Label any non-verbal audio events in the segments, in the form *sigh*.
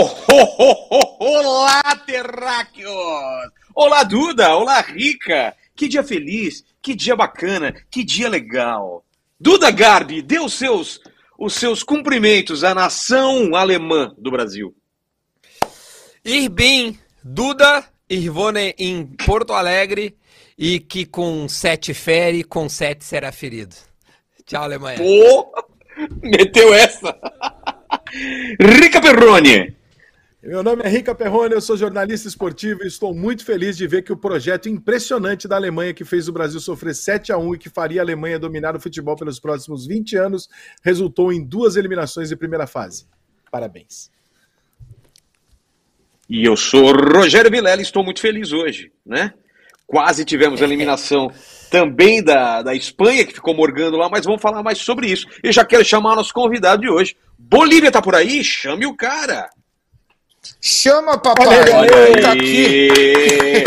Oh, oh, oh, oh, olá, terráqueos! Olá, Duda! Olá, Rica! Que dia feliz, que dia bacana, que dia legal! Duda Garbi, dê os seus, os seus cumprimentos à nação alemã do Brasil. Ich bin Duda, ich wohne em Porto Alegre e que com sete fere, com sete será ferido. Tchau, Alemanha. Pô, meteu essa! *laughs* Rica Perrone! Meu nome é Rica Perrone, eu sou jornalista esportivo e estou muito feliz de ver que o projeto impressionante da Alemanha que fez o Brasil sofrer 7 a 1 e que faria a Alemanha dominar o futebol pelos próximos 20 anos resultou em duas eliminações de primeira fase. Parabéns. E eu sou Rogério Vilela e estou muito feliz hoje, né? Quase tivemos a *laughs* eliminação também da, da Espanha, que ficou morgando lá, mas vamos falar mais sobre isso. Eu já quero chamar nosso convidado de hoje. Bolívia tá por aí? Chame o cara! Chama, papai! Olha aí. Tá aqui.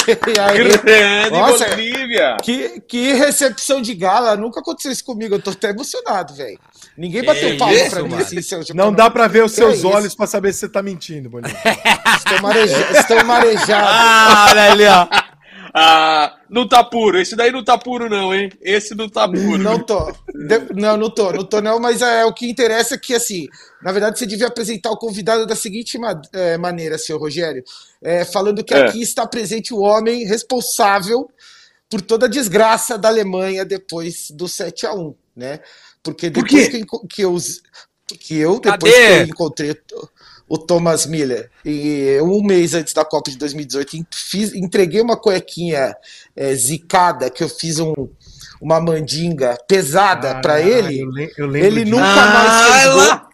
*laughs* Aí? Grande Nossa, Bolívia! Que, que recepção de gala. Nunca aconteceu isso comigo. Eu tô até emocionado, velho. Ninguém bateu palma isso, pra mim mano. assim. seu- Não dá pra ver os seus isso? olhos pra saber se você tá mentindo, Bonito. Estão, mareja... Estão marejados. Ah, olha ali, ó. Ah, não tá puro. Esse daí não tá puro, não, hein? Esse não tá puro. Não tô. De- Não, não tô, não tô, não, mas é, o que interessa é que, assim, na verdade, você devia apresentar o convidado da seguinte ma- é, maneira, senhor Rogério, é, falando que É. aqui está presente o homem responsável por toda a desgraça da Alemanha depois do 7 a 1 né? Porque Por depois quê? que, eu enco- que eu. Que eu, depois Cadê? que eu encontrei o- Thomas Miller, e um mês antes da Copa de 2018, en- fiz, entreguei uma cuequinha é, zicada, que eu fiz um, uma mandinga pesada pra Ah, ele. eu eu lembro Ele nunca Ah, mais fez gol. Eu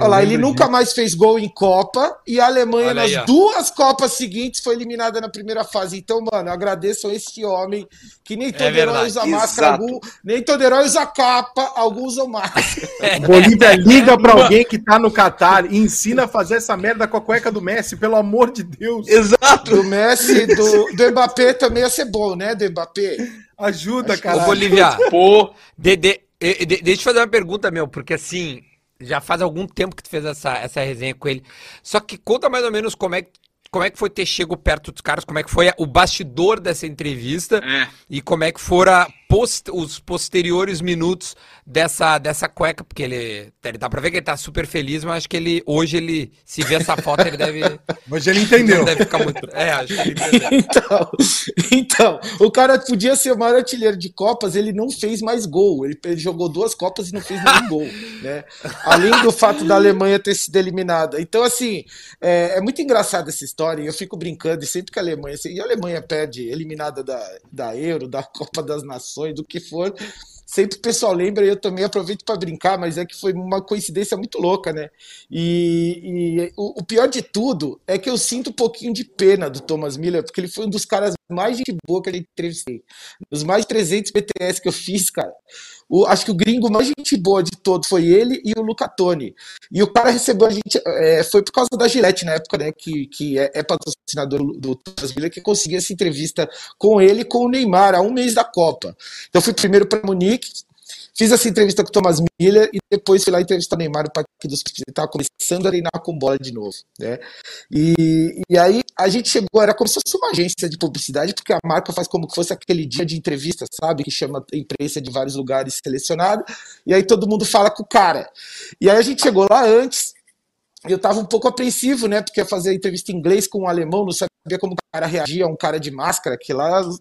Olha lá, ele nunca disso. mais fez gol em Copa e a Alemanha, Olha nas ó. duas Copas seguintes, foi eliminada na primeira fase. Então, mano, eu agradeço a esse homem que nem todo herói verdade. usa máscara, algum, nem todo herói usa capa, alguns usam máscara. *laughs* Bolívia liga pra alguém que tá no Catar e ensina a fazer essa merda com a cueca do Messi, pelo amor de Deus. Exato! Do Messi, do, do Mbappé também ia ser bom, né? Do Mbappé. Ajuda, Ô, cara. Bolívia, Pô, de- de- de- deixa eu fazer uma pergunta, meu, porque assim, já faz algum tempo que tu fez essa, essa resenha com ele. Só que conta mais ou menos como é, que- como é que foi ter chego perto dos caras, como é que foi o bastidor dessa entrevista é. e como é que foram post- os posteriores minutos dessa, dessa cueca, porque ele, ele dá pra ver que ele tá super feliz, mas acho que ele, hoje ele, se vê essa foto, ele deve, *laughs* Hoje ele entendeu. deve ficar muito... É, acho que ele entendeu. *laughs* Então, então, o cara podia ser o maior artilheiro de Copas, ele não fez mais gol. Ele, ele jogou duas Copas e não fez nenhum gol, *laughs* né? Além do fato da Alemanha ter sido eliminada. Então, assim, é, é muito engraçada essa história. E eu fico brincando, e sempre que a Alemanha. E a Alemanha perde eliminada da, da Euro, da Copa das Nações, do que for. Sempre o pessoal lembra e eu também aproveito para brincar, mas é que foi uma coincidência muito louca, né? E, e o, o pior de tudo é que eu sinto um pouquinho de pena do Thomas Miller, porque ele foi um dos caras mais gente boa que eu entrevistei. Os mais de 300 BTS que eu fiz, cara. O- acho que o gringo mais gente boa de todos foi ele e o Luca Toni. E o cara recebeu a gente. é, foi por causa da Gillette na época, né? Que, que é, é patrocinador do Thomas Miller, que conseguiu essa entrevista com ele e com o Neymar há um mês da Copa. Então eu fui primeiro para Munique, fiz essa entrevista com o Thomas Miller e depois fui lá entrevistar o Neymar no Parque dos Ele estava começando a treinar com bola de novo, né? E, e aí a gente chegou, era como se fosse uma agência de publicidade, porque a marca faz como que fosse aquele dia de entrevista, sabe? Que chama a imprensa de vários lugares selecionado, e aí todo mundo fala com o cara. E aí a gente chegou lá antes, eu tava um pouco apreensivo, né? Porque fazer entrevista em inglês com um alemão, não sabia como o cara reagia a um cara de máscara, que lá os,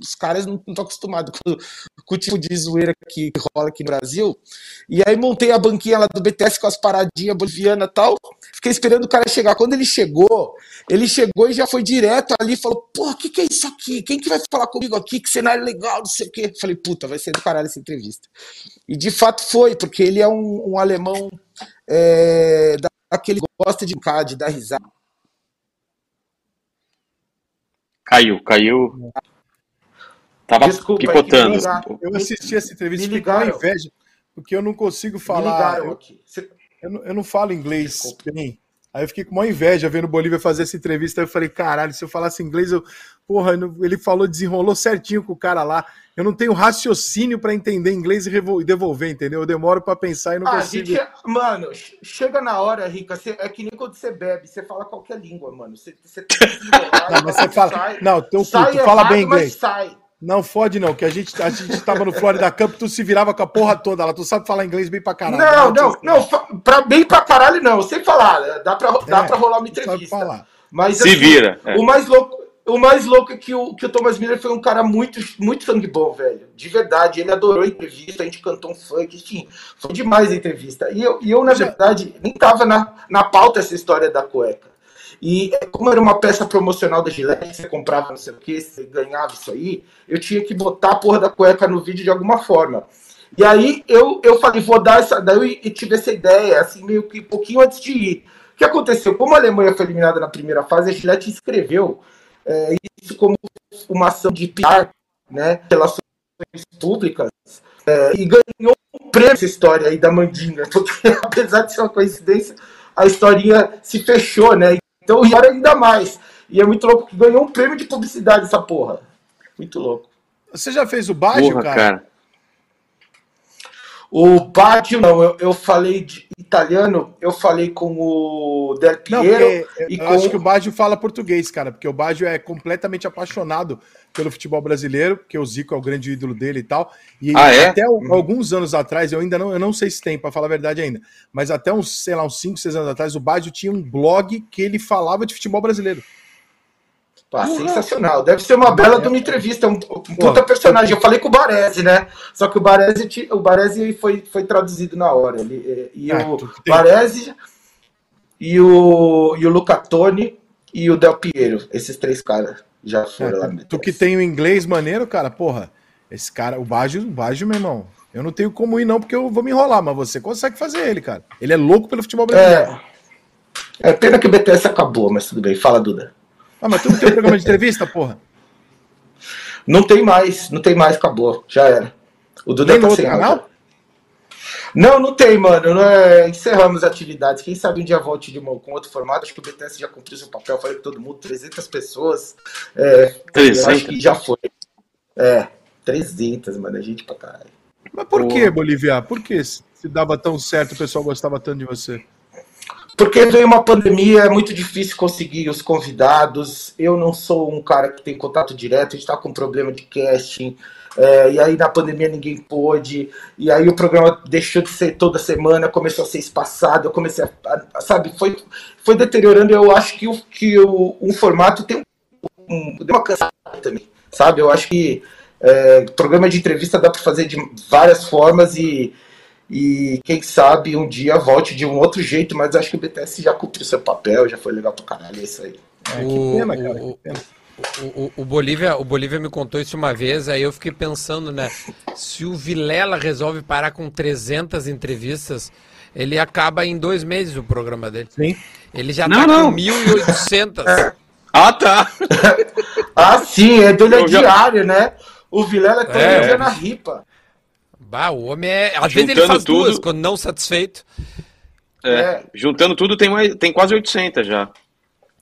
os caras não estão acostumados com, com o tipo de zoeira que rola aqui no Brasil. E aí montei a banquinha lá do BTS com as paradinhas bolivianas e tal. Fiquei esperando o cara chegar. Quando ele chegou, ele chegou e já foi direto ali e falou: Pô, o que, que é isso aqui? Quem que vai falar comigo aqui? Que cenário legal, não sei o quê. Falei, puta, vai ser do caralho essa entrevista. E de fato foi, porque ele é um, um alemão é, daquele que gosta de brincar, de dar risada. Caiu, caiu. Tava Desculpa, é picotando. Eu assisti essa entrevista Me e fiquei com inveja, porque eu não consigo falar. Eu, eu não, eu não falo inglês Desculpa. bem. Aí eu fiquei com uma inveja vendo o Bolívia fazer essa entrevista. Aí eu falei, caralho, se eu falasse inglês, eu. Porra, ele falou, desenrolou certinho com o cara lá. Eu não tenho raciocínio para entender inglês e devolver, entendeu? Eu demoro para pensar e não ah, consigo. Gente, mano, chega na hora, Rica, é que nem quando você bebe, você fala qualquer língua, mano. Você, você tem que *laughs* não, mas você fala. Sai, não, teu sai tu fala bem inglês. Sai. Não fode, não, que a gente, a gente tava no Florida Cup, tu se virava com a porra toda lá, tu sabe falar inglês bem pra caralho. Não, não, não, pra, bem pra caralho não, eu sei falar, dá pra, dá é, pra rolar uma entrevista. Falar. Mas, se assim, vira. É. O mais louco, o mais louco é que o, que o Thomas Miller foi um cara muito, muito sangue bom, velho. De verdade, ele adorou a entrevista, a gente cantou um funk, enfim, foi demais a entrevista. E eu, e eu na verdade, nem tava na, na pauta essa história da cueca. E como era uma peça promocional da Gillette, você comprava não sei o que, você ganhava isso aí, eu tinha que botar a porra da cueca no vídeo de alguma forma. E aí eu, eu falei, vou dar essa. Daí eu tive essa ideia, assim, meio que um pouquinho antes de ir. O que aconteceu? Como a Alemanha foi eliminada na primeira fase, a Gillette escreveu é, isso como uma ação de PR, né? Relações públicas, é, e ganhou um prêmio essa história aí da Mandinga, *laughs* porque apesar de ser uma coincidência, a historinha se fechou, né? Então, e ainda mais. E é muito louco que ganhou um prêmio de publicidade essa porra. Muito louco. Você já fez o Baggio, cara? cara? O Baggio, não. Eu, eu falei de italiano, eu falei com o Del Piero. Não, e eu com... acho que o Baggio fala português, cara, porque o Baggio é completamente apaixonado pelo futebol brasileiro, porque o Zico é o grande ídolo dele e tal. E ah, é? até uhum. alguns anos atrás, eu ainda não, eu não sei se tem, para falar a verdade ainda, mas até uns, sei lá, uns 5, 6 anos atrás, o Baggio tinha um blog que ele falava de futebol brasileiro. Pá, sensacional. Deve ser uma bela de uma entrevista, um, um puta personagem. Eu falei com o Baresi, né? Só que o Baresi, o Baresi foi, foi traduzido na hora. Ele, e ah, o Baresi e o, e o Luca Toni e o Del Piero. Esses três caras já foram é, lá. Tu que tem o inglês maneiro, cara, porra. Esse cara, o Baggio, o Baggio, meu irmão. Eu não tenho como ir, não, porque eu vou me enrolar, mas você consegue fazer ele, cara. Ele é louco pelo futebol brasileiro. É, é pena que o BTS acabou, mas tudo bem. Fala, Duda. Ah, mas tu não tem programa de entrevista, porra? Não tem mais, não tem mais, acabou, já era. O Duda tá sem canal? Não, não tem, mano. Não é... Encerramos atividades. Quem sabe um dia volte de uma, com outro formato. Acho que o BTS já cumpriu seu papel. Falei com todo mundo, 300 pessoas. É, 300? Acho que já foi. É, 300, mano. É gente pra caralho. Mas por que, Bolívia? Por que se dava tão certo, o pessoal gostava tanto de você? Porque veio uma pandemia, é muito difícil conseguir os convidados. Eu não sou um cara que tem contato direto, a gente está com problema de casting. É, e aí na pandemia ninguém pôde, e aí o programa deixou de ser toda semana, começou a ser espaçado, eu comecei a, a sabe, foi, foi deteriorando, eu acho que, o, que o, um formato tem um, uma cansada também, sabe, eu acho que é, programa de entrevista dá para fazer de várias formas e e quem sabe um dia volte de um outro jeito, mas acho que o BTS já cumpriu seu papel, já foi legal pra caralho, é isso aí. É, que pena, cara. O, que pena. O, o, o, Bolívia, o Bolívia me contou isso uma vez, aí eu fiquei pensando, né? Se o Vilela resolve parar com 300 entrevistas, ele acaba em dois meses o programa dele. Sim. Ele já não, tá não. com 1.800. *laughs* ah, tá. *laughs* ah, sim, é do já... diário, né? O Vilela tá é. na ripa. Bah, o homem é. Às vezes ele faz tudo, duas quando não satisfeito. É, é. Juntando tudo tem, mais, tem quase 800 já.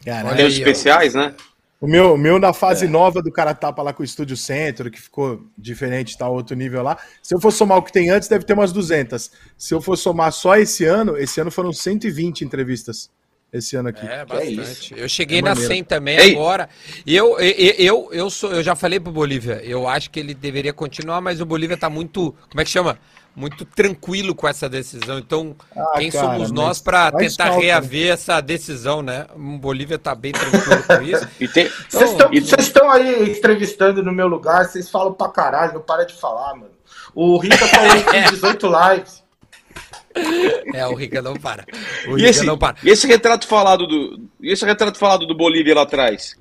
Caralho, tem os especiais, né? O meu, o meu na fase é. nova do cara tapa lá com o Estúdio Centro, que ficou diferente, tá outro nível lá. Se eu for somar o que tem antes, deve ter umas 200. Se eu for somar só esse ano, esse ano foram 120 entrevistas esse ano aqui. É, bastante. É eu cheguei é na 100 também Ei. agora. E eu, eu, eu, eu, sou, eu já falei pro Bolívia, eu acho que ele deveria continuar, mas o Bolívia tá muito, como é que chama? Muito tranquilo com essa decisão. Então, ah, quem cara, somos nós para tentar falta, reaver né? essa decisão, né? O Bolívia tá bem tranquilo com isso. *laughs* Vocês então, estão aí entrevistando no meu lugar, vocês falam pra caralho, não para de falar, mano. O Rica falou tá com *laughs* 18 lives. *laughs* É, o Rica não para. O e, Rica esse, não para. e esse retrato falado do. E esse retrato falado do Bolívia lá atrás?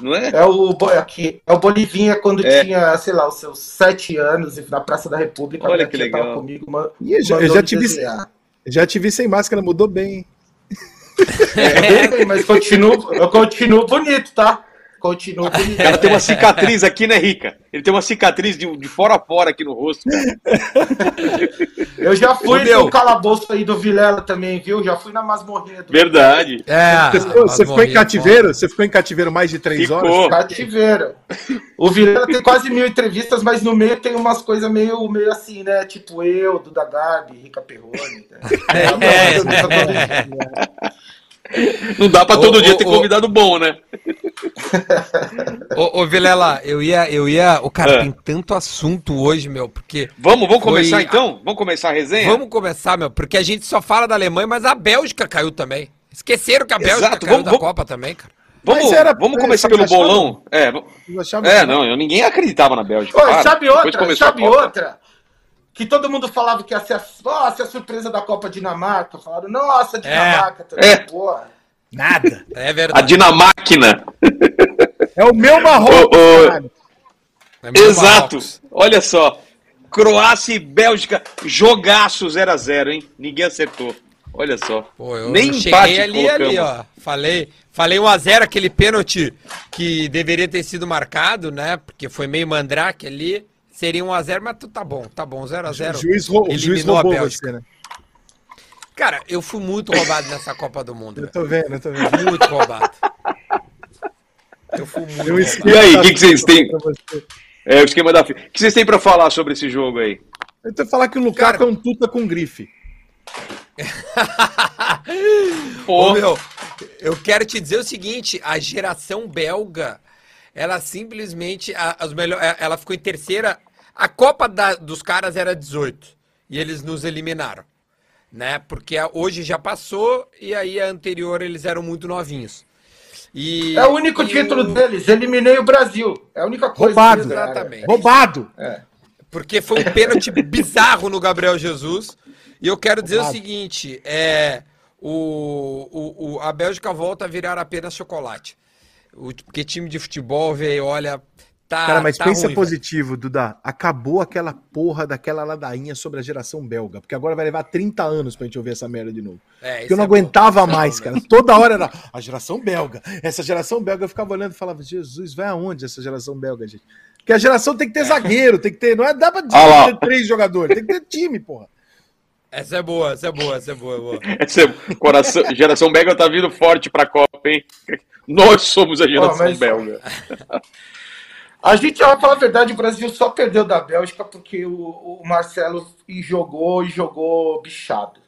Não é? É o, aqui, é o Bolivinha quando é. tinha, sei lá, os seus sete anos na Praça da República. Olha que legal. Comigo, uma, eu já, eu já tive, já tive sem máscara, mudou bem. É, bem, mas continuo, eu continuo bonito, tá? Continua O cara tem uma cicatriz aqui, né, Rica? Ele tem uma cicatriz de, de fora a fora aqui no rosto. cara. Eu já fui meu. no calabouço aí do Vilela também, viu? Já fui na masmorrinha do Verdade. É, Você, ficou- você ficou em cativeiro? Você ficou em cativeiro mais de três Ficou. horas? cativeiro. O Vilela tem quase mil entrevistas, mas no meio tem umas coisas meio, meio assim, né? Tipo eu, Duda Garbi, Rica Perrone. Né? É, Uma entrevista todo dia, né? Não dá pra todo Ô, dia ô, ter ô. convidado bom, né? Ô, ô Vilela, eu ia, eu ia. O cara É. tem tanto assunto hoje, meu, porque. Vamos, vamos Foi- começar então? Vamos começar a resenha? Vamos começar, meu, porque a gente só fala da Alemanha, mas a Bélgica caiu também. Esqueceram que a Bélgica Exato, caiu vamos- da vamos- Copa também, cara. Vamos, era- vamos começar pelo achavam? bolão? É, é não, eu ninguém acreditava na Bélgica. Ô, para. sabe outra? Sabe outra? Que todo mundo falava que ia ser a, nossa, a surpresa da Copa Dinamarca. Falaram, nossa, Dinamarca também. É. Porra. Nada. É A verdade. Dinamáquina. É o meu Marrocos, ô. caralho. É meu Exato. Marrocos. Olha só. Croácia e Bélgica, jogaço 0x0, hein? Ninguém acertou. Olha só. Pô, eu Nem cheguei ali, colocamos. ali, ó. Falei, falei 1x0, aquele pênalti que deveria ter sido marcado, né? Porque foi meio mandrake ali. Seria 1x0, mas tu tá bom, tá bom, 0x0. O juiz, rou- o juiz Eliminou a roubou Bélgica. você, né? Cara, eu fui muito roubado nessa Copa do Mundo. Eu tô vendo, eu tô vendo. Muito roubado. Eu fui muito um roubado. E aí, o que que vocês têm? É o esquema da FIFA. O que vocês têm pra falar sobre esse jogo aí? Eu tô falando que o Lukaku Cara- é um tuta com grife. Pô, *laughs* Ô, meu, eu quero te dizer o seguinte: a geração belga, ela simplesmente. a- as melhor, é, ela ficou em terceira. A Copa da- dos caras era 18. E eles nos eliminaram. Né? Porque a- hoje já passou e aí a anterior eles eram muito novinhos. E, É o único e título o- deles. Eliminei o Brasil. É a única coisa Roubado. que. Exatamente. Roubado! Porque foi um pênalti *laughs* bizarro no Gabriel Jesus. E eu quero dizer o Roubado. seguinte: é, o, o, o- a Bélgica volta a virar apenas chocolate. O- porque time de futebol, velho, olha. Tá, Cara, mas tá pensa ruim, positivo, Duda. Acabou aquela porra daquela ladainha sobre a geração belga. Porque agora vai levar 30 anos pra gente ouvir essa merda de novo. velho. É, Porque eu não é aguentava é mais, bom cara. mesmo. Toda hora era a geração belga. Essa geração belga eu ficava olhando e falava, Jesus, vai aonde essa geração belga, gente? Porque a geração tem que ter zagueiro, tem que ter. Não é dá pra Ah ter três jogadores, tem que ter time, porra. Essa é boa, essa é boa, essa é boa. é boa. *laughs* essa é- coração, geração belga tá vindo forte pra Copa, hein? Nós somos a geração mas- belga. *laughs* A gente, vai falar a verdade, o Brasil só perdeu da Bélgica porque o, o Marcelo e jogou e jogou bichado.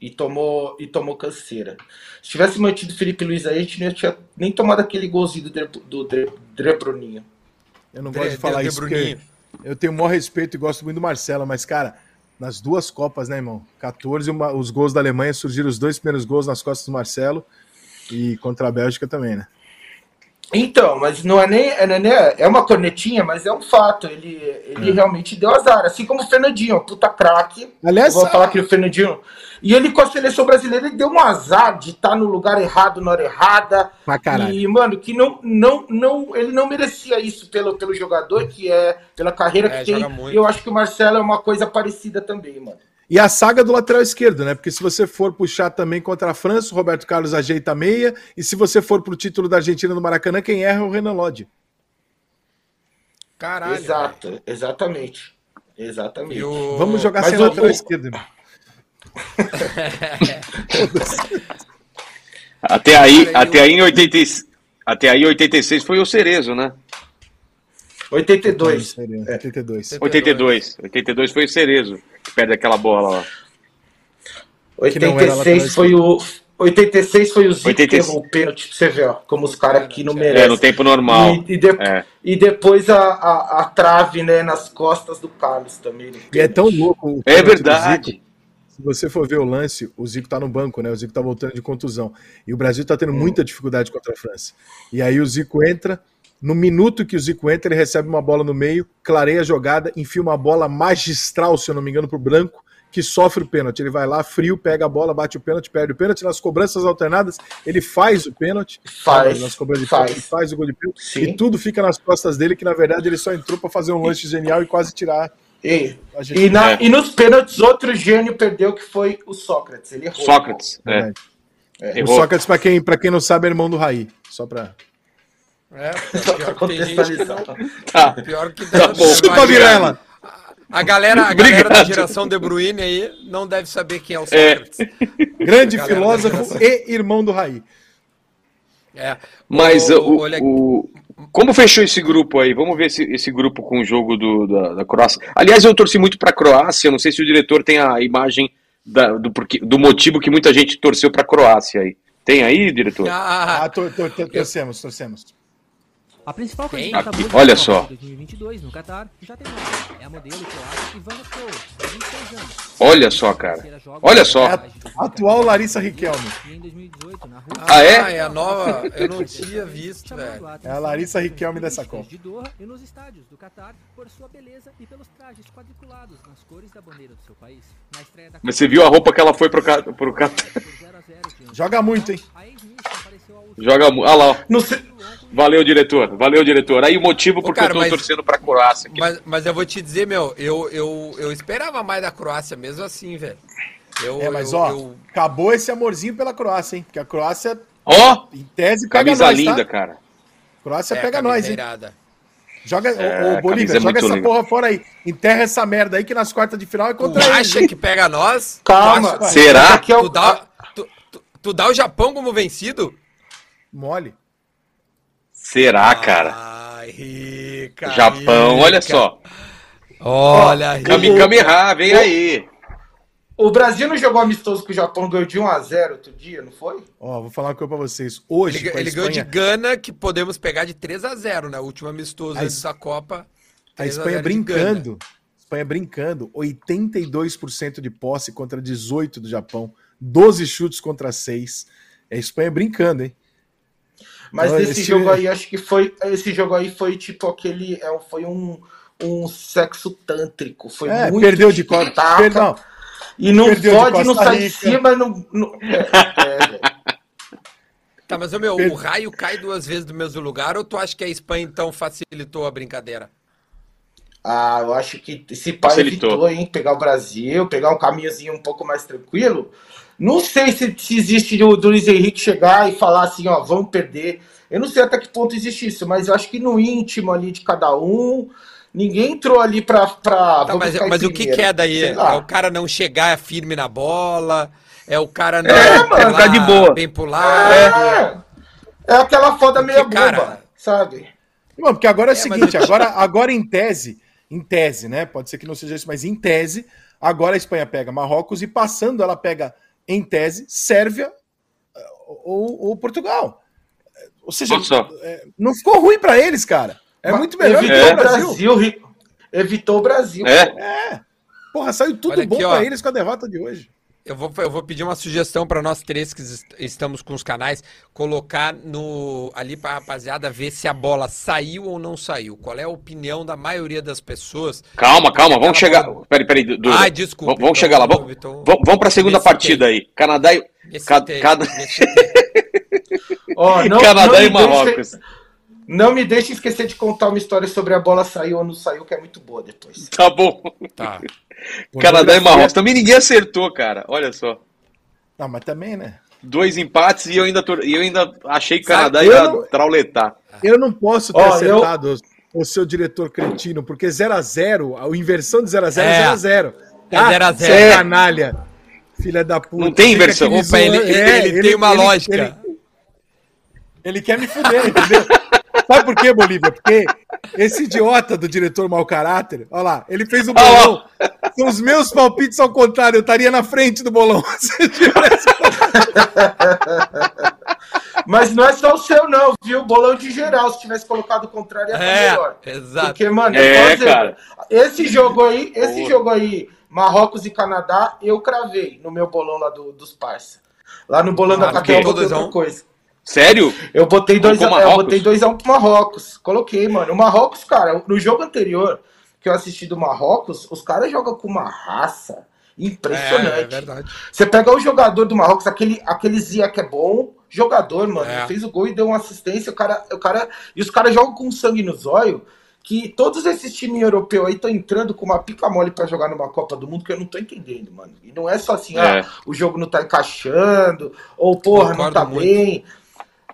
E tomou, e tomou canseira. Se tivesse mantido o Felipe Luiz aí, a gente não tinha nem tomado aquele golzinho do, Dre, do Dre, Dre Bruninho. Eu não Dre- gosto de falar Dre- isso porque eu tenho o maior respeito e gosto muito do Marcelo, mas, cara, nas duas Copas, né, irmão? 14, uma- os gols da Alemanha surgiram os dois primeiros gols nas costas do Marcelo e contra a Bélgica também, né? Então, mas não é nem. É, é, nem- é uma cornetinha, mas é um fato. Ele, ele realmente deu azar. Assim como o Fernandinho, puta craque. Aliás, vou falar que o Fernandinho. E ele com a seleção brasileira ele deu um azar de estar no lugar errado na hora errada. pra caralho. E, mano, que não, não, não, ele não merecia isso pelo, pelo jogador, que é pela carreira É, que tem. muito. Eu acho que o Marcelo é uma coisa parecida também, mano. E a saga do lateral esquerdo, né? Porque se você for puxar também contra a França, o Roberto Carlos ajeita a meia. E se você for pro título da Argentina no Maracanã, quem erra é o Renan Lodge. Caralho. Exato, exatamente. Exatamente. O- Vamos jogar Mas sem o- lateral o- esquerdo, irmão. *laughs* Até aí, até aí em 80, e- até aí em 86 foi o Cerezo, né? 82. Seria, 82. 82. 82 foi o Cerezo, que perde aquela bola lá. Que não era lateral 86 foi o. 86 foi o Zico que 86. errou o pênalti pra você ver, ó. Como os caras aqui não É, merecem. no tempo normal. E, e de- É. e depois a, a, a trave, né, nas costas do Carlos também. E é tão louco. o É verdade. Zico. Se você for ver o lance, o Zico tá no banco, né? O Zico tá voltando de contusão. E o Brasil tá tendo muita dificuldade contra a França. E aí o Zico entra. No minuto que o Zico entra, ele recebe uma bola no meio, clareia a jogada, enfia uma bola magistral, se eu não me engano, pro branco, que sofre o pênalti. Ele vai lá, frio, pega a bola, bate o pênalti, perde o pênalti. Nas cobranças alternadas, ele faz o pênalti. Faz, Nas cobranças de faz. pênalti, ele faz o gol de pênalti. Sim. E tudo fica nas costas dele, que na verdade ele só entrou para fazer um lance genial e quase tirar E, a gente. e, na- É. e nos pênaltis, outro gênio perdeu, que foi o Sócrates. Ele errou. Sócrates. É. Verdade. O Errou. Sócrates, para quem, pra quem não sabe, é irmão do Raí. Só pra. É, *laughs* Só pra contextualizar. Tá. Pior que Tá bom. A galera, a galera Obrigado. da geração De Bruyne aí não deve saber quem é o É. Sócrates. Grande Galera, filósofo e irmão do Raí. É. Mas Ô, o, olha- o- como fechou esse grupo aí? Vamos ver esse, esse grupo com o jogo do, da, da Croácia. Aliás, eu torci muito para a Croácia. Não sei se o diretor tem a imagem da- do, porquê- do motivo que muita gente torceu para a Croácia aí. Tem aí, diretor? Ah, Ah, tor- tor- tor- torcemos, torcemos. A principal Tem? candidata Aqui, muda olha só. Copa de 2022 no Catar já tem nome. É a modelo croata Ivana Kow, 26 anos. Olha só, cara. Olha só. É a atual Larissa Riquelme. Em 2018 na Rússia. Ah, é? é a nova. Eu não tinha visto, velho. É a Larissa Riquelme dessa Copa. De Doha e nos estádios do Catar por sua beleza e pelos trajes quadriculados nas cores da bandeira do seu país. Na estreia da Mas você viu a roupa que ela foi pro, ca- pro Catar? por 0 a 0 diante Joga muito, hein? Joga. mu- Ah lá, ó. Não sei, Valeu, diretor. Valeu, diretor. Aí o motivo porque cara, eu tô mas- torcendo pra Croácia. que- Mas, mas eu vou te dizer, meu, eu, eu, eu esperava mais da Croácia mesmo assim, velho. Eu, É, mas eu- ó, eu- acabou esse amorzinho pela Croácia, hein? Porque a Croácia, Ó, em tese, pega camisa nós, linda, tá? cara. Croácia é, pega nós, hein? irada. Joga, É, ô, ô, Bolívia, é joga muito essa legal. porra fora aí. Enterra essa merda aí que nas quartas de final é Tu contra eles. acha que pega nós? calma. Tu, acha- Será? Aqui é o- tu dá, tu, tu- tu dá o Japão como vencido? Mole. Será, cara? Ai, rica. Japão, rica. olha só. Olha, rica. Kami vem aí. O Brasil não jogou amistoso com o Japão, ganhou de 1 a 0 outro dia, não foi? Ó, vou falar uma coisa pra vocês. Hoje, Ele, com a ele ganhou de Espanha, Gana, que podemos pegar de 3 a 0 né? O último amistoso A da Copa. a 3 a Espanha 0 de Gana. brincando. Espanha brincando. 82% de posse contra 18% do Japão. 12 chutes contra 6. É a Espanha brincando, hein? Mas Olha, esse esse- jogo aí, acho que foi. Esse jogo aí foi tipo aquele. é, Foi um, um sexo tântrico. Foi É, muito perdeu de Costa. Perdão. E não perdeu de pode, não sai de cima, não. não é, é, velho. Tá, mas ô, meu, Per- o raio cai duas vezes do mesmo lugar ou tu acha que a Espanha então facilitou a brincadeira? Ah, eu acho que esse pai Facilitou. evitou, hein? Pegar o Brasil, pegar um caminhozinho um pouco mais tranquilo. Não sei se, se existe do, do Luiz Henrique chegar e falar assim, ó, vamos perder. Eu não sei até que ponto existe isso, mas eu acho que no íntimo ali de cada um, ninguém entrou ali pra. pra Tá, mas mas o que, que é daí? Lá. É o cara não chegar firme na bola? É o cara não É, pular ficar de boa. bem pro lado? É, é aquela foda meia boba, cara, sabe? Não, porque agora é o É, mas seguinte, eu- agora, agora em tese, em tese, né? Pode ser que não seja isso, mas em tese, agora a Espanha pega Marrocos e passando ela pega, em tese, Sérvia eh, ou, ou Portugal. Ou seja, eh, não ficou ruim pra eles, cara. É Mas muito melhor Evitou que É. o Brasil. Ri- Evitou o Brasil. É. É. Porra, saiu tudo bom aqui, pra ó. eles com a derrota de hoje. Eu vou, eu vou pedir uma sugestão para nós três que est- estamos com os canais, colocar no ali para rapaziada ver se a bola saiu ou não saiu. Qual é a opinião da maioria das pessoas? Calma, calma, vamos chegar. Bola- Peraí, peraí. Ai, desculpa. Vamos, então, chegar lá. então, Vamos, então, vamos, vamos pra segunda Necessitei. partida aí. Canadá e. necessitei, cada-. Ó, não- Canadá não e me deixe- Marrocos. Não me deixe esquecer de contar uma história sobre a bola saiu ou não saiu, que é muito boa depois. Tá bom. Tá. Canadá e Marrocos. Também ninguém acertou, cara. Olha só. Não, mas também, né? Dois empates e eu ainda, tor- eu ainda achei que o Canadá eu ia não- trauletar. Eu não posso ter Ó, eu- acertado o seu diretor cretino, porque 0x0, a inversão de 0x0 é É. 0x0. É 0 a 0. Você é canalha. Filha da puta. Não tem inversão. Opa, ele, zoando- ele- É, ele tem uma lógica. Ele, ele quer me fuder, entendeu? Sabe por quê, Bolívia? Porque esse idiota do diretor mau caráter, olha lá, ele fez o bolão. São os meus palpites ao contrário, eu estaria na frente do bolão. *laughs* Se tivesse- *laughs* Mas não é só o seu, não, viu? Bolão de geral. Se tivesse colocado o contrário, ia estar É, melhor. exato. Porque, mano, É, dizer, cara. Esse jogo aí, esse jogo aí, Marrocos e Canadá, eu cravei no meu bolão lá do- dos parça. Lá no bolão Ah, da. Catel outra coisa. Sério? Eu botei 2 Colocou a, eu Marrocos? botei 2 a 1 pro Marrocos. Coloquei, mano. O Marrocos, cara, no jogo anterior que eu assisti do Marrocos, os caras jogam com uma raça É, é impressionante. verdade. Você pega o jogador do Marrocos, aquele, aquele Zia que é bom, jogador, mano. É. Fez o gol e deu uma assistência. O cara, o cara, e os caras jogam com sangue nos olhos. Que todos esses times europeus aí estão entrando com uma pica mole pra jogar numa Copa do Mundo que eu não tô entendendo, mano. E não é só assim, É. ah, o jogo não tá encaixando, ou porra, Concordo não tá muito. bem.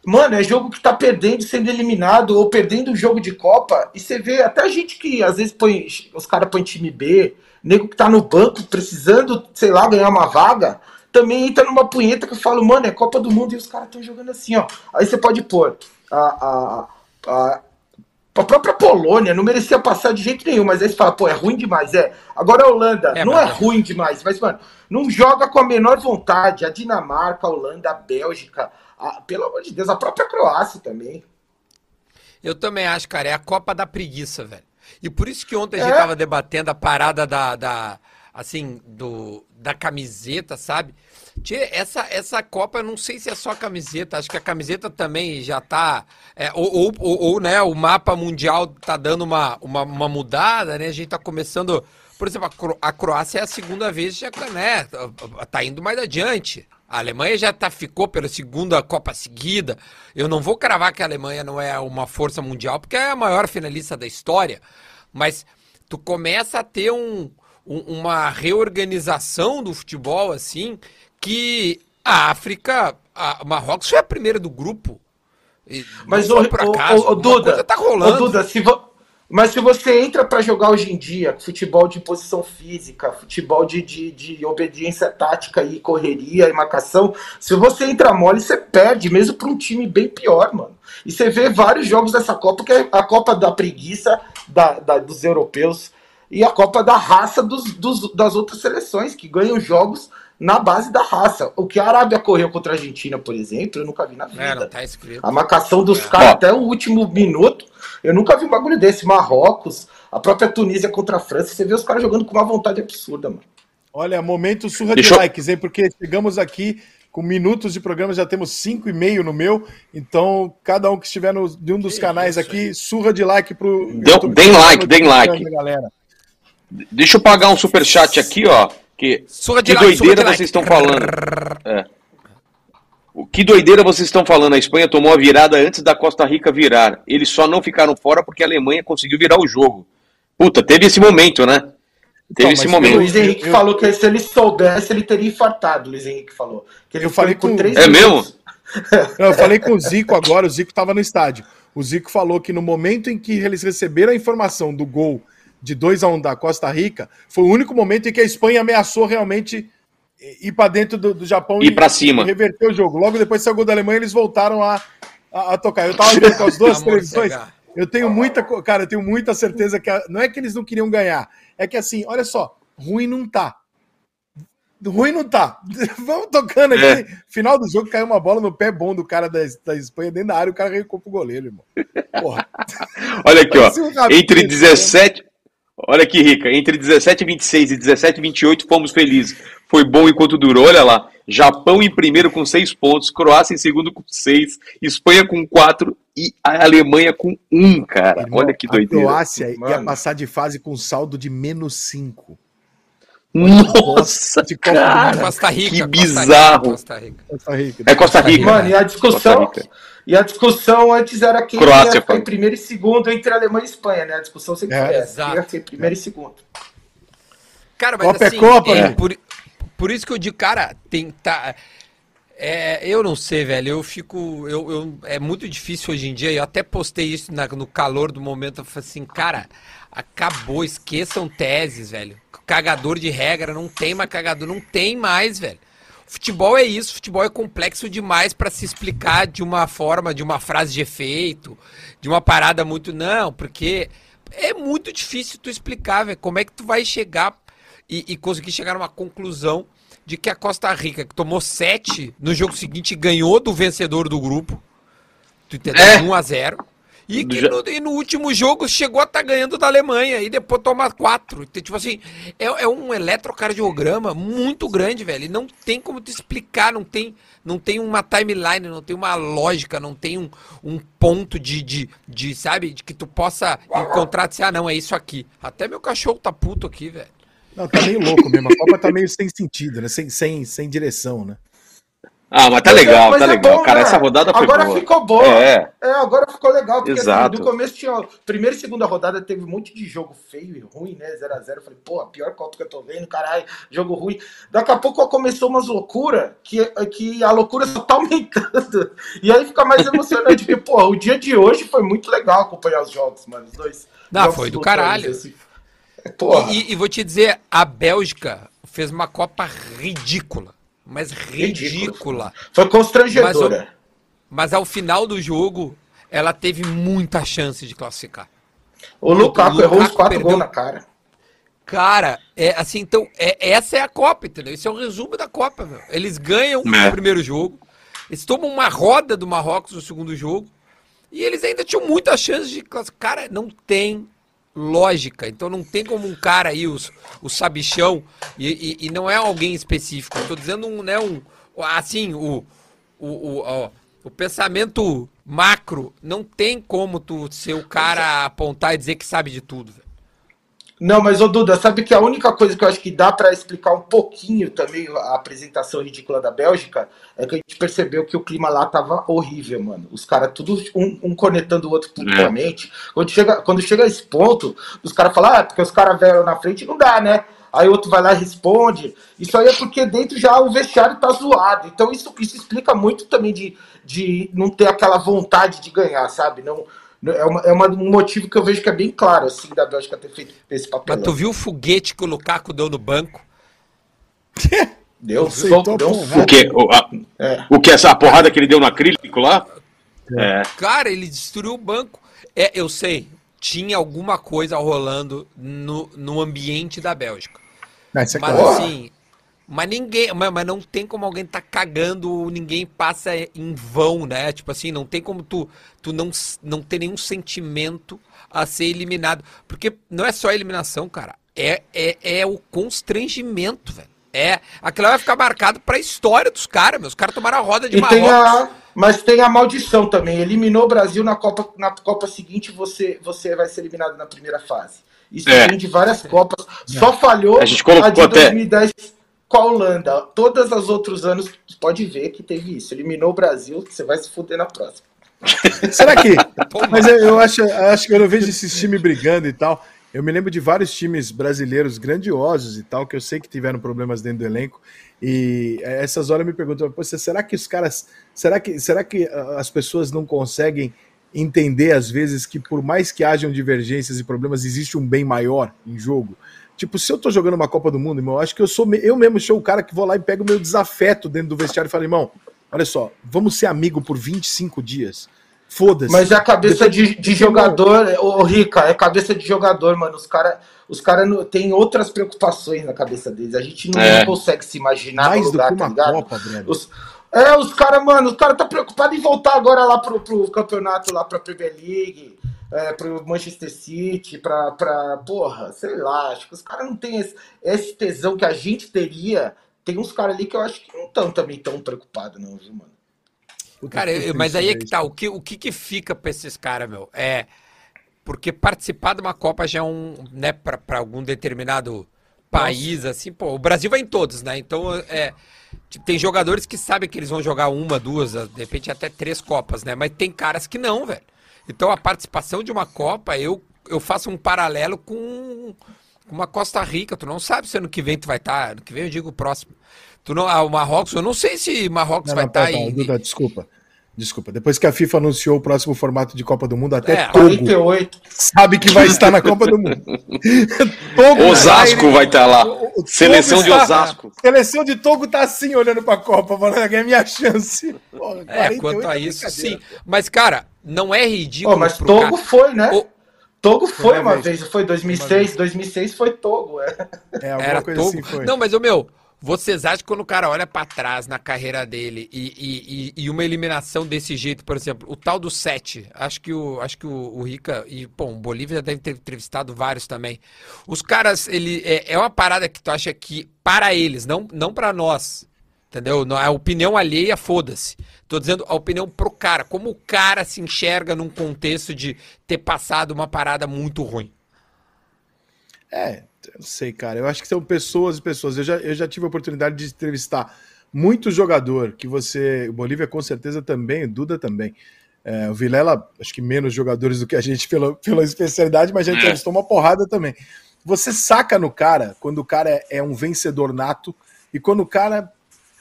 Mano, é jogo que tá perdendo, sendo eliminado, ou perdendo o jogo de Copa. E você vê até gente que às vezes põe. Os caras põem time B, nego que tá no banco precisando, sei lá, ganhar uma vaga, também entra numa punheta que eu falo, mano, é Copa do Mundo e os caras estão jogando assim, ó. Aí você pode pôr a, a, a, a própria Polônia, não merecia passar de jeito nenhum, mas aí você fala, pô, é ruim demais. É. Agora a Holanda, É, não mas é é. ruim demais, mas, mano, não joga com a menor vontade. A Dinamarca, a Holanda, a Bélgica, a- pelo amor de Deus, a própria Croácia também. Eu também acho, cara, é a Copa da Preguiça, velho. E por isso que ontem a É. gente tava debatendo a parada da, da assim, do, da camiseta, sabe? Tchê, essa, essa Copa, eu não sei se é só a camiseta, acho que a camiseta também já tá. é, ou, ou, ou, ou, né, o mapa mundial tá dando uma, uma, uma mudada, né? A gente tá começando. Por exemplo, a, Cro- a Croácia é a segunda vez, já, né? Tá indo mais adiante. A Alemanha já tá, ficou pela segunda Copa seguida. Eu não vou cravar que a Alemanha não é uma força mundial, porque é a maior finalista da história. Mas tu começa a ter um, um- uma reorganização do futebol, assim, que a África, a Marrocos foi a primeira do grupo. E Mas, ô, acaso. ô, Uma Duda, tá rolando. ô, Duda, se vo- mas se você entra pra jogar hoje em dia, futebol de posição física, futebol de, de, de obediência tática e correria e marcação, se você entra mole, você perde, mesmo pra um time bem pior, mano. E você vê vários jogos dessa Copa, que é a Copa da preguiça da, da- dos europeus e a Copa da raça dos, dos- das outras seleções, que ganham jogos na base da raça. O que a Arábia correu contra a Argentina, por exemplo, eu nunca vi na vida. É, não tá escrito. A marcação dos É. caras até o último minuto. Eu nunca vi um bagulho desse. Marrocos, a própria Tunísia contra a França. Você vê os caras jogando com uma vontade absurda, mano. Olha, momento surra Deixa de likes, hein? Porque chegamos aqui com minutos de programa, já temos cinco e meio no meu. Então, cada um que estiver no, de um dos Que canais aqui, surra de like pro. Dê- YouTube. deem like, deem like. Galera. Deixa eu pagar um superchat aqui, ó. Que, que like, doideira like. vocês estão falando. É. O que doideira vocês estão falando? A Espanha tomou a virada antes da Costa Rica virar. Eles só não ficaram fora porque a Alemanha conseguiu virar o jogo. Puta, teve esse momento, né? Teve Então, esse O momento. Eu- Luiz Henrique eu- falou que se ele soubesse, ele teria infartado. O Luiz Henrique falou. Que ele Eu falei com- três É minutos. *laughs* Não, eu falei com o Zico agora, o Zico estava no estádio. O Zico falou que no momento em que eles receberam a informação do gol de 2 a 1 da Costa Rica, foi o único momento em que a Espanha ameaçou realmente ir para dentro do, do Japão Ir pra cima. e reverter o jogo. Logo depois do saiu o gol da Alemanha, eles voltaram a, a, a tocar. Eu tava vendo com as duas *laughs* televisões. Eu tenho muita, cara, eu tenho muita certeza que a- não é que eles não queriam ganhar, é que assim, olha só, ruim não tá. Ruim não tá. *laughs* Vamos tocando aqui. É. Final do jogo caiu uma bola no pé bom do cara da, da Espanha dentro da área, o cara recuou pro goleiro, irmão. Porra. *laughs* Olha aqui, ó. Um Entre né? 17. Olha que rica. Entre 17 e 26 e 17 e 28 fomos felizes. Foi bom enquanto durou. Olha lá. Japão em primeiro com 6 pontos. Croácia em segundo com 6. Espanha com 4. E a Alemanha com 1, cara. Irmão, Olha que A doideira. Croácia ia Mano. passar de fase com saldo de menos 5. Nossa, de Copa cara. Costa Rica. Que bizarro. Costa Rica. Costa Rica. É Costa Rica. Mano, e a discussão. Costa Rica. E a discussão antes era quem Croácia, ia ficar em primeiro e segundo entre Alemanha e Espanha, né? A discussão sempre É, foi essa. exato. Quem ia ser primeiro e segundo. Cara, mas Copa é assim, Copa, é, né? por, por isso que eu digo, cara, tem tá é, eu não sei, velho. Eu fico eu, eu- é muito difícil hoje em dia. Eu até postei isso na- no calor do momento, eu falei assim, cara, acabou, esqueçam teses, velho. Cagador de regra, não tem mais cagador, não tem mais, velho. Futebol é isso, futebol é complexo demais pra se explicar de uma forma, de uma frase de efeito, de uma parada muito não, porque é muito difícil tu explicar, velho, como é que tu vai chegar e, e conseguir chegar numa conclusão de que a Costa Rica, que tomou sete no jogo seguinte, ganhou do vencedor do grupo, tu entendeu? É. 1 a 0 e que no, e no último jogo chegou a estar ganhando da Alemanha e depois toma quatro. Então, Tipo assim, é, é um eletrocardiograma muito grande, velho. E não tem como te explicar, não tem, não tem uma timeline, não tem uma lógica, não tem um, um ponto de, de, de, sabe, de que tu possa encontrar, dizer, ah, não, é isso aqui. Até meu cachorro tá puto aqui, velho. Não, tá meio louco mesmo. A Copa tá meio sem sentido, né? Sem, sem, sem direção, né? Ah, mas tá Mas é- legal, mas tá é legal. bom, Cara, né? essa rodada foi Agora boa. ficou boa. É, É, agora ficou legal, porque assim, Exato. no começo tinha. Primeira e segunda rodada teve um monte de jogo feio e ruim, né? 0x0. Falei, pô, a pior Copa que eu tô vendo, caralho, jogo ruim. Daqui a pouco começou umas loucuras que, que a loucura só tá aumentando. E aí fica mais emocionante, porque, pô, o dia de hoje foi muito legal acompanhar os jogos, mano. Os dois. Não, foi do caralho. assim. Porra. E, e- vou te dizer, a Bélgica fez uma Copa ridícula. Mas ridícula. Foi constrangedora. Mas ao final do jogo, ela teve muita chance de classificar. O Lukaku O errou uns Lukaku quatro perdeu- gols na cara. Cara, é assim, então, é, essa é a Copa, entendeu? Esse é o resumo da Copa, meu. Eles ganham É. o primeiro jogo, eles tomam uma roda do Marrocos no segundo jogo, e eles ainda tinham muita chance de classificar. Cara, não tem lógica. Então não tem como um cara aí, os, o sabichão, e, e- e não é alguém específico. Tô dizendo um, né, um, assim, o, o, o, o pensamento macro, não tem como tu ser o cara apontar e dizer que sabe de tudo, velho. Não, mas ô Duda, sabe que a única coisa que eu acho que dá pra explicar um pouquinho também a apresentação ridícula da Bélgica é que a gente percebeu que o clima lá tava horrível, mano. Os caras tudo um, um cornetando o outro publicamente. Quando, chega, quando chega a esse ponto, os caras falam, ah, porque os caras velhos na frente não dá, né? Aí o outro vai lá e responde. Isso aí é porque dentro já o vestiário tá zoado. Então isso, isso explica muito também de, de não ter aquela vontade de ganhar, sabe? Não, é, uma, é uma- um motivo que eu vejo que é bem claro, assim, da Bélgica ter feito esse papel. Mas tu viu o foguete que o Lukaku deu no banco? Deu, deu, deu um. O que? O, a- É. o que? Essa porrada que ele deu no acrílico lá? É. Cara, ele destruiu o banco. É, eu sei, tinha alguma coisa rolando no, no ambiente da Bélgica. Não, isso é Mas claro. assim, mas ninguém, mas, mas não tem como alguém tá cagando, ninguém passa em vão, né? Tipo assim, não tem como tu, tu não, não ter nenhum sentimento a ser eliminado. Porque não é só a eliminação, cara. É, é, é o constrangimento, velho. É, aquilo vai ficar marcado pra história dos caras, meus. Os caras tomaram a roda de E tem a, mas tem a maldição também. Eliminou o Brasil na Copa, na Copa seguinte, você, você vai ser eliminado na primeira fase. Isso É. vem de várias Copas. Só falhou A gente colocou de até- 2010 com a Holanda. Todos os outros anos, pode ver que teve isso. Eliminou o Brasil, você vai se fuder na próxima. *laughs* Será que. Mas eu, eu acho, acho que eu não vejo esses times brigando e tal. Eu me lembro de vários times brasileiros grandiosos e tal, que eu sei que tiveram problemas dentro do elenco. E eh, essas horas eu me perguntam, "Pô, será que os caras. Será que, será que ah, as pessoas não conseguem entender, às vezes, que por mais que hajam divergências e problemas, existe um bem maior em jogo? Tipo, se eu tô jogando uma Copa do Mundo, irmão, eu acho que eu sou eu mesmo sou o cara que vou lá e pego o meu desafeto dentro do vestiário e falo, irmão, olha só, vamos ser amigo por 25 dias. Foda-se. Mas é a cabeça de, de jogador, ô Rica, é cabeça de jogador, mano. Os caras os cara não- têm outras preocupações na cabeça deles. A gente não, É. não consegue se imaginar mais no do lugar, que tá uma ligado? Copa, Breno. Os, é, os caras, mano, os caras tá preocupado em voltar agora lá pro, pro campeonato, lá pra Premier League, é, pro Manchester City, pra, pra. Porra, sei lá. Acho que os caras não têm esse, esse tesão que a gente teria. Tem uns caras ali que eu acho que não estão também tão preocupados, não, viu, mano? Cara, eu- triste mas aí é que tá. O que, o que que fica pra esses caras, meu? É. Porque participar de uma Copa já é um. né, pra, pra algum determinado país, assim, pô, o Brasil vai em todos, né? Então, é. Tem jogadores que sabem que eles vão jogar uma, duas, de repente até três Copas, né? Mas tem caras que não, velho. Então a participação de uma Copa, eu, eu faço um paralelo com uma Costa Rica. Tu não sabe se ano que vem tu vai estar. ano que vem eu digo o próximo. Tu não, ah, o Marrocos, eu não sei se Marrocos Não, vai não, estar pera, em. Duda, desculpa. Desculpa. Depois que a FIFA anunciou o próximo formato de Copa do Mundo, até É, Togo 48. sabe que vai estar na Copa do Mundo. *laughs* Togo Osasco Zaire- vai estar lá. o- o Seleção de está- Osasco. Seleção de Togo tá assim olhando pra Copa, falando que é minha chance. Porra, É, 48 quanto a é isso, sim. Mas, cara, não é ridículo. Ô, mas Togo cara- foi, né? O- Togo foi Uma uma vez. vez, foi 2006, 2006 foi Togo, é. É, alguma Era coisa Togo. assim foi. Não, mas, ô meu, vocês acham que quando o cara olha pra trás na carreira dele e, e, e- uma eliminação desse jeito, por exemplo, o tal do 7, acho que o, acho que o, o Rica e, bom, o Bolívia deve ter entrevistado vários também. Os caras, ele é, é uma parada que tu acha que para eles, não, não para nós. Entendeu? A opinião alheia, foda-se. Tô dizendo a opinião pro cara. Como o cara se enxerga num contexto de ter passado uma parada muito ruim. É, não sei, cara. Eu acho que são pessoas e pessoas. Eu já, eu já tive a oportunidade de entrevistar muito jogador que você. O Bolívia com certeza também, o Duda também. É, o Vilela, acho que menos jogadores do que a gente pela, *laughs* pela especialidade, mas a gente é. uma porrada também. Você saca no cara quando o cara é, é, um vencedor nato e quando o cara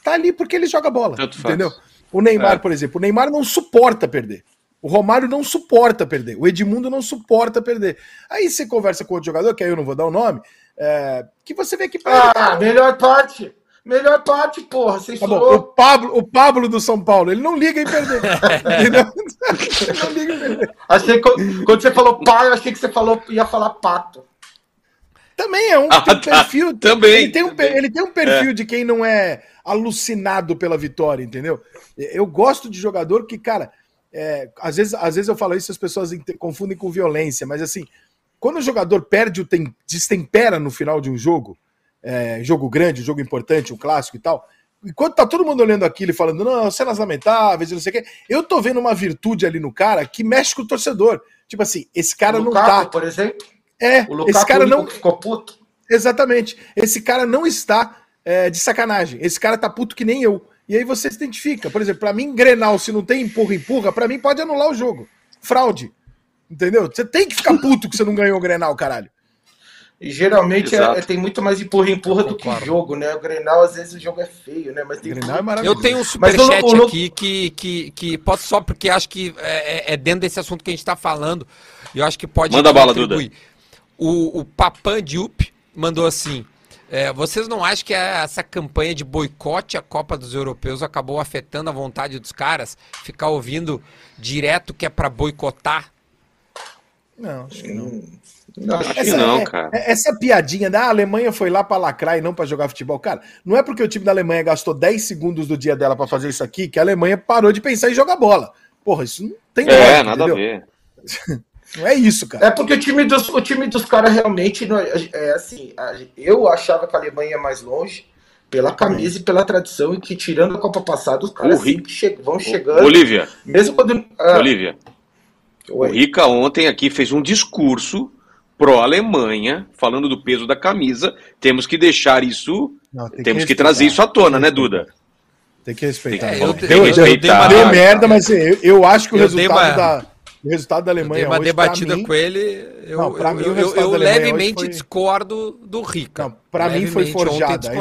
tá ali porque ele joga bola, Tanto entendeu? Faz. O Neymar, é. por exemplo, o Neymar não suporta perder. O Romário não suporta perder. O Edmundo não suporta perder. Aí você conversa com outro jogador, que aí eu não vou dar o nome, é, que você vê que. Ah, melhor parte. Melhor parte, porra. Vocês tá bom, o, Pablo, o Pablo do São Paulo, ele não liga em perder. *laughs* Ele não liga em perder. Achei que, quando você falou pai, eu achei que você falou, ia falar pato. Também é um, ah, um tá. perfil. Também. Ele tem um, também. Ele tem um perfil é. de quem não é alucinado pela vitória, entendeu? Eu gosto de jogador que, cara, é, às, vezes, às vezes eu falo isso as pessoas confundem com violência, mas assim, quando o jogador perde o tem, destempera no final de um jogo, é, jogo grande, jogo importante, um clássico e tal, enquanto tá todo mundo olhando aquilo e falando, não, cenas lamentáveis, não sei o quê, eu tô vendo uma virtude ali no cara que mexe com o torcedor. Tipo assim, esse cara não tá. por exemplo? É, esse cara não. Ficou puto. Exatamente. Esse cara não está é, de sacanagem. Esse cara tá puto que nem eu. E aí você se identifica. Por exemplo, para mim, Grenal, se não tem empurra, empurra, para mim pode anular o jogo. Fraude. Entendeu? Você tem que ficar puto que você não ganhou o Grenal, caralho. E geralmente é, é, tem muito mais empurra-empurra do que jogo, né? O Grenal, às vezes, o jogo é feio, né? Mas tem Grenal é maravilhoso. Eu tenho um superchat no... aqui que, que, que posso só porque acho que é, é, é, dentro desse assunto que a gente está falando. E eu acho que pode. Manda bala, Duda. O, o Papan Diup mandou assim: é, vocês não acham que essa campanha de boicote à Copa dos Europeus acabou afetando a vontade dos caras? Ficar ouvindo direto que é para boicotar? Não, acho que não. Não, acho essa, que não, é, cara. É, essa piadinha da Alemanha foi lá para lacrar e não para jogar futebol. Cara, não é porque o time da Alemanha gastou 10 segundos do dia dela para fazer isso aqui que a Alemanha parou de pensar em jogar bola. Porra, isso não tem É, nada entendeu? a ver. *laughs* Não é isso, cara. É porque o time dos, o time dos caras realmente não, é, é assim. Eu achava que a Alemanha ia mais longe pela camisa e pela tradição e que tirando a Copa passada os caras che vão chegando. Olivia. Mesmo quando. Ah, Olivia. Oi. O Rica ontem aqui fez um discurso pró-Alemanha, falando do peso da camisa. Temos que deixar isso. Não, temos que, que trazer isso à tona, né, Duda? Tem que respeitar. É, eu, deu, deu, deu, merda, mas eu, eu acho que o resultado da o resultado da Alemanha eu dei uma hoje, debatida mim, com ele. Eu, não, eu, mim, eu, eu, eu levemente foi... discordo do Rica. Para mim foi forjada.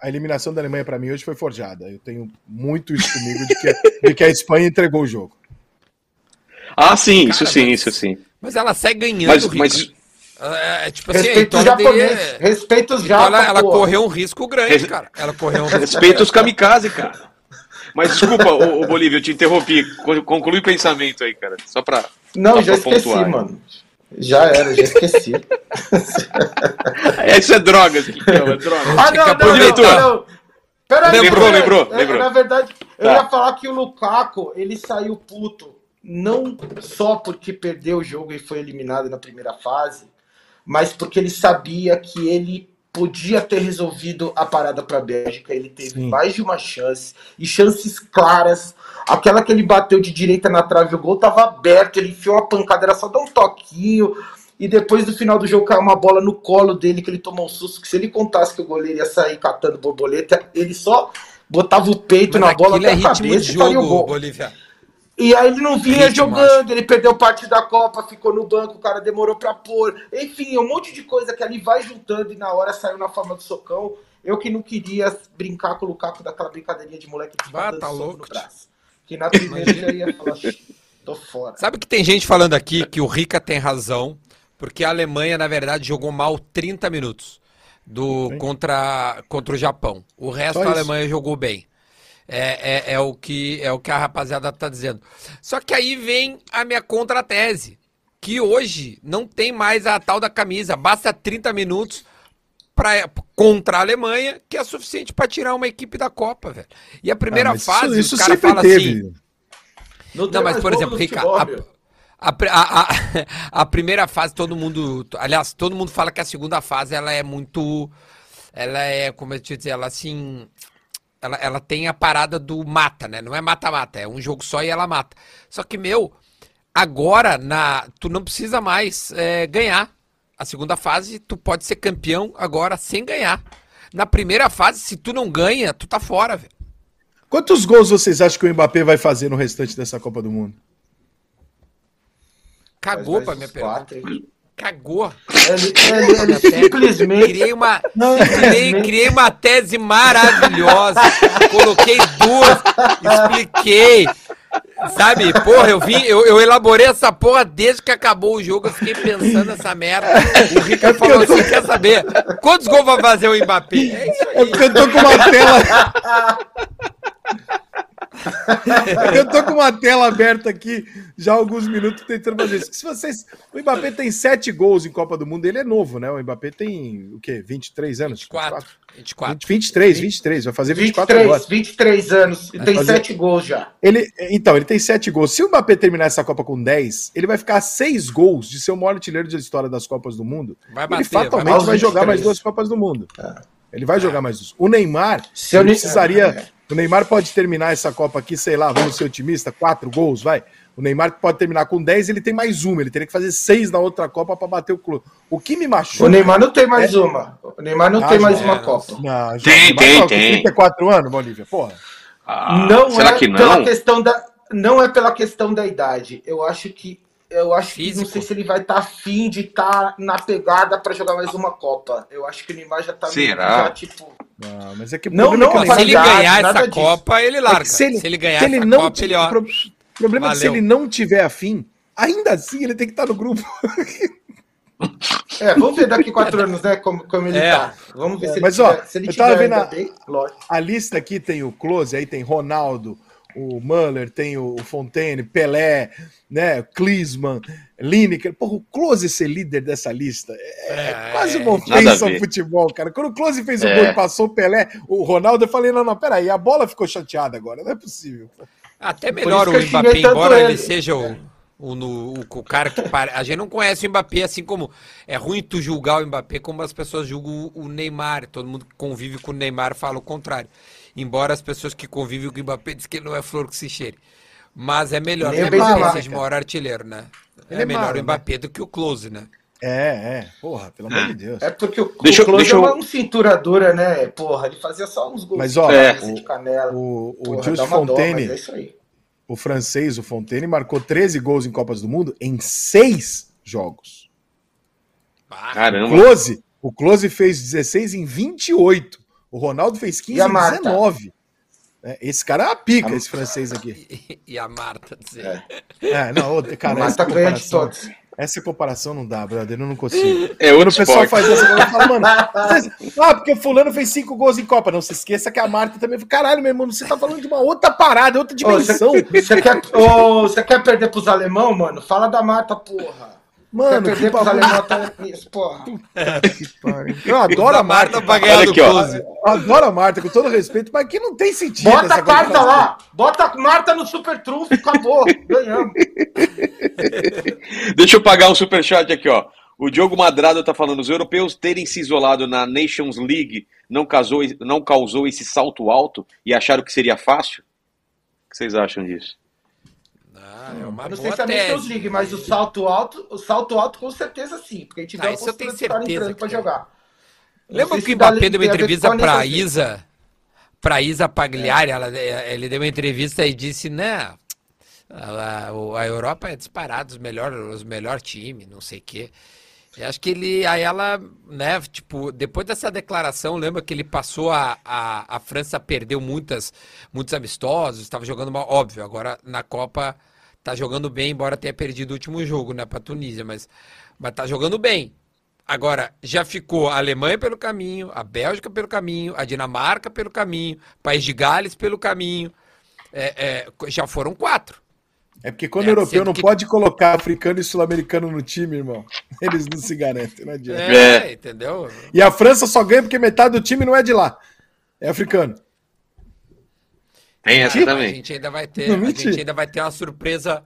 A eliminação da Alemanha para mim hoje foi forjada. Eu tenho muito isso comigo de que, de que a Espanha entregou o jogo. Ah, sim, Cara, isso sim, mas, isso sim. Mas ela segue ganhando. Mas, mas... É, é, tipo assim, respeito os japoneses. De... Respeito os então ela, ela correu um risco grande, cara. Ela correu um risco Respeita os kamikaze, cara. Mas desculpa, o, o Bolívia, eu te interrompi. Conclui o pensamento aí, cara. Só pra. Não, só já pra esqueci, pontuar. mano. Já era, já esqueci. é, *laughs* isso é drogas que é drogas. Ah, não, não, não, não, Pera lembrou, aí, lembrou, é, lembrou. Na verdade, eu tá. ia falar que o Lukaku, ele saiu puto, não só porque perdeu o jogo e foi eliminado na primeira fase, mas porque ele sabia que ele podia ter resolvido a parada para a Bélgica. Ele teve Sim. mais de uma chance e chances claras. Aquela que ele bateu de direita na trave, o gol estava aberto, ele enfiou uma pancada, era só dar um toquinho. E depois do final do jogo caiu uma bola no colo dele que ele tomou um susto. Que se ele contasse que o goleiro ia sair catando borboleta, ele só botava o peito Mas na bola até é a cabeça e faria o gol. Bolívia. E aí ele não vinha Ritmo, jogando, ele perdeu parte da Copa, ficou no banco, o cara demorou para pôr. Enfim, um monte de coisa que ali vai juntando e na hora saiu na forma do socão. Eu que não queria brincar com o Lukaku daquela brincadeirinha de moleque que ah, tá louco. no braço. Que na primeira já ia falar, tô fora. Sabe que tem gente falando aqui que o Rica tem razão, porque a Alemanha, na verdade, jogou mal 30 minutos do contra, contra o Japão. O resto da Alemanha jogou bem. É, é, é, o que, é o que a rapaziada tá dizendo. Só que aí vem a minha contratese. Que hoje não tem mais a tal da camisa. Basta 30 minutos pra, contra a Alemanha, que é suficiente para tirar uma equipe da Copa, velho. E a primeira ah, fase, isso, isso o cara fala teve. assim. Não, não mas, por exemplo, Ricardo. A, a, a, *laughs* a, primeira fase, todo mundo. Aliás, todo mundo fala que a segunda fase ela é muito. Ela é, como eu te dizer, ela assim ela, ela tem a parada do mata, né? Não é mata-mata, é um jogo só e ela mata. Só que, meu, agora na tu não precisa mais é, ganhar. A segunda fase, tu pode ser campeão agora sem ganhar. na primeira fase, se tu não ganha, tu tá fora, velho. Quantos gols vocês acham que o Mbappé vai fazer no restante dessa Copa do Mundo? Cagou pra mais minha pergunta. quatro, hein? Cagou. Ele, ele, ele simplesmente. Criei uma, Não, criei, criei uma tese maravilhosa. Coloquei duas, expliquei. Sabe, porra, eu vim, eu, eu elaborei essa porra desde que acabou o jogo, eu fiquei pensando nessa merda. O Rica falou assim: quer saber? Quantos gols vai fazer o Mbappé? É isso É aí. porque eu tô com uma tela. *laughs* eu tô com uma tela aberta aqui já há alguns minutos tentando fazer isso. Se vocês, o Mbappé tem sete gols em Copa do Mundo, ele é novo, né? O Mbappé tem o quê? 23 anos? 24. 24. 23, 23, vai fazer 24 23, agora. 23 anos e tem fazer- 7 gols já. Ele, então, ele tem sete gols. Se o Mbappé terminar essa Copa com 10, ele vai ficar a seis gols de ser o maior artilheiro da história das Copas do Mundo. Vai ele bater, fatalmente vai vai, jogar mais 23. duas Copas do Mundo. Ele vai jogar mais duas. O Neymar, Se eu precisaria. É. O Neymar pode terminar essa Copa aqui, sei lá, vamos ser otimista, quatro gols, vai. O Neymar pode terminar com 10, ele tem mais uma. Ele teria que fazer seis na outra Copa para bater o clube. O que me machuca. O Neymar não tem mais uma. O Neymar não Ah, tem mais já uma. Copa. Não, Tem, Neymar tem, tem. 34 anos, Bolívia, porra. Ah, não será é que pela não? questão da não é pela questão da idade. Eu acho que eu acho que Físico. não sei se ele vai estar afim de estar na pegada para jogar mais uma Copa. Eu acho que o Neymar já tá meio Será? já, tipo, Não, mas é que Não, não, é que Se ele ganhar essa disso. Copa, ele É larga. que se ele, se ele ganhar se ele essa não Copa, ele ó. O problema é que se Valeu. ele não tiver afim, ainda assim ele tem que estar no grupo. *laughs* é, vamos ver daqui quatro anos, né, como, como ele É. tá. Vamos ver se ele Mas, ó, tiver, se ele eu tava tiver vendo ainda a- bem, lógico. A lista aqui tem o Close, aí tem Ronaldo, o Muller, tem o Fontaine, Pelé, né, Klinsmann, Lineker. Porra, o Close ser líder dessa lista é, É, quase é. uma ofensa ao futebol, cara. Quando o Close fez o É. gol e passou o Pelé, o Ronaldo, eu falei, não, não, peraí, a bola ficou chateada agora, não é possível. Até melhor o Mbappé, embora ele ele. seja o, o, no- o- o cara que pare... A gente não conhece o Mbappé, assim como é ruim tu julgar o Mbappé como as pessoas julgam o Neymar. Todo mundo que convive com o Neymar fala o contrário. Embora as pessoas que convivem com o Mbappé dizem que ele não é flor que se cheire. Mas é melhor Nem que seja o maior artilheiro, né? Ele é é melhor mala, o Mbappé do que o Close, né? É, é, porra, pelo amor de Deus. É porque o, Deixa o Klose deixa eu- é uma cintura dura, né? Porra, ele fazia só uns gols Mas, ó, É. cabeça, de canela. O, o Porra, dó, Fontaine, mas é isso aí. o francês, o Fontaine, marcou 13 gols em Copas do Mundo em seis jogos. Caramba. Close, o Close fez 16 em 28. O Ronaldo fez 15 E Marta? 19. É, esse cara é uma pica, A- esse francês aqui. e a Marta dizer. É. É, não, cara, essa de comparação, todos. essa comparação não dá, brother, eu não consigo. É Quando o pessoal faz essa coisa, eu falo, mano, ah, porque fulano fez cinco gols em Copa. Não se esqueça que a Marta também. Caralho, meu irmão, você tá falando de uma outra parada, outra Ô, Você dimensão. *laughs* você quer, ô, você quer perder pros alemão, mano? Fala da Marta, porra. Mano, que perder bagulho alemão até isso, porra. *laughs* que pariu. Eu *laughs* adoro a Marta. pra ganhar Olha aqui, ó. Adoro a Marta, com todo respeito, mas aqui não tem sentido. Bota a carta comparação. lá. Bota a Marta no super trunfo, acabou. *laughs* Ganhamos. Deixa eu pagar um superchat aqui, ó. O Diogo Madrado tá falando, os europeus terem se isolado na Nations League não, causou, não causou esse salto alto e acharam que seria fácil? O que vocês acham disso? É uma Eu não sei se é a Nations tese. League, mas o salto alto, o salto alto com certeza sim, porque a gente Ah, vê a dos caras certeza entrando pra tem. jogar. Lembra que o Mbappé deu uma entrevista com a pra Nations League. Isa? Pra Isa Pagliari, ela, ele deu uma entrevista e disse, né, a, a Europa é disparado os melhor, os melhor time, não sei o quê. E acho que ele, aí ela, né, tipo, depois dessa declaração, lembra que ele passou a, a, a França perdeu muitas, muitos amistosos, estava jogando mal, óbvio, agora na Copa tá jogando bem, embora tenha perdido o último jogo, né, pra Tunísia, mas, mas tá jogando bem. Agora, já ficou a Alemanha pelo caminho, a Bélgica pelo caminho, a Dinamarca pelo caminho, País de Gales pelo caminho. É, é, já foram quatro. É porque quando É, o europeu não que- pode colocar africano e sul-americano no time, irmão, *laughs* eles não se garantem, não adianta. É, É. entendeu? E a França só ganha porque metade do time não é de lá. É africano. Tem essa A também. gente ainda vai ter, Não, a gente ainda vai ter uma surpresa,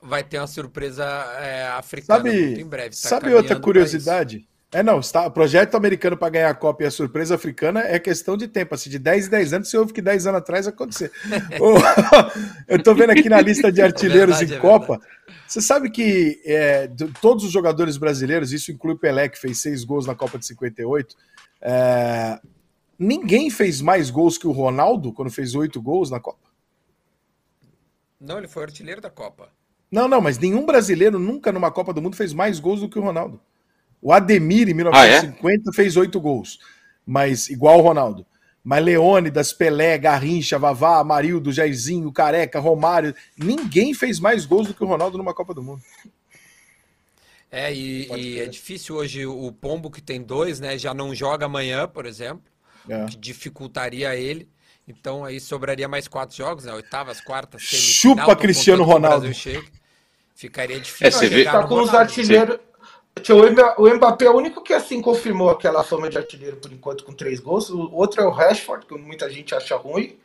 vai ter uma surpresa é, africana muito Sabe, em breve. tá sabe outra curiosidade? É, não, está, o projeto americano para ganhar a Copa e a surpresa africana é questão de tempo. Assim, de 10 em 10 anos, você ouve que 10 anos atrás acontecer. *laughs* *laughs* Eu tô vendo aqui na lista de artilheiros verdade, em é Copa. Você sabe que é, todos os jogadores brasileiros, isso inclui o Pelé, que fez seis gols na Copa de 58, é, ninguém fez mais gols que o Ronaldo quando fez oito gols na Copa? Não, ele foi artilheiro da Copa. Não, não, mas nenhum brasileiro nunca numa Copa do Mundo fez mais gols do que o Ronaldo. O Ademir, em Ah, é? 1950, fez oito gols, mas igual o Ronaldo. Mas Leônidas, Pelé, Garrincha, Vavá, Amarildo, Jairzinho, Careca, Romário, ninguém fez mais gols do que o Ronaldo numa Copa do Mundo. É, e, e é difícil hoje o Pombo que tem dois, né? Já não joga amanhã, por exemplo, É. que dificultaria ele. Então aí sobraria mais quatro jogos, né? Oitavas, quartas, Chupa tô Cristiano Ronaldo. Chegue. Ficaria difícil. É, você vê- Tá com os artilheiros. O Mba- O Mbappé é o único que assim confirmou aquela fama de artilheiro por enquanto com três gols. O outro é o Rashford, que muita gente acha ruim.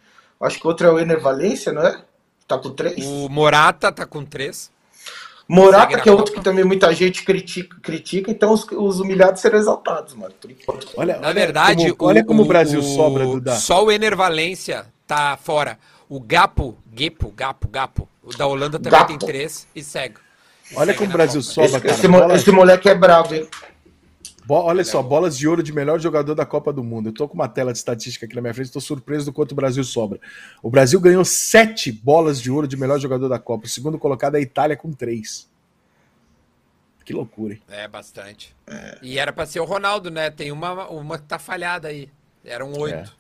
Acho que o outro é o Ener Valência, não é? Tá com três. O Morata tá com três. Morata, que é outro que também muita gente critica, critica então os, os humilhados serão exaltados, mano. Olha, Na verdade, como, olha como o Brasil sobra, Duda. Só o Ener Valência tá fora. O Gapo, Gepo, Gapo, Gapo, o da Holanda também Gapo. tem três e segue. E Olha segue como o Brasil Copa. sobra, Esse, cara. esse esse moleque é bravo, hein? Bo- olha só, bolas de ouro de melhor jogador da Copa do Mundo. Eu tô com uma tela de estatística aqui na minha frente, tô surpreso do quanto o Brasil sobra. O Brasil ganhou sete bolas de ouro de melhor jogador da Copa. O segundo colocado é a Itália com três. Que loucura, hein? É, bastante. E era pra ser o Ronaldo, né? Tem uma, uma que tá falhada aí. Eram oito.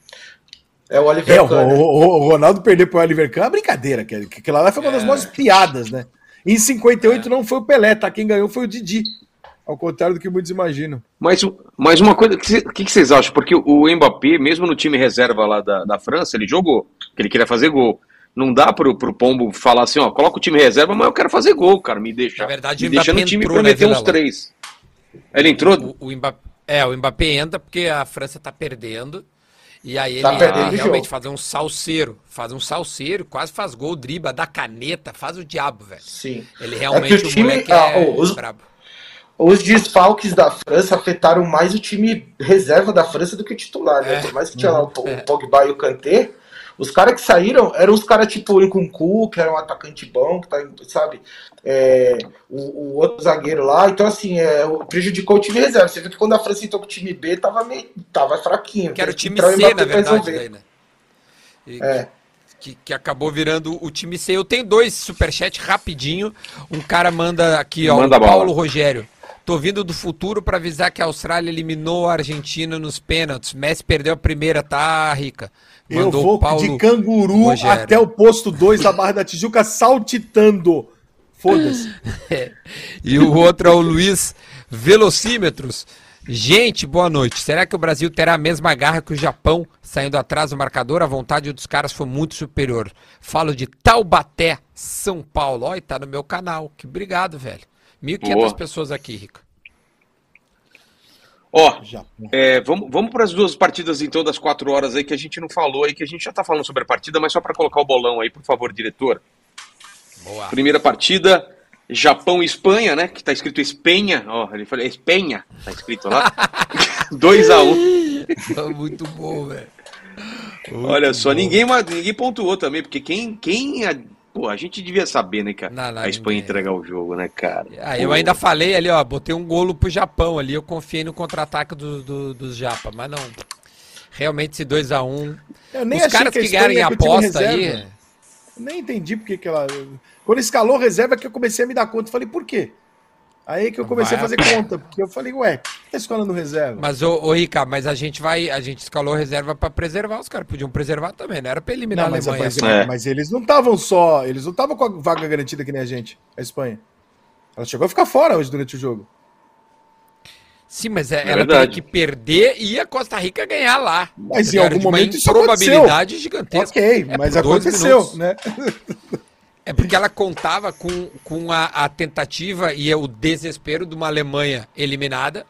É o Oliver É, o, Kahn, né? o- o Ronaldo perder pro Oliver Kahn é uma brincadeira. Que, que aquela lá foi uma das É. maiores piadas, né? Em 58 não foi o Pelé, tá? Quem ganhou foi o Didi. Ao contrário do que muitos imaginam. Mas, mas uma coisa, o que, o que que vocês acham? Porque o Mbappé, mesmo no time reserva lá da, da França, ele jogou, que ele queria fazer gol. Não dá pro, pro Pombo falar assim, ó, coloca o time reserva, mas eu quero fazer gol, cara, me deixa. Na verdade, me o deixa Mbappé no time entrou, pra né, uns três. Ele entrou? O, o Mbappé, é, o Mbappé entra porque a França tá perdendo. E aí ele, Tá perdendo ele o realmente faz um salseiro. Faz um salseiro, quase faz gol, dribla, dá caneta, faz o diabo, velho. Sim. Ele realmente, É que o o time- moleque ah, é os- brabo. Os desfalques da França afetaram mais o time reserva da França do que o titular, né? É. Por mais que tinha lá o, o Pogba e o Kanté, os caras que saíram eram os caras tipo o Nkunku, que era um atacante bom, que tá, sabe? É, o, o outro zagueiro lá. Então, assim, é, o- prejudicou o time reserva. Você viu que quando a França entrou com o time B, tava, meio, tava fraquinho. Que era o time C, na pra verdade, daí, né? E É. que, que acabou virando o time C. Eu tenho dois superchat rapidinho. Um cara manda aqui, ó, Manda o. Paulo Rogério. Tô vindo do futuro pra avisar que a Austrália eliminou a Argentina nos pênaltis. Messi perdeu a primeira, tá, Rica? Eu vou o Paulo de canguru Rogério. até o posto 2 da Barra da Tijuca saltitando. Foda-se. *laughs* E o outro é o Luiz Velocímetros. Gente, boa noite. Será que o Brasil terá a mesma garra que o Japão, saindo atrás do marcador? A vontade dos caras foi muito superior. Falo de Taubaté, São Paulo. Olha, tá no meu canal. Que obrigado, velho. 1.500 Boa. pessoas aqui, Rica. Ó, é, vamos, vamos para as duas partidas então das quatro horas aí que a gente não falou aí, que a gente já tá falando sobre a partida, mas só para colocar o bolão aí, por favor, diretor. Boa. Primeira partida, Japão e Espanha, né? Que tá escrito Espenha, ó, ele falou Espenha, tá escrito lá. *laughs* 2 a 1 um. muito bom, velho. Olha só, ninguém, ninguém pontuou também, porque quem, quem a, pô, a gente devia saber, né, cara? Não, não, a Espanha ninguém. entregar o jogo, né, cara? Ah, eu ainda falei ali, ó, botei um golo pro Japão ali, eu confiei no contra-ataque do, do- dos Japa, mas não. Realmente esse 2x1. Eu nem Os caras a que Espanha ganharem time aposta aí. Nem entendi por que que ela. Quando escalou reserva, que eu comecei a me dar conta. Falei, por quê? Aí que eu comecei Vai a fazer conta. Porque eu falei, ué, por que tá escalando reserva? Mas, ô, ô Rica, mas a gente vai. A gente escalou reserva pra preservar. Os caras podiam preservar também, não era pra eliminar Não, a Alemanha. mas, É. mas eles não estavam só. Eles não estavam com a vaga garantida que nem a gente, a Espanha. Ela chegou a ficar fora hoje durante o jogo. Sim, mas é- É ela verdade. teria que perder e a Costa Rica ganhar lá. Mas em algum momento isso probabilidade gigantesca. Ok, É, mas aconteceu, né? *laughs* É porque ela contava com, com a, a tentativa e o desespero de uma Alemanha eliminada.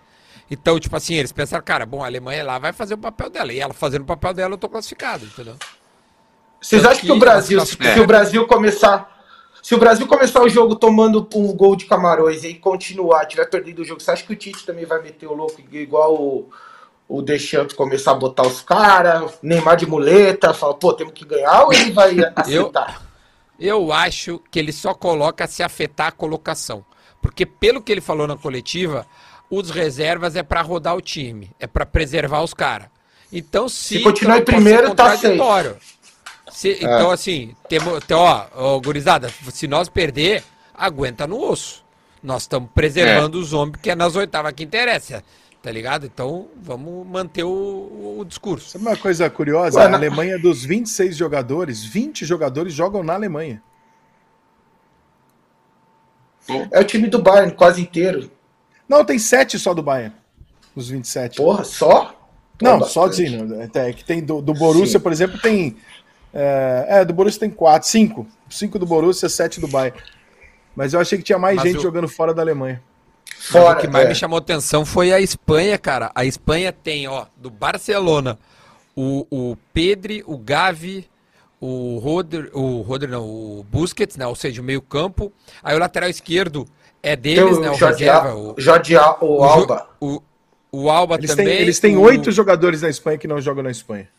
Então, tipo assim, eles pensaram, cara, bom, a Alemanha lá vai fazer o papel dela. E ela fazendo o papel dela, eu tô classificado, entendeu? Vocês acham que o que Brasil, as se, se o Brasil começar. Se o Brasil começar o jogo tomando um gol de Camarões e continuar, tiver perdido o jogo, você acha que o Tite também vai meter o louco igual o, o Deschamps começar a botar os caras, Neymar de muleta, fala, pô, temos que ganhar ou ele vai *laughs* aceitar? Eu acho que ele só coloca se afetar a colocação. Porque pelo que ele falou na coletiva, os reservas é pra rodar o time, é pra preservar os caras. Então, se, Se continuar então, em primeiro, tá contraditório. Se- É. Então, assim, temos, então, ó, ó, gurizada, se nós perder, aguenta no osso. Nós estamos preservando os homens, que é nas oitavas que interessa, tá ligado? Então, vamos manter o, o discurso. Sabe uma coisa curiosa? Ué, a na- Alemanha, dos 26 jogadores, 20 jogadores jogam na Alemanha. É o time do Bayern quase inteiro. Não, tem 7 só do Bayern. Os 27. Porra, só? não, Pô, só bastante. assim. não, É que tem do, do Borussia, Sim. por exemplo, tem. É, é, do Borussia tem 4, 5. 5 do Borussia, 7 do Bayern. Mas eu achei que tinha mais Mas gente o- jogando fora da Alemanha. Mas Fora. o que mais é. me chamou atenção foi a Espanha, cara. A Espanha tem, ó, do Barcelona, o, o Pedri, o Gavi, o Roder, o Roder não, o Busquets, né? Ou seja, o meio-campo. Aí o lateral esquerdo é deles, o né? O Jordi, reserva, o, Jordi Al- o o Alba. O, o Alba Eles têm, também. eles têm o- 8 jogadores na Espanha que não jogam na Espanha.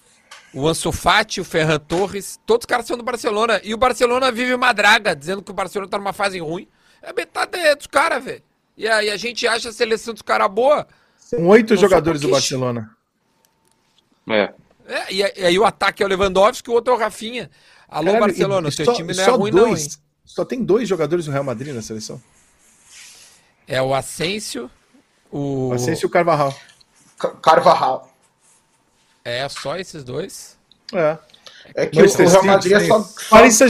O Ansu Fati, o Ferran Torres, todos os caras são do Barcelona. E o Barcelona vive uma draga, dizendo que o Barcelona tá numa fase ruim. É metade é dos caras, velho. E aí a gente acha a seleção dos caras boa. São 8 Não jogadores do Barcelona. É. É, e, e aí o ataque é o Lewandowski, o outro é o Rafinha. Alô, Caralho, Barcelona, e o seu só- time não é ruim, não, dois- hein? Só tem dois jogadores no Real Madrid na seleção. É o Asensio, o. Asensio e o Carvajal. Ca- Carvajal. É só esses dois. É. É que o, o Real Madrid é só, só, Paris só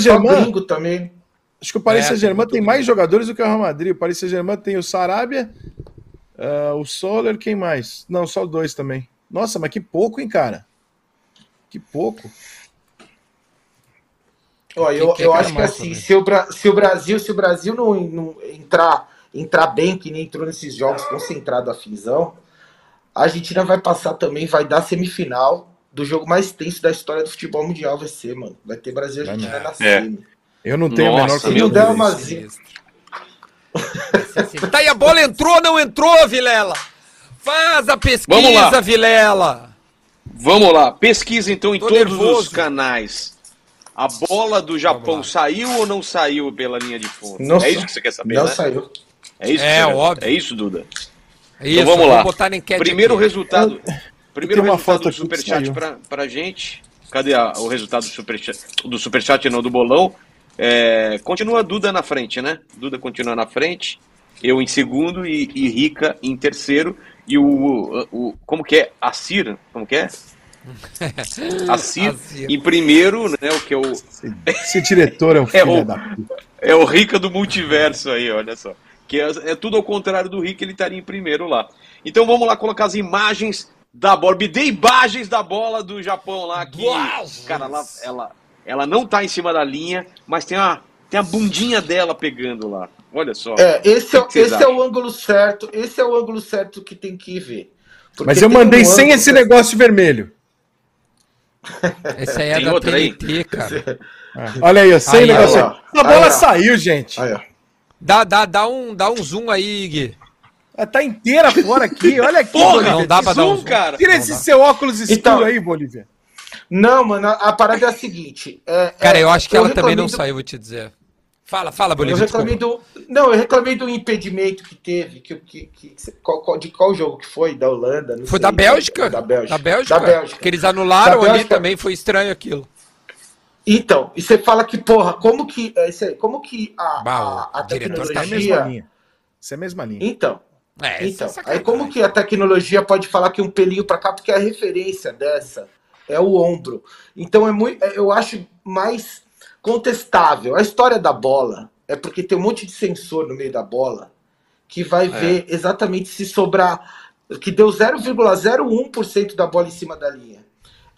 também. Acho que o Paris É, Saint-Germain tem tem mais jogadores do que o Real Madrid. O Paris Saint-Germain tem o Sarabia, ah, o Soler, quem mais? Não, só dois também. Nossa, mas que pouco, hein, cara? Que pouco. Ó, eu, que eu acho que assim, também? se o, se o Brasil, se o Brasil não, não entrar, entrar bem, que nem entrou nesses jogos concentrado a finzão, a Argentina vai passar também, vai dar semifinal do jogo mais tenso da história do futebol mundial, vai ser, mano. Vai ter Brasil e Argentina na É. semi. Eu não tenho Nossa, a menor Se não disso. uma. *laughs* Tá aí, a bola entrou ou não entrou, Vilela? Faz a pesquisa, Vamos lá. Vilela. Vamos lá, pesquisa então em Tô todos nervoso. os canais. A bola do Japão saiu ou não saiu pela linha de fundo? Não é isso que você quer saber, Não né? saiu. É isso, que É, óbvio. É isso, Duda. Isso, então vamos lá. botar na enquete Primeiro aqui. resultado. Primeiro tem uma resultado foto do Superchat pra, pra gente. Cadê a- o resultado do Superchat? Do Superchat, não, do bolão. É, continua a Duda na frente, né? Duda continua na frente. Eu em segundo e, e Rica em terceiro. E o, o. Como que é? A Cira? Como que é? *laughs* A Cir Assir. em primeiro, né? O que é o, Esse, esse diretor é um *laughs* filho o- da puta. é o Rica do multiverso aí, olha só. Que é, é tudo ao contrário do Rica, ele estaria em primeiro lá. Então vamos lá colocar as imagens da bola. Me dê imagens da bola do Japão lá. Que, Uau! cara, ela, ela, ela não tá em cima da linha, mas tem a, tem a bundinha dela pegando lá. Olha só. É, esse, é, esse é o ângulo certo. Esse é o ângulo certo que tem que ver. Porque Mas eu tem um mandei sem esse negócio vermelho. *laughs* Esse aí é Tem da outra aí? TNT, cara. *laughs* Olha aí, ó, sem Aí, negócio. ó. A bola Aí, saiu, gente. Aí. Dá, dá, dá, um, dá um zoom aí, Gui. Ela tá inteira fora aqui. Olha aqui, Porra, Bolívia. não dá pra dar um zoom, zoom. cara. Tira Não esse dá. seu óculos escuro Então- aí, Bolívia. Não, mano, a, parada é a seguinte. é- Cara, é- eu acho que ela também não reclamei do- saiu, vou te dizer. Fala, fala, Eu Bolívia. reclamei desculpa. do. Não, eu reclamei do impedimento que teve. Que, que, que, qual- de qual jogo que foi? Da Holanda? Não Foi sei. da Bélgica. Da Bélgica. Da Bélgica. Da Bélgica. Que eles anularam ali também, foi estranho aquilo. Então, e você fala que, porra, como que. é Como que a, Bah, a, a Isso é tá mesma tecnologia. linha. Isso é a mesma linha. Então, É, isso então é aí como que a tecnologia pode falar que um pelinho pra cá, porque a referência dessa é o ombro. Então é muito, é- eu acho mais contestável. A história da bola é porque tem um monte de sensor no meio da bola que vai É. ver exatamente se sobrar, que deu 0,01% da bola em cima da linha.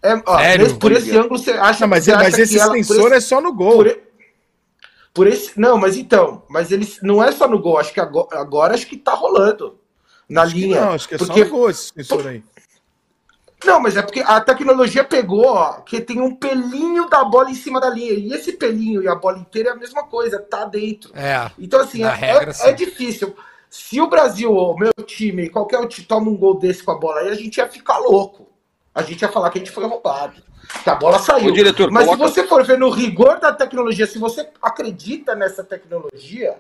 É, ó, Sério? nesse- por esse ângulo você acha Não, mas, você mas acha esse ela- sensor esse- é só no gol. por, por esse, não, mas então, mas eles não é só no gol, acho que agora, agora acho que tá rolando na Acho que linha. Não, acho que é porque, só no gol esse sensor aí. Não, mas é porque a tecnologia pegou, ó, que tem um pelinho da bola em cima da linha e esse pelinho e a bola inteira é a mesma coisa, tá dentro. É. Então assim, é, regra, é- é difícil. Se o Brasil, o meu time, qualquer time toma um gol desse com a bola aí, a gente ia ficar louco. A gente ia falar que a gente foi roubado. Que a bola saiu. Ô, diretor, Mas coloca- se você for ver no rigor da tecnologia, se você acredita nessa tecnologia,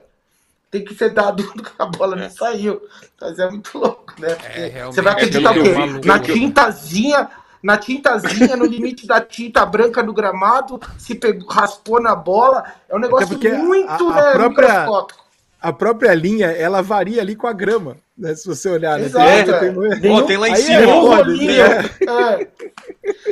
tem que ser dado *laughs* que a bola É. não saiu. Mas é muito louco, né? Porque É, realmente. você vai É, acreditar pelo o quê? Na tintazinha, na tintazinha, no limite da tinta branca do gramado, se pegou, raspou na bola. É um negócio muito a- a né, própria- microscópico. A própria linha, ela varia ali com a grama, né? Se você olhar, né? Exato, Tem- é. tem- Ó, tem lá em Aí cima, é rolinho. É.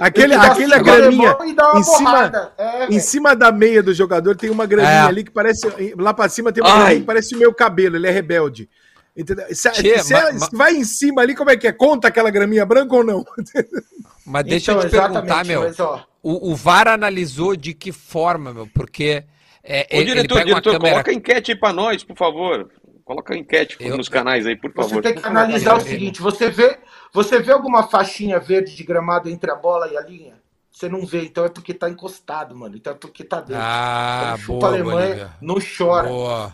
Aquele, dar aquela cinco graminha em cima. É, em cima da meia do jogador tem uma graminha É. ali que parece. Lá pra cima tem uma graminha que parece o meu cabelo, ele é rebelde. Entendeu? Se, Tchê, se- ma- se vai em cima ali, como é que é? Conta aquela graminha branca ou não? *laughs* Mas deixa Então, eu te perguntar, exatamente, meu. mas, O, o VAR analisou de que forma, meu? Porque é, Ô, ele diretor, pega uma diretor, câmera. coloca a enquete aí pra nós, por favor. Coloca a enquete Eu- nos canais aí, por Você favor. tem que analisar o seguinte: você vê, você vê alguma faixinha verde de gramado entre a bola e a linha? Você não vê, então é porque tá encostado, mano. Então é porque tá dentro. Ah, Então, chupa boa, a Alemanha, Bolívia. não chora. Boa.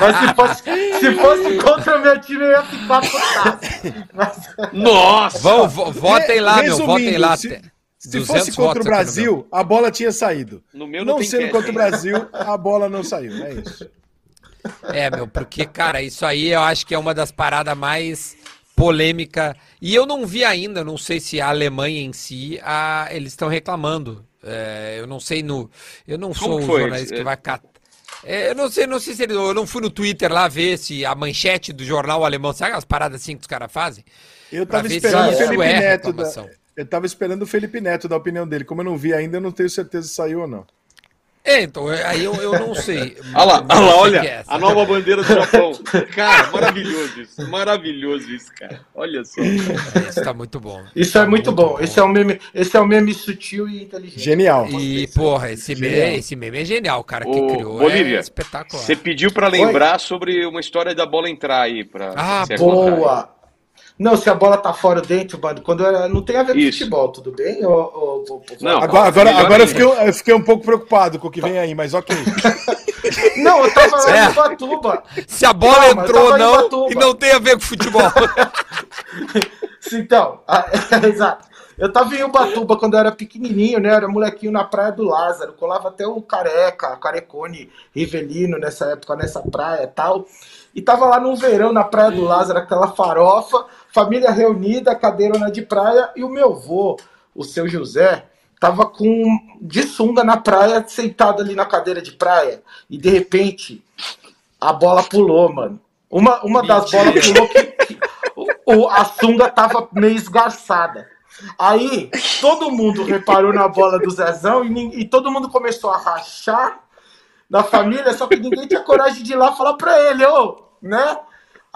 Mas se fosse, se fosse contra o meu time, eu ia ficar putado. Mas, Nossa! Vão, vo- votem lá, meu. Resumindo, Votem lá. se- Se 200 fosse contra o meu. Brasil, a bola tinha saído. No meu não, sendo enquete contra o. Brasil, a bola não saiu. É isso. É, meu, porque, cara, isso aí eu acho que é uma das paradas mais polêmica. E eu não vi ainda, não sei se a Alemanha em si, a, eles estão reclamando. É, eu não sei no. Eu não sou que o foi? jornalista que É. vai catar. É, eu não sei, não sei se ele, eu não fui no Twitter lá ver se a manchete do jornal alemão, sabe as paradas assim que os caras fazem? Eu tava esperando o Felipe é Neto. Da... Eu tava esperando o Felipe Neto da opinião dele. Como eu não vi ainda, eu não tenho certeza se saiu ou não. É, então, é, aí eu, eu não sei. *laughs* Olha lá, olha lá, olha, que é a nova bandeira do Japão. Cara, maravilhoso isso, maravilhoso isso, cara. Olha só. Isso tá muito bom. isso é muito bom. Esse é um meme, esse é um meme sutil e inteligente. Genial. E, porra, esse Genial. meme, esse meme é genial, o cara que Ô, criou. Bolívia, é espetacular. Você pediu pra lembrar sobre uma história da bola entrar aí. Pra, Ah, é. Boa! Não, se a bola tá fora ou dentro, mano, quando era, não tem a ver com Isso. futebol, tudo bem? Ô, ô, ô, Não. Agora, agora, agora eu, fiquei, eu fiquei um pouco preocupado com o que vem aí, mas ok. *laughs* Não, eu tava lá É. em Batuba. Se a bola eu entrou ou não, e não tem a ver com futebol. *laughs* Então, a- *laughs* exato. Eu tava em Ubatuba quando eu era pequenininho, né? Eu era molequinho na praia do Lázaro. Colava até o Careca, Carecone, Rivelino nessa época, nessa praia e tal. E tava lá no verão, na praia do Lázaro, aquela farofa, família reunida, cadeirona de praia. E o meu vô, o seu José, tava com de sunga na praia, sentado ali na cadeira de praia. E de repente, a bola pulou, mano. Uma, uma das bolas pulou que, que o, a sunga tava meio esgarçada. Aí todo mundo reparou na bola do Zezão e, e todo mundo começou a rachar na família, só que ninguém tinha coragem de ir lá falar pra ele, ô, né?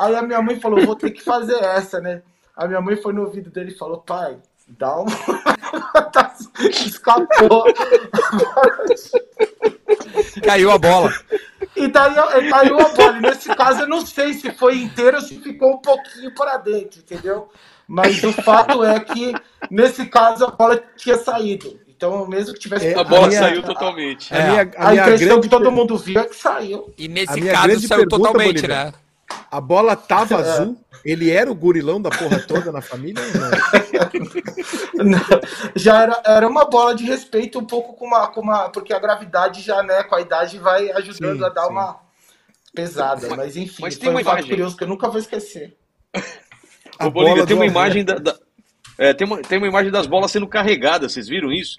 Aí a minha mãe falou, vou ter que fazer essa, né? A minha mãe foi no ouvido dele e falou, pai, dá uma. *laughs* Escapou. Caiu a bola. E daí caiu a bola. E nesse caso, eu não sei se foi inteiro ou se ficou um pouquinho para dentro, entendeu? Mas o fato é que, nesse caso, a bola tinha saído. Então, mesmo que tivesse. É, A bola A minha- saiu totalmente. A É. minha, A, a minha impressão grande que todo mundo viu é que saiu. E A nesse caso saiu pergunta, totalmente, Bolívia, né? A bola tava *laughs* azul? Ele era o gurilão da porra toda na família *laughs* não? Já era, era uma bola de respeito, um pouco com uma, com uma. Porque a gravidade já, né, com a idade, vai ajudando Sim, a dar sim. uma pesada. Mas enfim, mas tem foi uma um fato imagem. curioso que eu nunca vou esquecer. A Ô, Bolívia, bola tem uma imagem da. da- é, tem, uma, tem uma imagem das bolas sendo carregadas, vocês viram isso?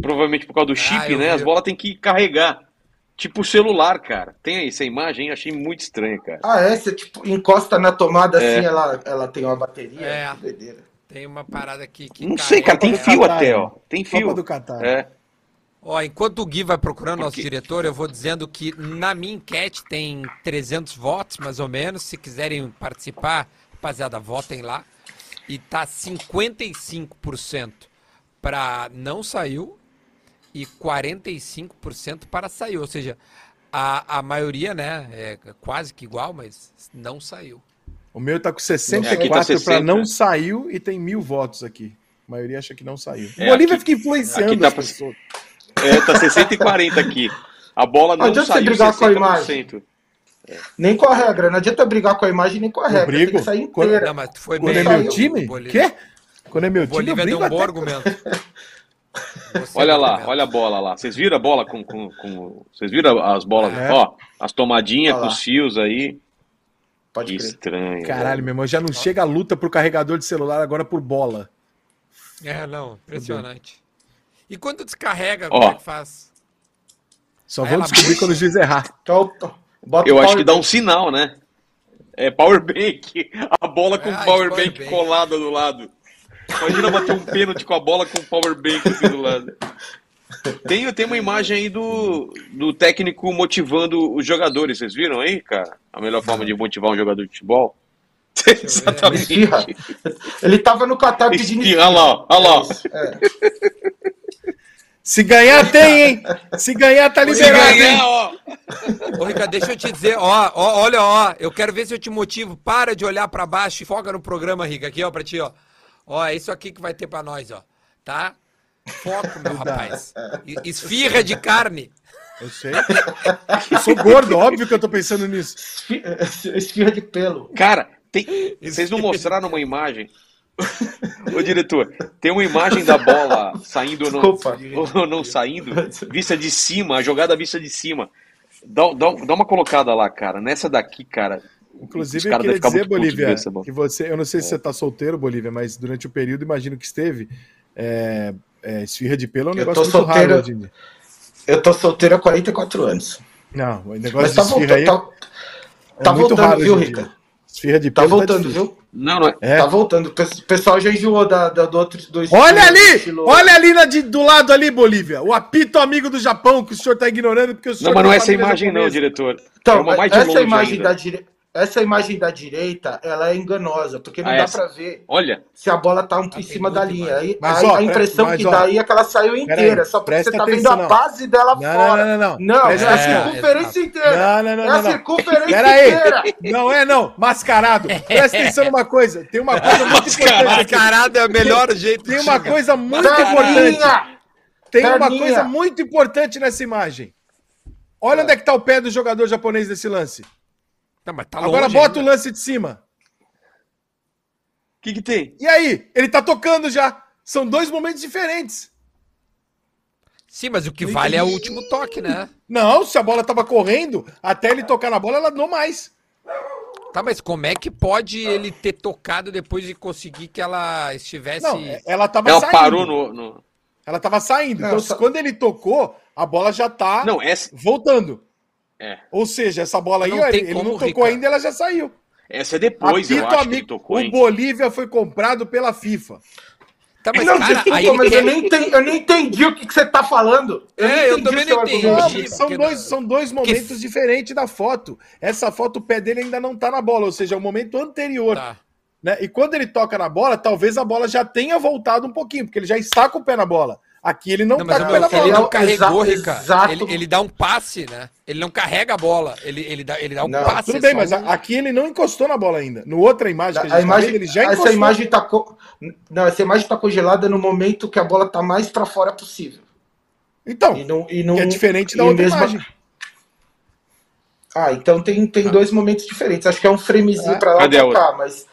Provavelmente por causa do chip, eu né? vi. As bolas tem que carregar. Tipo o celular, cara. Tem aí essa imagem? Achei muito estranha, cara. Ah, é? Você tipo, encosta na tomada É. assim, ela, ela tem uma bateria? É. Que doideira. Tem uma parada aqui que. Não sei, cara, tem fio Catar, até, ó. Tem Copa fio. do Catar. É. Ó, enquanto o Gui vai procurando nosso Porque- diretor, eu vou dizendo que na minha enquete tem 300 votos, mais ou menos. Se quiserem participar, rapaziada, votem lá. E tá 55% para não saiu e 45% para saiu. Ou seja, a, a maioria, né, é quase que igual, mas não saiu. O meu tá com Aqui 64 tá para 60. não saiu e tem mil votos aqui. A maioria acha que não saiu. É, o Bolívia aqui- fica influenciando aqui tá as pra- pessoas. É, tá 640 aqui. A bola não Adianta você saiu brigar com a 60%. Nem com a regra. Não adianta brigar com a imagem nem com a Eu regra. brigo. Tem que sair Quando- inteira. Não, mas foi Quando bem. é meu o time? Bolívia. Quê? Quando é meu O time, eu Bolívia deu brigo um bom até... argumento. *laughs* Você Olha deu lá, olha a bola lá. Vocês viram a bola com. com, com... Vocês viram as bolas? É. Ó, as tomadinhas com os fios aí. Pode Que crer. estranho. Caralho, meu irmão, já não chega a luta pro carregador de celular agora por bola. É, não, impressionante. E quando descarrega, Ó. como é que faz? Só Aí vou descobrir quando o juiz errar. Então, bota Eu acho que dá um sinal, né? É power bank. *laughs* A bola com É, power power bank bank. colada do lado. Imagina bater um pênalti com a bola com power bank assim do lado. Tem, tem uma imagem aí do, do técnico motivando os jogadores. Vocês viram aí, cara? A melhor forma de motivar um jogador de futebol? *laughs* Exatamente. Esfirra. Ele tava no Qatar pedindo Esfirra, olha lá, olha lá. É. Se ganhar, tem, hein? Se ganhar, tá Se liberado, hein? ganhar, ó. Ô, Ricardo, deixa eu te dizer, ó, ó, olha, ó, eu quero ver se eu te motivo. Para de olhar pra baixo e foca no programa, Rica, aqui, ó, pra ti, ó. Ó, é isso aqui que vai ter pra nós, ó, tá? Foco, meu rapaz. Esfirra de carne. Eu sei. Eu sou gordo, óbvio que eu tô pensando nisso. Esfirra- de pelo. Cara, tem- vocês não mostraram uma imagem? Ô diretor, tem uma imagem da bola saindo ou não, ou não saindo, vista de cima, a jogada vista de cima. Dá, dá, dá uma colocada lá, cara. Nessa daqui, cara. Inclusive, eu queria dizer, de Bolívia, que você, eu não sei se você tá solteiro, Bolívia, mas durante o período, imagino que esteve, é, é, esfirra de pelo é um Eu negócio tô muito raro solteiro. hoje em dia. Eu tô solteiro há 44 anos. Não, o negócio Mas de tá esfirra aí voltando, tá, é tá muito voltando, raro viu. Rica? Esfirra de Tá pelo voltando, difícil. viu? Não, não é. É. Tá voltando. O pe- pessoal já enjoou da, da- do outro do Olha ali! estilo- Olha ali na de- do lado ali, Bolívia. O apito amigo do Japão que o senhor tá ignorando porque o senhor Não, mas não da é essa imagem, não, japonesa. diretor. é Então, uma mais de essa longe imagem ainda. da direita. Essa imagem da direita, ela é enganosa, porque não Ah, dá pra ver Olha, se a bola tá um em tem cima da linha. Aí, Mas, a, ó, a impressão mas, que ó, dá aí é que ela saiu inteira, só porque presta você tá atenção, vendo a não. base dela Não, fora. não, não, não. Não, é a circunferência inteira. Não, não, não, é não, a não. circunferência Pera aí. inteira. Não é, não. Mascarado. Presta atenção numa coisa. Tem uma coisa muito *laughs* importante. Mascarado é o melhor jeito. Tem uma coisa muito importante. Tem uma coisa muito importante nessa imagem. Olha onde é que tá o pé do jogador japonês nesse lance. Não, mas tá Agora longe bota o ainda. lance de cima. o que, que tem? E aí? Ele tá tocando já. São dois momentos diferentes. Sim, mas o que vale é o último toque, né? Não, se a bola tava correndo, até ele tocar na bola, ela não mais. Tá, mas como é que pode ele ter tocado depois de conseguir que ela estivesse. Não, ela tava Ela saindo. parou no. no- Ela tava saindo. Não, então, só- quando ele tocou, a bola já tá Não, essa, voltando. É. Ou seja, essa bola aí, Não ó, ele, ele não tocou Rica. ainda, ela já saiu. essa é depois, eu Apito acho que ele amigo, tocou, o hein? Bolívia foi comprado pela FIFA. Tá, mas, não, cara, desculpa, aí mas eu, nem entendi, eu nem entendi o que, que você tá falando. É, eu também não entendi. Não, Imagina, são, dois, são dois momentos diferentes da foto. Essa foto, o pé dele ainda não tá na bola, ou seja, é o momento anterior. Tá. Né? E quando ele toca na bola, talvez a bola já tenha voltado um pouquinho, porque ele já está com o pé na bola. Aqui ele não, Não, tá filho bola. não Exa- carregou, Rica. exato. Ele, ele dá um passe, né? Ele não carrega a bola. Ele, ele, dá, ele dá um Não, passe. Tudo é bem, mas um- aqui ele não encostou na bola ainda. No outra imagem que a gente A imagem, tá vendo, ele já encostou. essa imagem tá co... não, essa imagem tá congelada no momento que a bola tá mais pra fora possível. Então, E não, e não, que é diferente da outra mesmo- imagem. Ah, então tem, tem Tá. dois momentos diferentes. Acho que é um framezinho É. pra lá e cá, mas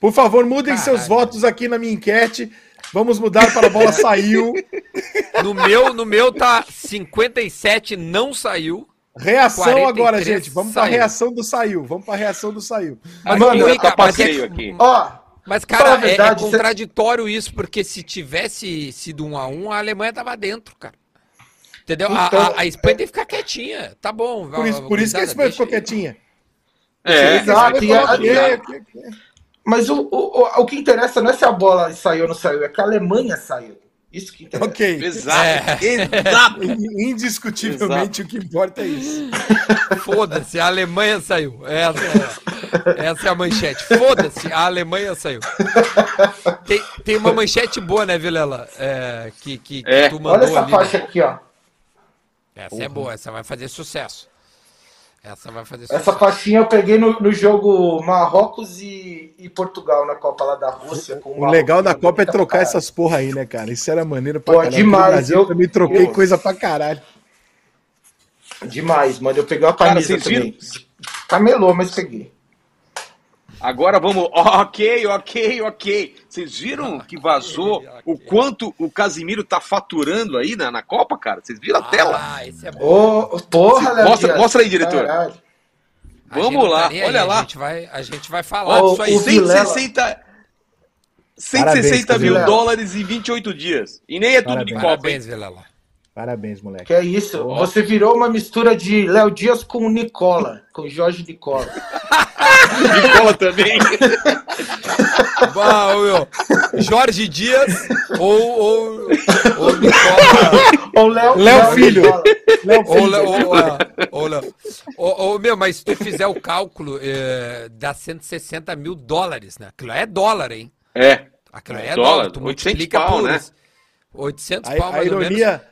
Por favor, mudem seus Caralho. votos aqui na minha enquete. Vamos mudar para a bola saiu. No meu, no meu tá 57, não saiu. Reação 43 agora, gente. Vamos para a reação do saiu. Vamos para a reação do saiu. Mas, mano, eu tá mas é- aqui. ó, Mas, cara, a verdade, é, é cê- contraditório isso, porque se tivesse sido um a um, a Alemanha tava dentro, cara. Entendeu? A- Então- a, a Espanha tem que ficar quietinha. Tá bom. Por isso, por isso que a Espanha ficou quietinha. É, Exato, e mas o, o, o, o que interessa não é se a bola saiu ou não saiu, é que a Alemanha saiu. Isso que interessa. Ok. exato, exato. *laughs* Indiscutivelmente o que importa é isso. *laughs* Foda-se, a Alemanha saiu. Essa é, essa é a manchete. Foda-se, a Alemanha saiu. Tem, tem uma manchete boa, né, Vilela? É, que, que, que É. tu Olha mandou essa ali. faixa né? aqui, ó. Essa é boa, essa vai fazer sucesso. Essa vai fazer Essa sucesso. faixinha eu peguei no, no jogo Marrocos e, e Portugal na Copa lá da Rússia. com O Marrocos legal da e Copa é trocar caralho. essas porra aí, né, cara? Isso era maneiro pra Pô, caralho. demais, Brasil eu- também troquei eu- coisa pra caralho. Demais, mano. Eu peguei uma Cara, camisa vocês também. Camelô, mas peguei. Agora vamos. Ok, ok, ok. Vocês viram que vazou o quanto o Casimiro tá faturando aí na, na Copa, cara? Vocês viram a tela? Ah, esse é bom. Ô, porra, Léo Mostra- mostra aí, diretor. Caralho. Vamos não tá lá, nem aí, olha lá. A gente vai, a gente vai falar Ó, disso aí. o Vilela- 160, 160 Parabéns, mil Vilela. dólares em 28 dias. E nem é tudo Parabéns. de Copa? Parabéns, Vilela. Parabéns, moleque. Que é isso? Você virou uma mistura de Léo Dias com o Nicola, com Jorge Nicola. *laughs* Nicola também. Bah, meu, Jorge Dias ou, ou, ou Nicola. Ou Léo, Léo Filho. Léo Ou, Filho. Ou, ah, ou, Le- ou- ou, meu, mas se tu fizer o cálculo, eh, dá 160 mil dólares, né? Aquilo é dólar, hein? É. Aquilo é Dólar, dólar. Tu 800 multiplica pau, por né? 800 A, pau, a mais ou menos. ironia,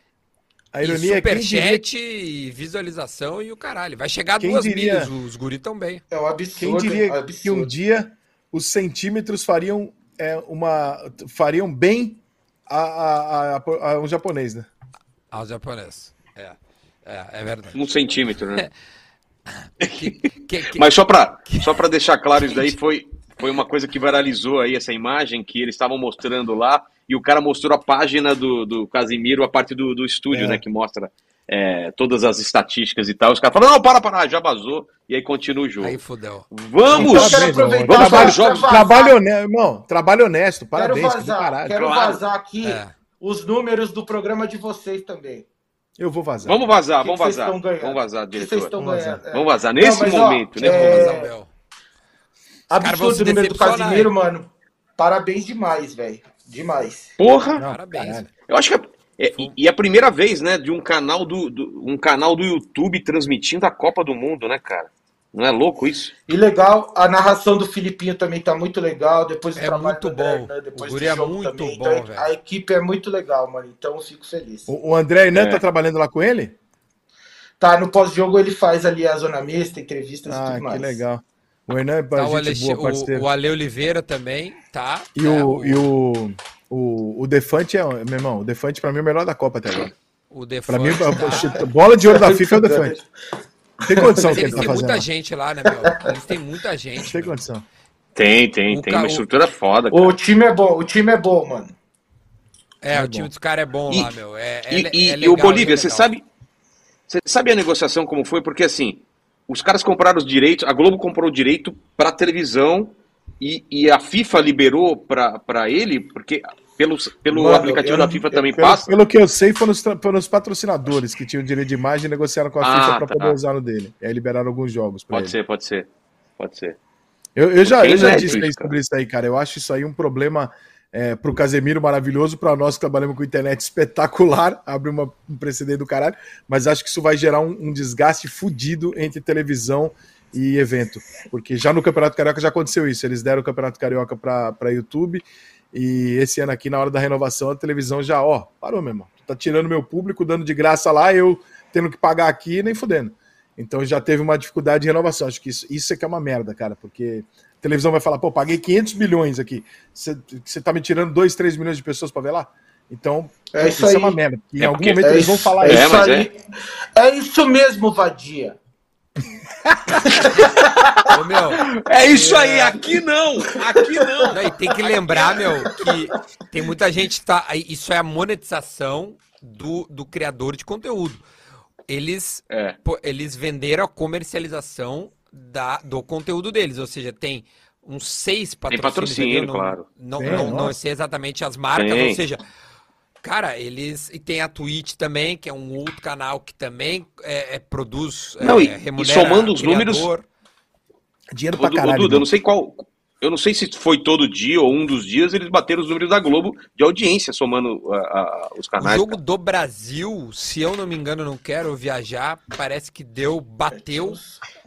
a E ironia é quem diria, superchat, e visualização e o caralho. Vai chegar a Quem duas diria- milhas, os guri tão bem. É um quem absurdo. diria é um que um absurdo. dia os centímetros fariam é, uma fariam bem a, a, a, a um japonês, né? Aos japoneses. É, é, é verdade. Um centímetro, né? *laughs* Que- que- que- Mas só pra, só pra deixar claro isso daí, *laughs* foi, foi uma coisa que viralizou aí, essa imagem que eles estavam mostrando lá, e o cara mostrou a página do, do Casimiro, a parte do, do estúdio, É. né, que mostra é, todas as estatísticas e tal. Os caras falaram, não, para, para, já vazou, e aí continua o jogo. Aí fudeu. Vamos! Então, quero aproveitar irmão. Vamos Trabalho, para os jogos. trabalho honesto, irmão. Trabalho honesto. Parabéns. quero vazar, quero Claro. vazar aqui É. os números do programa de vocês também. Eu vou vazar. Vamos vazar, que vamos que vocês vazar. estão ganhando? Vamos vazar, que vocês diretor. estão Vamos ganhando? É. Vamos vazar nesse mas, ó, momento, né? é, Vamos vazar, meu. Absurdo o número do Casimiro, mano. Parabéns demais, velho. Demais. Porra! Não, Parabéns. caralho. Eu acho que é, é- e- e é a primeira vez, né, de um canal do, do- um canal do YouTube transmitindo a Copa do Mundo, né, cara? Não é louco isso? E legal, a narração do Filipinho também tá muito legal. Depois o É trabalho muito do bom. Hernan, depois O do guri é jogo muito também. bom, Então, velho. a equipe é muito legal, mano. Então eu fico feliz. O, o André Hernan É. tá trabalhando lá com ele? Tá, no pós-jogo ele faz ali a zona mista, entrevistas e Ah, tudo que mais. legal. O Hernan é Tá, o, Alex- boa, o- parceiro. o Ale Oliveira também, tá? E, É, o, e o, o, o Defante é, meu irmão, o Defante pra mim é o melhor da Copa até agora. o Pra mim, Defante, tá? bola de ouro da FIFA é o Defante. Tem condição Mas que ele tá têm fazendo. muita gente lá, né, meu? Eles têm muita gente. Tem meu. condição. Tem, tem, O tem ca- uma o- estrutura foda, cara. O time é bom, o time é bom, mano. É, É o time bom. dos caras é bom E- lá, meu. É, é, E, le- e- é e legal, o Bolívia, é você legal. sabe, você sabe a negociação como foi? Porque assim, os caras compraram os direitos, a Globo comprou o direito para televisão e, e a FIFA liberou para ele, porque pelo, pelo Mano, aplicativo eu da FIFA também Pelo, passa. pelo que eu sei, foram os, foram os patrocinadores que tinham direito de imagem e negociaram com a Ah, FIFA pra tá. poder usar no dele. E aí liberaram alguns jogos Pode ele. ser, pode ser, pode ser. Eu, eu já, eu já é disse isso, sobre isso aí, cara. Eu acho isso aí um problema é, pro Casemiro maravilhoso, para nós que trabalhamos com internet espetacular, abre uma, um precedente do caralho, mas acho que isso vai gerar um, um desgaste fudido entre televisão e evento. Porque já no Campeonato Carioca já aconteceu isso. Eles deram o Campeonato Carioca para YouTube e esse ano aqui, na hora da renovação, a televisão já, ó, parou, meu irmão. Tá tirando meu público, dando de graça lá, eu tendo que pagar aqui, nem fudendo. Então já teve uma dificuldade de renovação. Acho que isso, isso é que é uma merda, cara, porque televisão vai falar, pô, paguei 500 milhões aqui. Você tá me tirando 2, 3 milhões de pessoas para ver lá? Então, É isso isso aí. é uma merda. E em É algum momento É eles vão falar é isso. aí. É isso mesmo, vadia. *laughs* Ô, meu, É isso aí, aqui não, aqui não. não, e tem que lembrar, meu, que tem muita gente que tá. Isso é a monetização do, do criador de conteúdo. Eles, É. pô, eles venderam a comercialização da, do conteúdo deles, ou seja, tem uns seis patrocínios. patrocínio, ali, eu não, claro. Não, Tem, não, não sei exatamente as marcas, Tem. ou seja, cara, eles. E tem a Twitch também, que é um outro canal que também é, é, produz. Não, é, e- e somando os números, criador. Dinheiro Ô, pra caralho. Duda, eu não sei qual. Eu não sei se foi todo dia ou um dos dias, eles bateram os números da Globo de audiência, somando a- a- os O canais. jogo do Brasil, se eu não me engano, não quero viajar, parece que deu, bateu.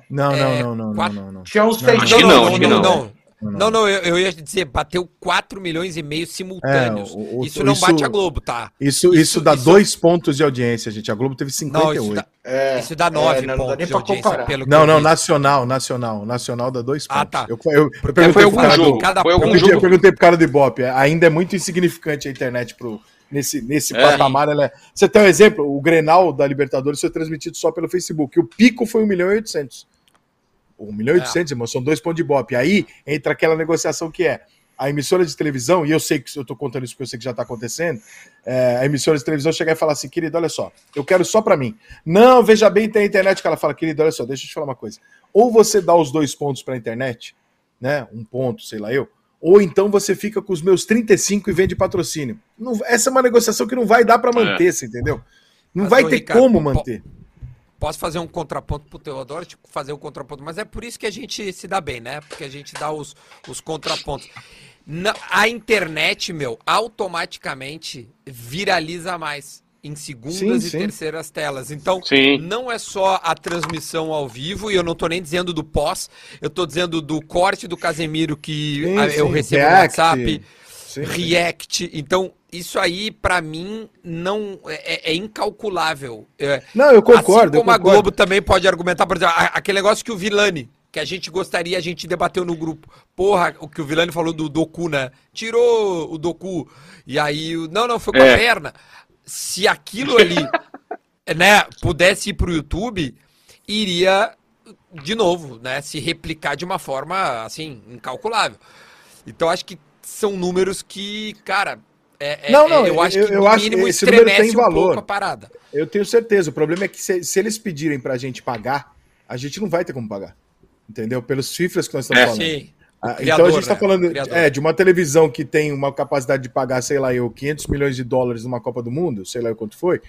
Não, É, não, não, não, quatro- não, não, não. Tinha uns Não, seis acho que não, acho que não. não. Não, Não, não, eu, eu ia dizer, bateu 4 milhões e meio simultâneos. É, o- o- isso não isso- bate a Globo, tá? Isso, isso, Isso- dá isso- dois pontos de audiência, gente. A Globo teve Não, 58. isso dá, É, isso dá 9 é, não, não dá pontos nem de audiência, comparar. pelo que Não, eu não, nacional, nacional. Nacional dá dois pontos. Ah, tá. Eu, eu, eu perguntei foi algum cara do- jogo. cada Foi Eu, algum pedi- eu jogo. perguntei pro cara do Ibope. Ainda é muito insignificante a internet pro, nesse, nesse É. patamar. Ela é... Você tem um exemplo? O Grenal da Libertadores foi transmitido só pelo Facebook. O pico foi 1 milhão e 800. 1 milhão e É. 800, irmão, são dois pontos de Ibope. Aí entra aquela negociação que é a emissora de televisão, e eu sei que eu tô contando isso porque eu sei que já tá acontecendo, é, a emissora de televisão chegar e falar assim, querido, olha só, eu quero só para mim. Não, veja bem, tem a internet que ela fala, querido, olha só, deixa eu te falar uma coisa. Ou você dá os dois pontos para a internet, né? Um ponto, sei lá eu, ou então você fica com os meus 35 e vende patrocínio. Não, essa é uma negociação que não vai dar para manter, você entendeu? Não Mas, vai ter Ricardo, como manter. Posso fazer um contraponto pro adoro tipo, fazer o contraponto, mas é por isso que a gente se dá bem, né? Porque a gente dá os, os contrapontos. Na- a internet, meu, automaticamente viraliza mais em segundas Sim, e sim. terceiras telas. Então, Sim. não é só a transmissão ao vivo, e eu não tô nem dizendo do pós, eu tô dizendo do corte do Casemiro que Sim, eu recebo no. WhatsApp, Sim. react. Então, isso aí, pra mim, não é, é incalculável. É, Não, eu concordo. Assim como eu a concordo. Globo também pode argumentar, por exemplo, a- aquele negócio que o Vilani, que a gente gostaria, a gente debateu no grupo. Porra, o que o Vilani falou do Doku, né? Tirou o Doku. E aí, o- não, não, foi com a É. perna. Se aquilo ali, *laughs* né, pudesse ir pro YouTube, iria, de novo, né, se replicar de uma forma, assim, incalculável. Então, acho que são números que, cara, é, é- Não, não, é- eu acho eu- que eu acho que mínimo esse número estremece tem um valor. a parada. Eu tenho certeza. O problema é que se, se eles pedirem pra gente pagar, a gente não vai ter como pagar. Entendeu? Pelos cifras que nós estamos É, falando. Sim. Ah, O então a criador, gente está né? falando criador. é, de uma televisão que tem uma capacidade de pagar, sei lá, eu, 500 milhões de dólares numa Copa do Mundo, sei lá eu quanto foi.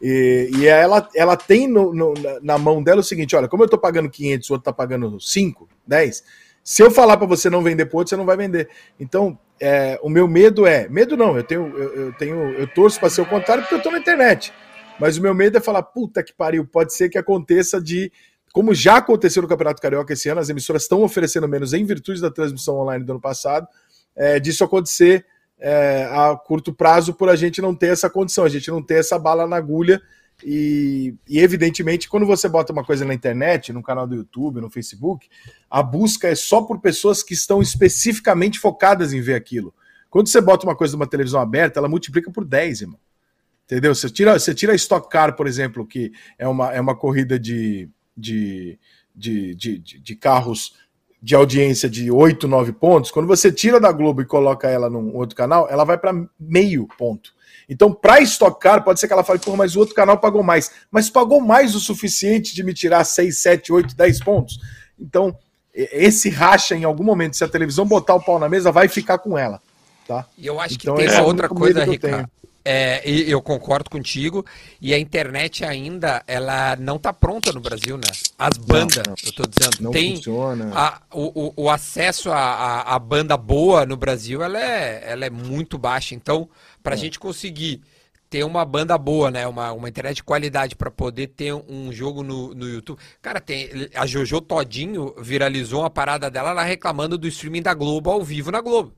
E, e ela, ela tem no- no- na, mão dela o seguinte: olha, como eu tô pagando 500, o outro tá pagando 5, 10, se eu falar para você não vender outro, você não vai vender. Então, é, o meu medo é: medo não, eu tenho, eu, eu tenho, eu torço para ser o contrário porque eu tô na internet. Mas o meu medo é falar: puta que pariu, pode ser que aconteça de como já aconteceu no Campeonato Carioca esse ano, as emissoras estão oferecendo menos em virtude da transmissão online do ano passado, é, disso acontecer é, a curto prazo por a gente não ter essa condição, a gente não ter essa bala na agulha. E, e, evidentemente, quando você bota uma coisa na internet, no canal do YouTube, no Facebook, a busca é só por pessoas que estão especificamente focadas em ver aquilo. Quando você bota uma coisa numa televisão aberta, ela multiplica por 10, irmão. Entendeu? Você tira, você tira a Stock Car, por exemplo, que é uma, é uma corrida de, de, de, de, de, carros de audiência de 8, 9 pontos. Quando você tira da Globo e coloca ela num outro canal, ela vai para meio ponto. Então, para Stock Car, pode ser que ela fale, pô, mas o outro canal pagou mais. Mas pagou mais o suficiente de me tirar 6, 7, 8, 10 pontos. Então, esse racha, em algum momento, se a televisão botar o pau na mesa, vai ficar com ela. Tá? E eu acho Então, que tem esse é outra coisa, medo que eu Ricardo. É, eu concordo contigo. E a internet ainda, ela não tá pronta no Brasil, né? As bandas, não. eu tô dizendo, Não tem funciona. a- o, o- acesso à a, a banda boa no Brasil, ela é, ela é muito baixa. Então, pra gente conseguir ter uma banda boa, né? Uma, uma internet de qualidade pra poder ter um jogo no, no YouTube. Cara, tem a Jojo Todinho viralizou uma parada dela lá reclamando do streaming da Globo ao vivo na Globo.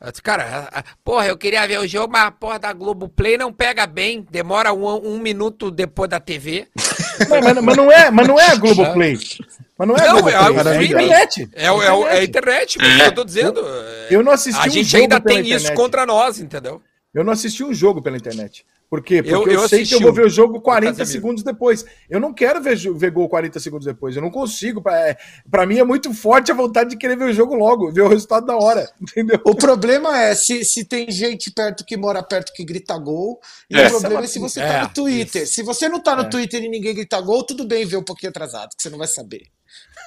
Eu disse, Cara, porra, eu queria ver o jogo, mas a porra da Globo Play não pega bem, demora um, um minuto depois da TV. Não, mas, mas não é, mas não é a Globoplay. Mas não é a Não, Globoplay, é o cara, é a streaming. internet. É, o- é, o- é a internet, mas eu tô dizendo. Eu não assisti A um gente ainda tem isso internet. contra nós, entendeu? Eu não assisti um jogo pela internet. Por quê? Porque Eu- eu, eu sei que eu vou ver o jogo 40 Casemiro. segundos depois. Eu não quero ver, ver gol 40 segundos depois. Eu não consigo. Pra, é, mim é muito forte a vontade de querer ver o jogo logo, ver o resultado da hora. *laughs* Entendeu? O problema é se, se tem gente perto que mora perto que grita gol. E É. o problema é se você tá É, no Twitter. isso. Se você não tá no É. Twitter e ninguém grita gol, tudo bem ver um pouquinho atrasado, que você não vai saber.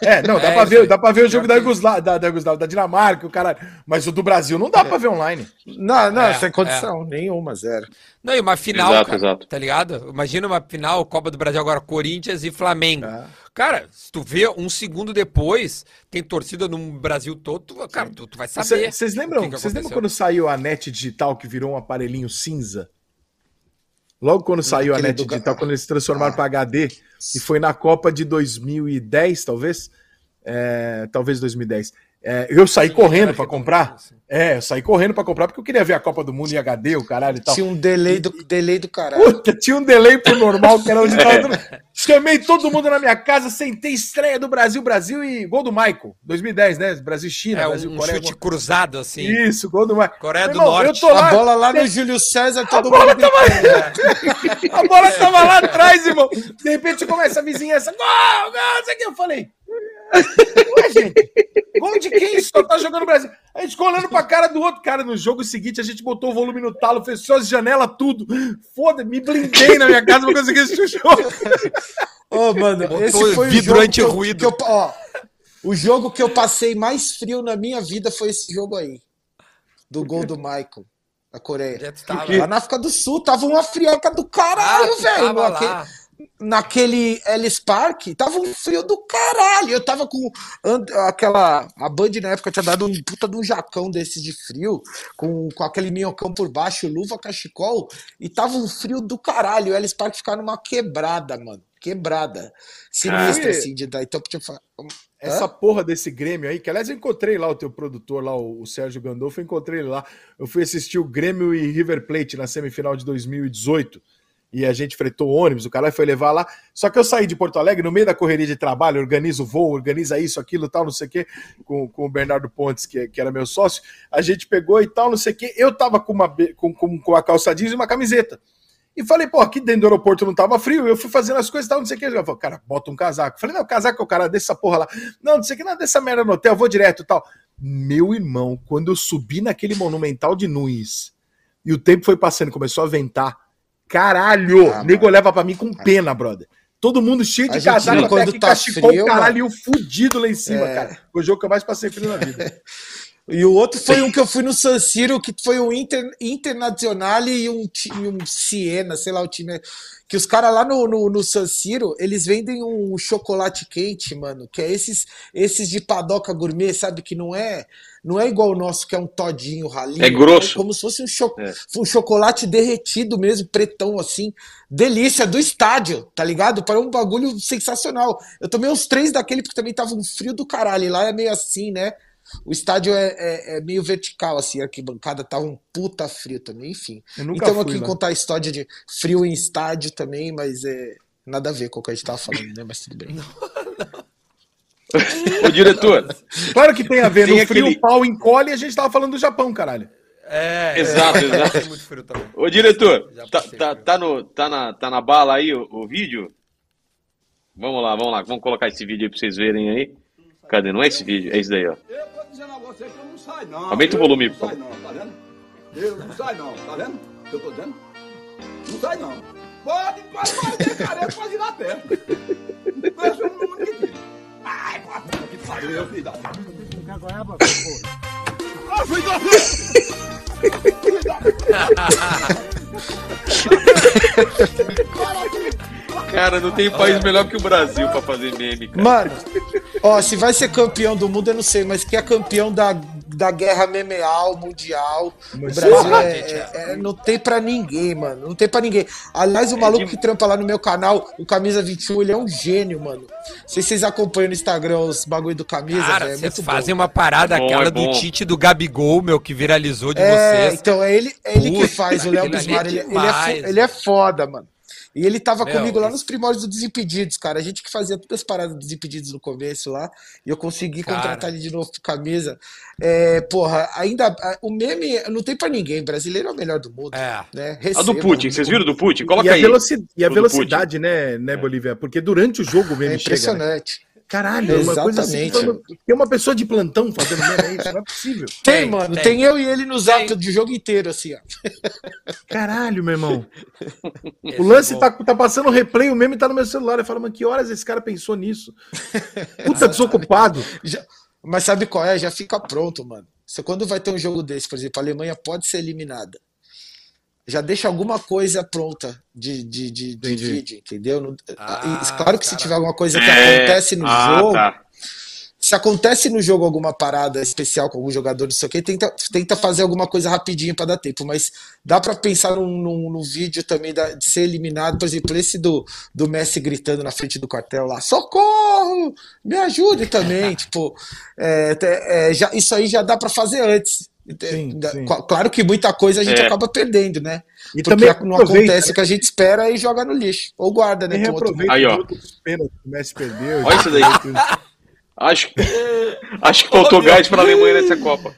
É, não, dá, *laughs* É, pra, ver, dá pra ver o jogo da Yugoslávia, da, da, Yugoslávia, da Dinamarca, o cara. Mas o do Brasil não dá pra ver online. Não, não, É, sem condição, nenhuma, zero. Não, e uma final, Exato, cara, exato. tá ligado? Imagina uma final, Copa do Brasil agora, Corinthians e Flamengo. É. Cara, se tu vê um segundo depois, tem torcida no Brasil todo, tu, cara, tu, tu vai saber. Cê- Vocês lembram, vocês lembram quando saiu a net digital que virou um aparelhinho cinza? Logo quando saiu a aquele net do- digital, quando eles se transformaram Ah. para HD, e foi na Copa de 2010, talvez, É, talvez 2010. É, eu saí Sim, correndo para comprar. assim. É, eu saí correndo para comprar porque eu queria ver a Copa do Mundo em HD, o caralho e tal. Tinha um delay do, delay do caralho. Puta, tinha um delay pro normal, que era onde tava. todo- Chamei todo mundo na minha casa, sentei estreia do Brasil, Brasil e gol do Michael, 2010, né? Brasil China, É Brasil um Coreia. chute cruzado, assim. Isso, gol do Michael. Coreia do irmão, Norte. Eu tô A lá, bola lá no Júlio César, todo bola mundo gritando. a bola tava lá atrás, irmão. De repente começa a vizinhança, gol, gol, não sei o que. Eu falei, ué, gente, Gol de quem? Só tá jogando o Brasil. A gente ficou olhando pra cara do outro cara. No jogo seguinte, a gente botou o volume no talo, fechou as janelas, tudo. Foda, me blindei na minha casa pra conseguir assistir o jogo. Ô, mano, Botou esse foi o vidro jogo que eu, anti-ruído. que eu- ó, o jogo que eu passei mais frio na minha vida foi esse jogo aí. Do gol do Michael, da Coreia. Lá na África do Sul, tava uma frieca do caralho, Ah, velho. tava naquele- Ellis Park, tava um frio do caralho. Eu tava com aquela. A Band na época tinha dado um puta de um jacão desses de frio, com, com aquele minhocão por baixo, luva, cachecol, e tava um frio do caralho. O Ellis Park ficava numa quebrada, mano. Quebrada. Sinistra, assim, de dar. Então, tinha fa- Essa porra desse Grêmio aí, que aliás eu encontrei lá o teu produtor lá, o o Sérgio Gandolfo, eu encontrei ele lá. Eu fui assistir o Grêmio e River Plate na semifinal de 2018. E a gente fretou ônibus, o cara foi levar lá. Só que eu saí de Porto Alegre, no meio da correria de trabalho, organizo voo, organiza isso, aquilo, tal, não sei o quê, com, com o Bernardo Pontes, que, que era meu sócio. A gente pegou e tal, não sei o quê. Eu tava com uma, com, com, com uma calça jeans e uma camiseta. E falei, pô, aqui dentro do aeroporto não tava frio, eu fui fazendo as coisas e tal, não sei o que. Ele falou, cara, bota um casaco. Falei, não, casaco é o cara dessa porra lá. Não, não sei o que, não, dessa merda no hotel, vou direto tal. Meu irmão, quando eu subi naquele monumental de Nunes e o tempo foi passando, começou a ventar, caralho, Ah, nego leva pra mim com pena, brother. Todo mundo cheio de casaco, até quando aqui, tá cachecol, frio, caralho, e o fudido lá em cima, É. cara. Foi o jogo que eu mais passei frio na vida. *laughs* E o outro foi um que eu fui no San Siro, que foi um Inter, Internacional e um, ti- e um Siena, sei lá o time. Que os caras lá no, no, no San Siro, eles vendem um chocolate quente, mano, que é esses, esses de padoca gourmet, sabe? Que não é não é igual o nosso, que é um todinho ralinho. É grosso. como se fosse um, cho É. um chocolate derretido mesmo, pretão assim. Delícia do estádio, tá ligado? Para um bagulho sensacional. Eu tomei uns três daquele porque também tava um frio do caralho. E lá é meio assim, né? O estádio é, é- é meio vertical, assim, a arquibancada tava um puta frio também, enfim. Eu nunca Então aqui lá. contar a história de frio em estádio também, mas é nada a ver com o que a gente tava falando, né? Mas tudo bem. Ô, diretor, *laughs* Claro que tem a ver, Tem no frio aquele- o pau encolhe e a gente tava falando do Japão, caralho. É, *laughs* Exato, é, exato. é muito frio também. ô, diretor, tá, tá, frio. tá, no, tá, na, tá na bala aí o, o vídeo? Vamos lá, vamos lá, vamos colocar esse vídeo aí pra vocês verem aí. Cadê? Não é esse vídeo, é esse daí, ó. Eu tô dizendo a você que eu não saio, não. Aumenta o volume, Não por sai, não, tá vendo? Eu não saio, não, tá vendo? Eu tô dizendo? Não sai, não. Pode, pode fazer careca, pode ir lá perto. *laughs* pariu, eu filho da puta. Ah, filho da puta! Filho da Cara, não tem país melhor que o Brasil pra fazer meme, cara. Mano, ó, se vai ser campeão do mundo, eu não sei, mas que é campeão da, da guerra memeal, mundial. O Brasil porra, é, gente, é- é- não tem pra ninguém, mano. Não tem pra ninguém. Aliás, o maluco de- que trampa lá no meu canal, o Camisa 21, ele é um gênio, mano. Não sei se vocês acompanham no Instagram os bagulho do Camisa, Cara, velho. É vocês muito fazem bom. uma parada É bom, aquela é do. Tite do Gabigol, meu, que viralizou de É, vocês. então é ele, é ele que faz, o Léo aquilo ali Bismar. é ele, ele, é, ele é foda, mano. E ele tava Meu, comigo lá isso- nos primórdios do Desimpedidos, cara. A gente que fazia todas as paradas do Desimpedidos no começo lá. E eu consegui Cara. contratar ele de novo pro camisa. É, porra, ainda. a- O meme não tem pra ninguém. Brasileiro é o melhor do mundo. É. Né? A do. Putin, vocês viram do Putin? E Coloca a, aí. veloci- e a velocidade, né, né, Bolívia? Porque durante o jogo o É meme chega. Né? Caralho, é uma coisa assim. Exatamente. quando- Tem uma pessoa de plantão fazendo meme, é isso? Não é possível. Tem, Tem, mano. tem. Tem. eu e ele no zap de jogo inteiro, assim, ó. Caralho, meu irmão. Esse O lance é tá, tá passando replay, o meme tá no meu celular. Eu falo, mano, que horas esse cara pensou nisso? *laughs* Puta desocupado. Já- Mas sabe qual é? Já fica pronto, mano. Você quando vai ter um jogo desse, por exemplo, a Alemanha pode ser eliminada. Já deixa alguma coisa pronta de, de, de, de vídeo, entendeu? Não- Ah, e, claro que se tiver alguma coisa que É, acontece no ah, jogo, tá. se acontece no jogo alguma parada especial com algum jogador, não sei o que, tenta, tenta fazer alguma coisa rapidinho pra dar tempo. Mas dá pra pensar num, num, num vídeo também da- de ser eliminado, por exemplo, esse do, do Messi gritando na frente do quartel lá: socorro! Me ajude também. *laughs* tipo, é, é, já, isso aí já dá pra fazer antes. Sim, sim. cla- Claro que muita coisa a gente É. acaba perdendo, né? E Porque também não acontece o que a gente espera e joga no lixo. Ou guarda, né? né? Reaproveita Aí, ó. o Messi perdeu. Olha isso daí. Acho, acho que faltou gás pra Alemanha nessa Copa.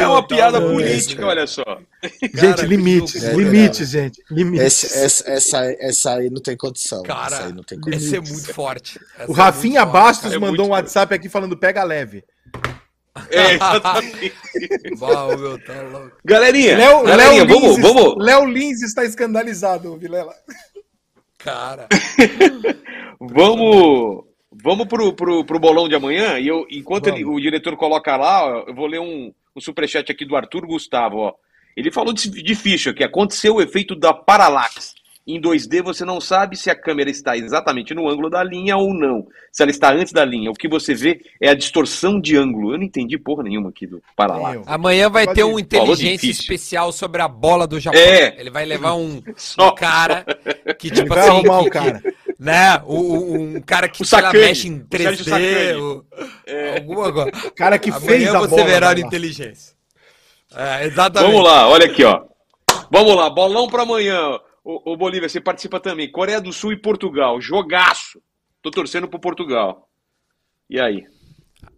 É uma piada não, política, olha só. Gente, Cara, limites, que limites, gente. Limites. Esse- essa, essa, essa aí não tem condição. essa Cara, aí não tem condição. esse é muito forte. Essa O é Rafinha forte. Bastos É mandou muito um WhatsApp aqui falando pega leve. É, exatamente. *laughs* Uau, meu, tá louco. Galerinha, Léo, galerinha, Léo, vamos, Lins, vamos, Léo Lins está escandalizado, Vilela. Cara. *laughs* vamos, vamos pro, pro, pro bolão de amanhã. E eu, enquanto ele- o diretor coloca lá, ó, eu vou ler um, um superchat aqui do Arthur Gustavo. Ó. Ele falou de, de ficha, que aconteceu o efeito da paralaxe. Em 2D você não sabe se a câmera está exatamente no ângulo da linha ou não. Se ela está antes da linha. O que você vê é a distorção de ângulo. Eu não entendi porra nenhuma aqui do eu. Amanhã vai ter ir. um inteligência especial sobre a bola do Japão. É. Ele vai levar um, Só. um cara que, Ele tipo vai assim. arrumar que- o cara. Né? O, o- um cara que O lá, mexe em o Sérgio 3D. Sacani. o- Alguma coisa. O cara que Amanhã fez a você bola. verá vai a lá. inteligência. É, exatamente. Vamos lá, olha aqui, ó. Vamos lá, bolão para amanhã. Ô, ô, Bolívia, você participa também. Coreia do Sul e Portugal. Jogaço. Tô torcendo pro Portugal. E aí?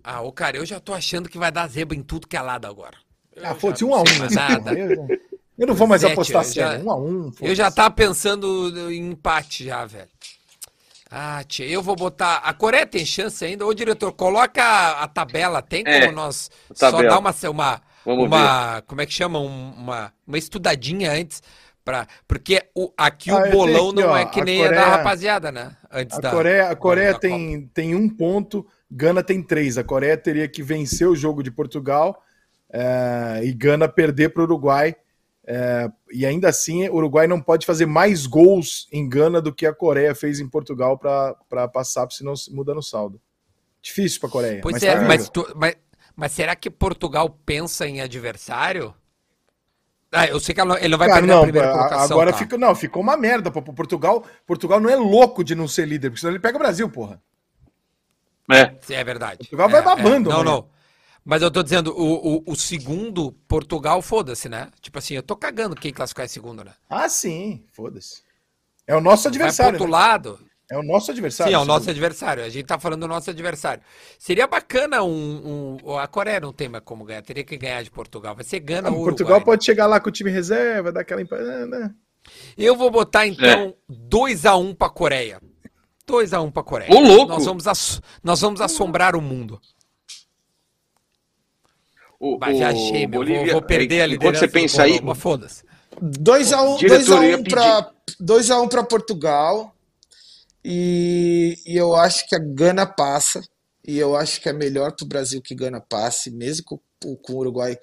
Ah, ô, cara, eu já tô achando que vai dar zebra em tudo que é lado agora. Ah, Eu foda-se, já um a um. nessa nada. Eu, não vou mais Zete, apostar sério. Um a um. Eu já foda-se. tava pensando em empate já, velho. Ah, tia, eu vou botar. A Coreia tem chance ainda? Ô, diretor, coloca a, a tabela. Tem como É, nós só dar uma. uma, Vamos uma como é que chama? Um- Uma, uma estudadinha antes. Pra, porque o, aqui Ah, o bolão aqui, não ó, é que nem a da Coreia- rapaziada, né? Antes A da, Coreia, a Coreia tem, tem um ponto, Gana tem três. A Coreia teria que vencer o jogo de Portugal eh, e Gana perder para o Uruguai. eh, e ainda assim, o Uruguai não pode fazer mais gols em Gana do que a Coreia fez em Portugal para passar, senão se muda no saldo. Difícil para a Coreia. Pois mas é, tá mas, tu- mas, mas será que Portugal pensa em adversário? Ah, eu sei que ele não vai Cara, perder não, a primeira colocação. agora tá? fica, não, ficou uma merda para Portugal. Portugal não é louco de não ser líder, porque senão ele pega o Brasil, porra. É. É verdade. Portugal vai É, babando, é. Não, amanhã. não. Mas eu tô dizendo, o, o, o segundo, Portugal, foda-se, né? Tipo assim, eu tô cagando quem classificar em segundo, né? Ah, sim, foda-se. É o nosso Vai adversário. pro outro né? lado. É o nosso adversário. Sim, é o nosso adversário. A gente tá falando do nosso adversário. Seria bacana um, um- A Coreia não tem mais como ganhar. Teria que ganhar de Portugal. Vai ser Gana Ah, ou Portugal né? pode chegar lá com o time reserva, dar aquela empa... é, né? Eu vou botar, É. então, 2x1 pra Coreia. 2x1 pra Coreia. Ô, louco! Nós vamos, ass- nós vamos assombrar o mundo. O, Mas já achei, meu. Vou, Bolívia, vou perder a enquanto liderança. você do pensa aí, foda-se. 2x1 Diretor, eu ia 2x1 para 2x1 para Portugal. E, e eu acho que a Gana passa. E eu acho que é melhor para o Brasil que Gana passe, mesmo com, com o Uruguai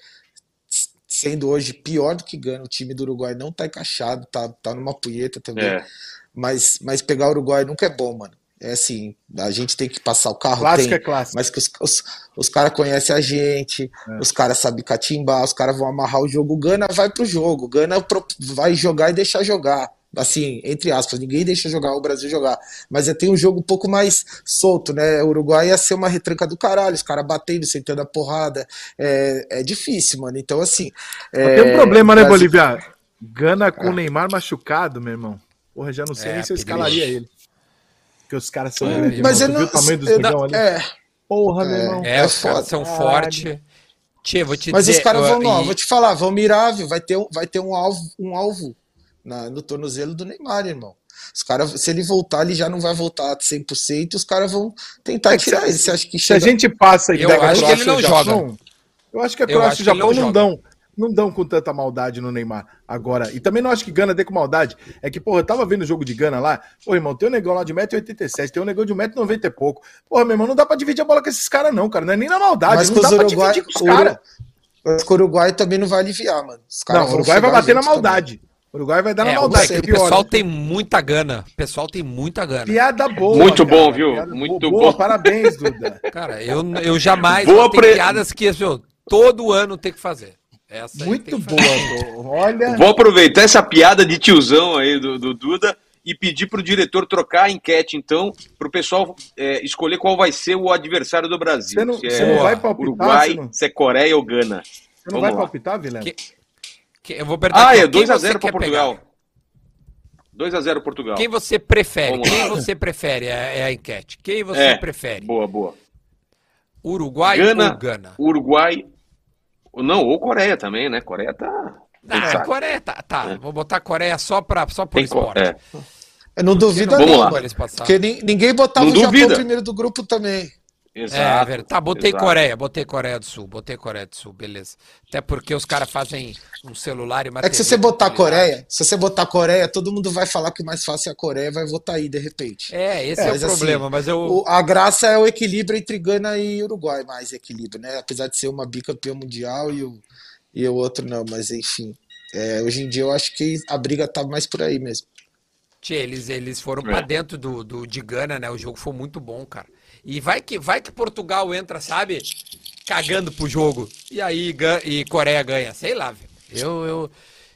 sendo hoje pior do que Gana. O time do Uruguai não tá encaixado, tá, tá numa punheta também. É. Mas, mas pegar o Uruguai nunca é bom, mano. É assim, a gente tem que passar o carro, Clássico tem, é clássico. mas que os, os, os caras conhecem a gente, É. os caras sabem catimbar, os caras vão amarrar o jogo. O Gana vai pro jogo, o Gana vai jogar e deixar jogar. Assim, entre aspas, ninguém deixa jogar o Brasil jogar. Mas é, tem um jogo um pouco mais solto, né? O Uruguai ia ser uma retranca do caralho, os caras batendo, sentando a porrada. É, é difícil, mano. Então, assim. É, tem um problema, né, Brasil- Bolívia? Gana com o Neymar machucado, meu irmão. Porra, já não sei É, nem se eu perigoso. escalaria ele. Porque os caras são É, grandes. Mas irmão. eu não. viu o tamanho dos não- ali? é, Porra, meu É. irmão. É, É os caras são fortes. Tia, vou te Mas dizer. os caras vão, ó, e- vou te falar, vão mirar, viu? Vai ter vai ter um alvo, um alvo na- no tornozelo do Neymar, irmão. Os caras, se ele voltar, ele já não vai voltar 100% e os caras vão tentar É que tirar se- ele. Você acha que Se a chega... gente passa e Eu pega a acho que Croácia ele não Japão, joga. Eu acho que a Croácia e o Japão não não dão, não dão com tanta maldade no Neymar agora. E também não acho que Gana dê com maldade. É que, porra, eu tava vendo o jogo de Gana lá. Pô, irmão, tem um negão lá de 1,87m, tem um negão de 1,90m e pouco. Porra, meu irmão, não dá pra dividir a bola com esses caras, não, cara. Não é nem na maldade. Mas não dá os pra Uruguai, dividir com os caras. Mas com o Uruguai também não vai aliviar, mano. Os caras Não, o Uruguai vai bater na juntos também. O Uruguai vai dar É, na o, maldade. é que que o pior, pessoal né? tem muita gana. O pessoal tem muita gana. Piada boa. Muito cara. bom, viu? Piada Muito boa. bom. Parabéns, Duda. *laughs* Cara, eu, eu jamais Boa pre- piadas que assim, todo ano tem que fazer. Essa Muito boa. Dô. Olha. Vou aproveitar essa piada de tiozão aí do, do Duda e pedir pro diretor trocar a enquete, então, pro pessoal é, escolher qual vai ser o adversário do Brasil. Você não- se você é não vai palpitar, Uruguai, você não- se é Coreia ou Gana. Você não Vamos vai lá. palpitar, Vilela? Que- Que- eu vou perguntar Ah, é ó, quem 2x0 você para Portugal. pegar? 2x0 Portugal. Quem você prefere? Quem você prefere? É, é a enquete. Quem você É. prefere? Boa, boa. Uruguai Gana. ou Gana? Uruguai. Não, ou Coreia também, né? Coreia tá. Ah, Quem sabe? Coreia, tá, tá. É. Vou botar Coreia só, pra, só por Tem esporte. é. Eu não duvido não. Porque nin- ninguém botava Não o Japão duvida. primeiro do grupo também. É, verdade. Tá, botei exato. Coreia, botei Coreia do Sul, botei Coreia do Sul, beleza. Até porque os caras fazem um celular e uma É que se você botar Coreia, se você botar Coreia, todo mundo vai falar que o mais fácil é a Coreia, vai votar aí de repente. É, esse é, mas o assim, problema, mas eu. O- a graça é o equilíbrio entre Gana e Uruguai, mais equilíbrio, né? Apesar de ser uma bicampeã mundial e o, e o outro não, mas enfim. É, hoje em dia eu acho que a briga tá mais por aí mesmo. Tchê, eles, eles foram É. pra dentro do, do, de Gana, né? O jogo foi muito bom, cara. E vai que, vai que Portugal entra, sabe? Cagando pro jogo. E aí e Coreia ganha. Sei lá, velho. Eu, eu,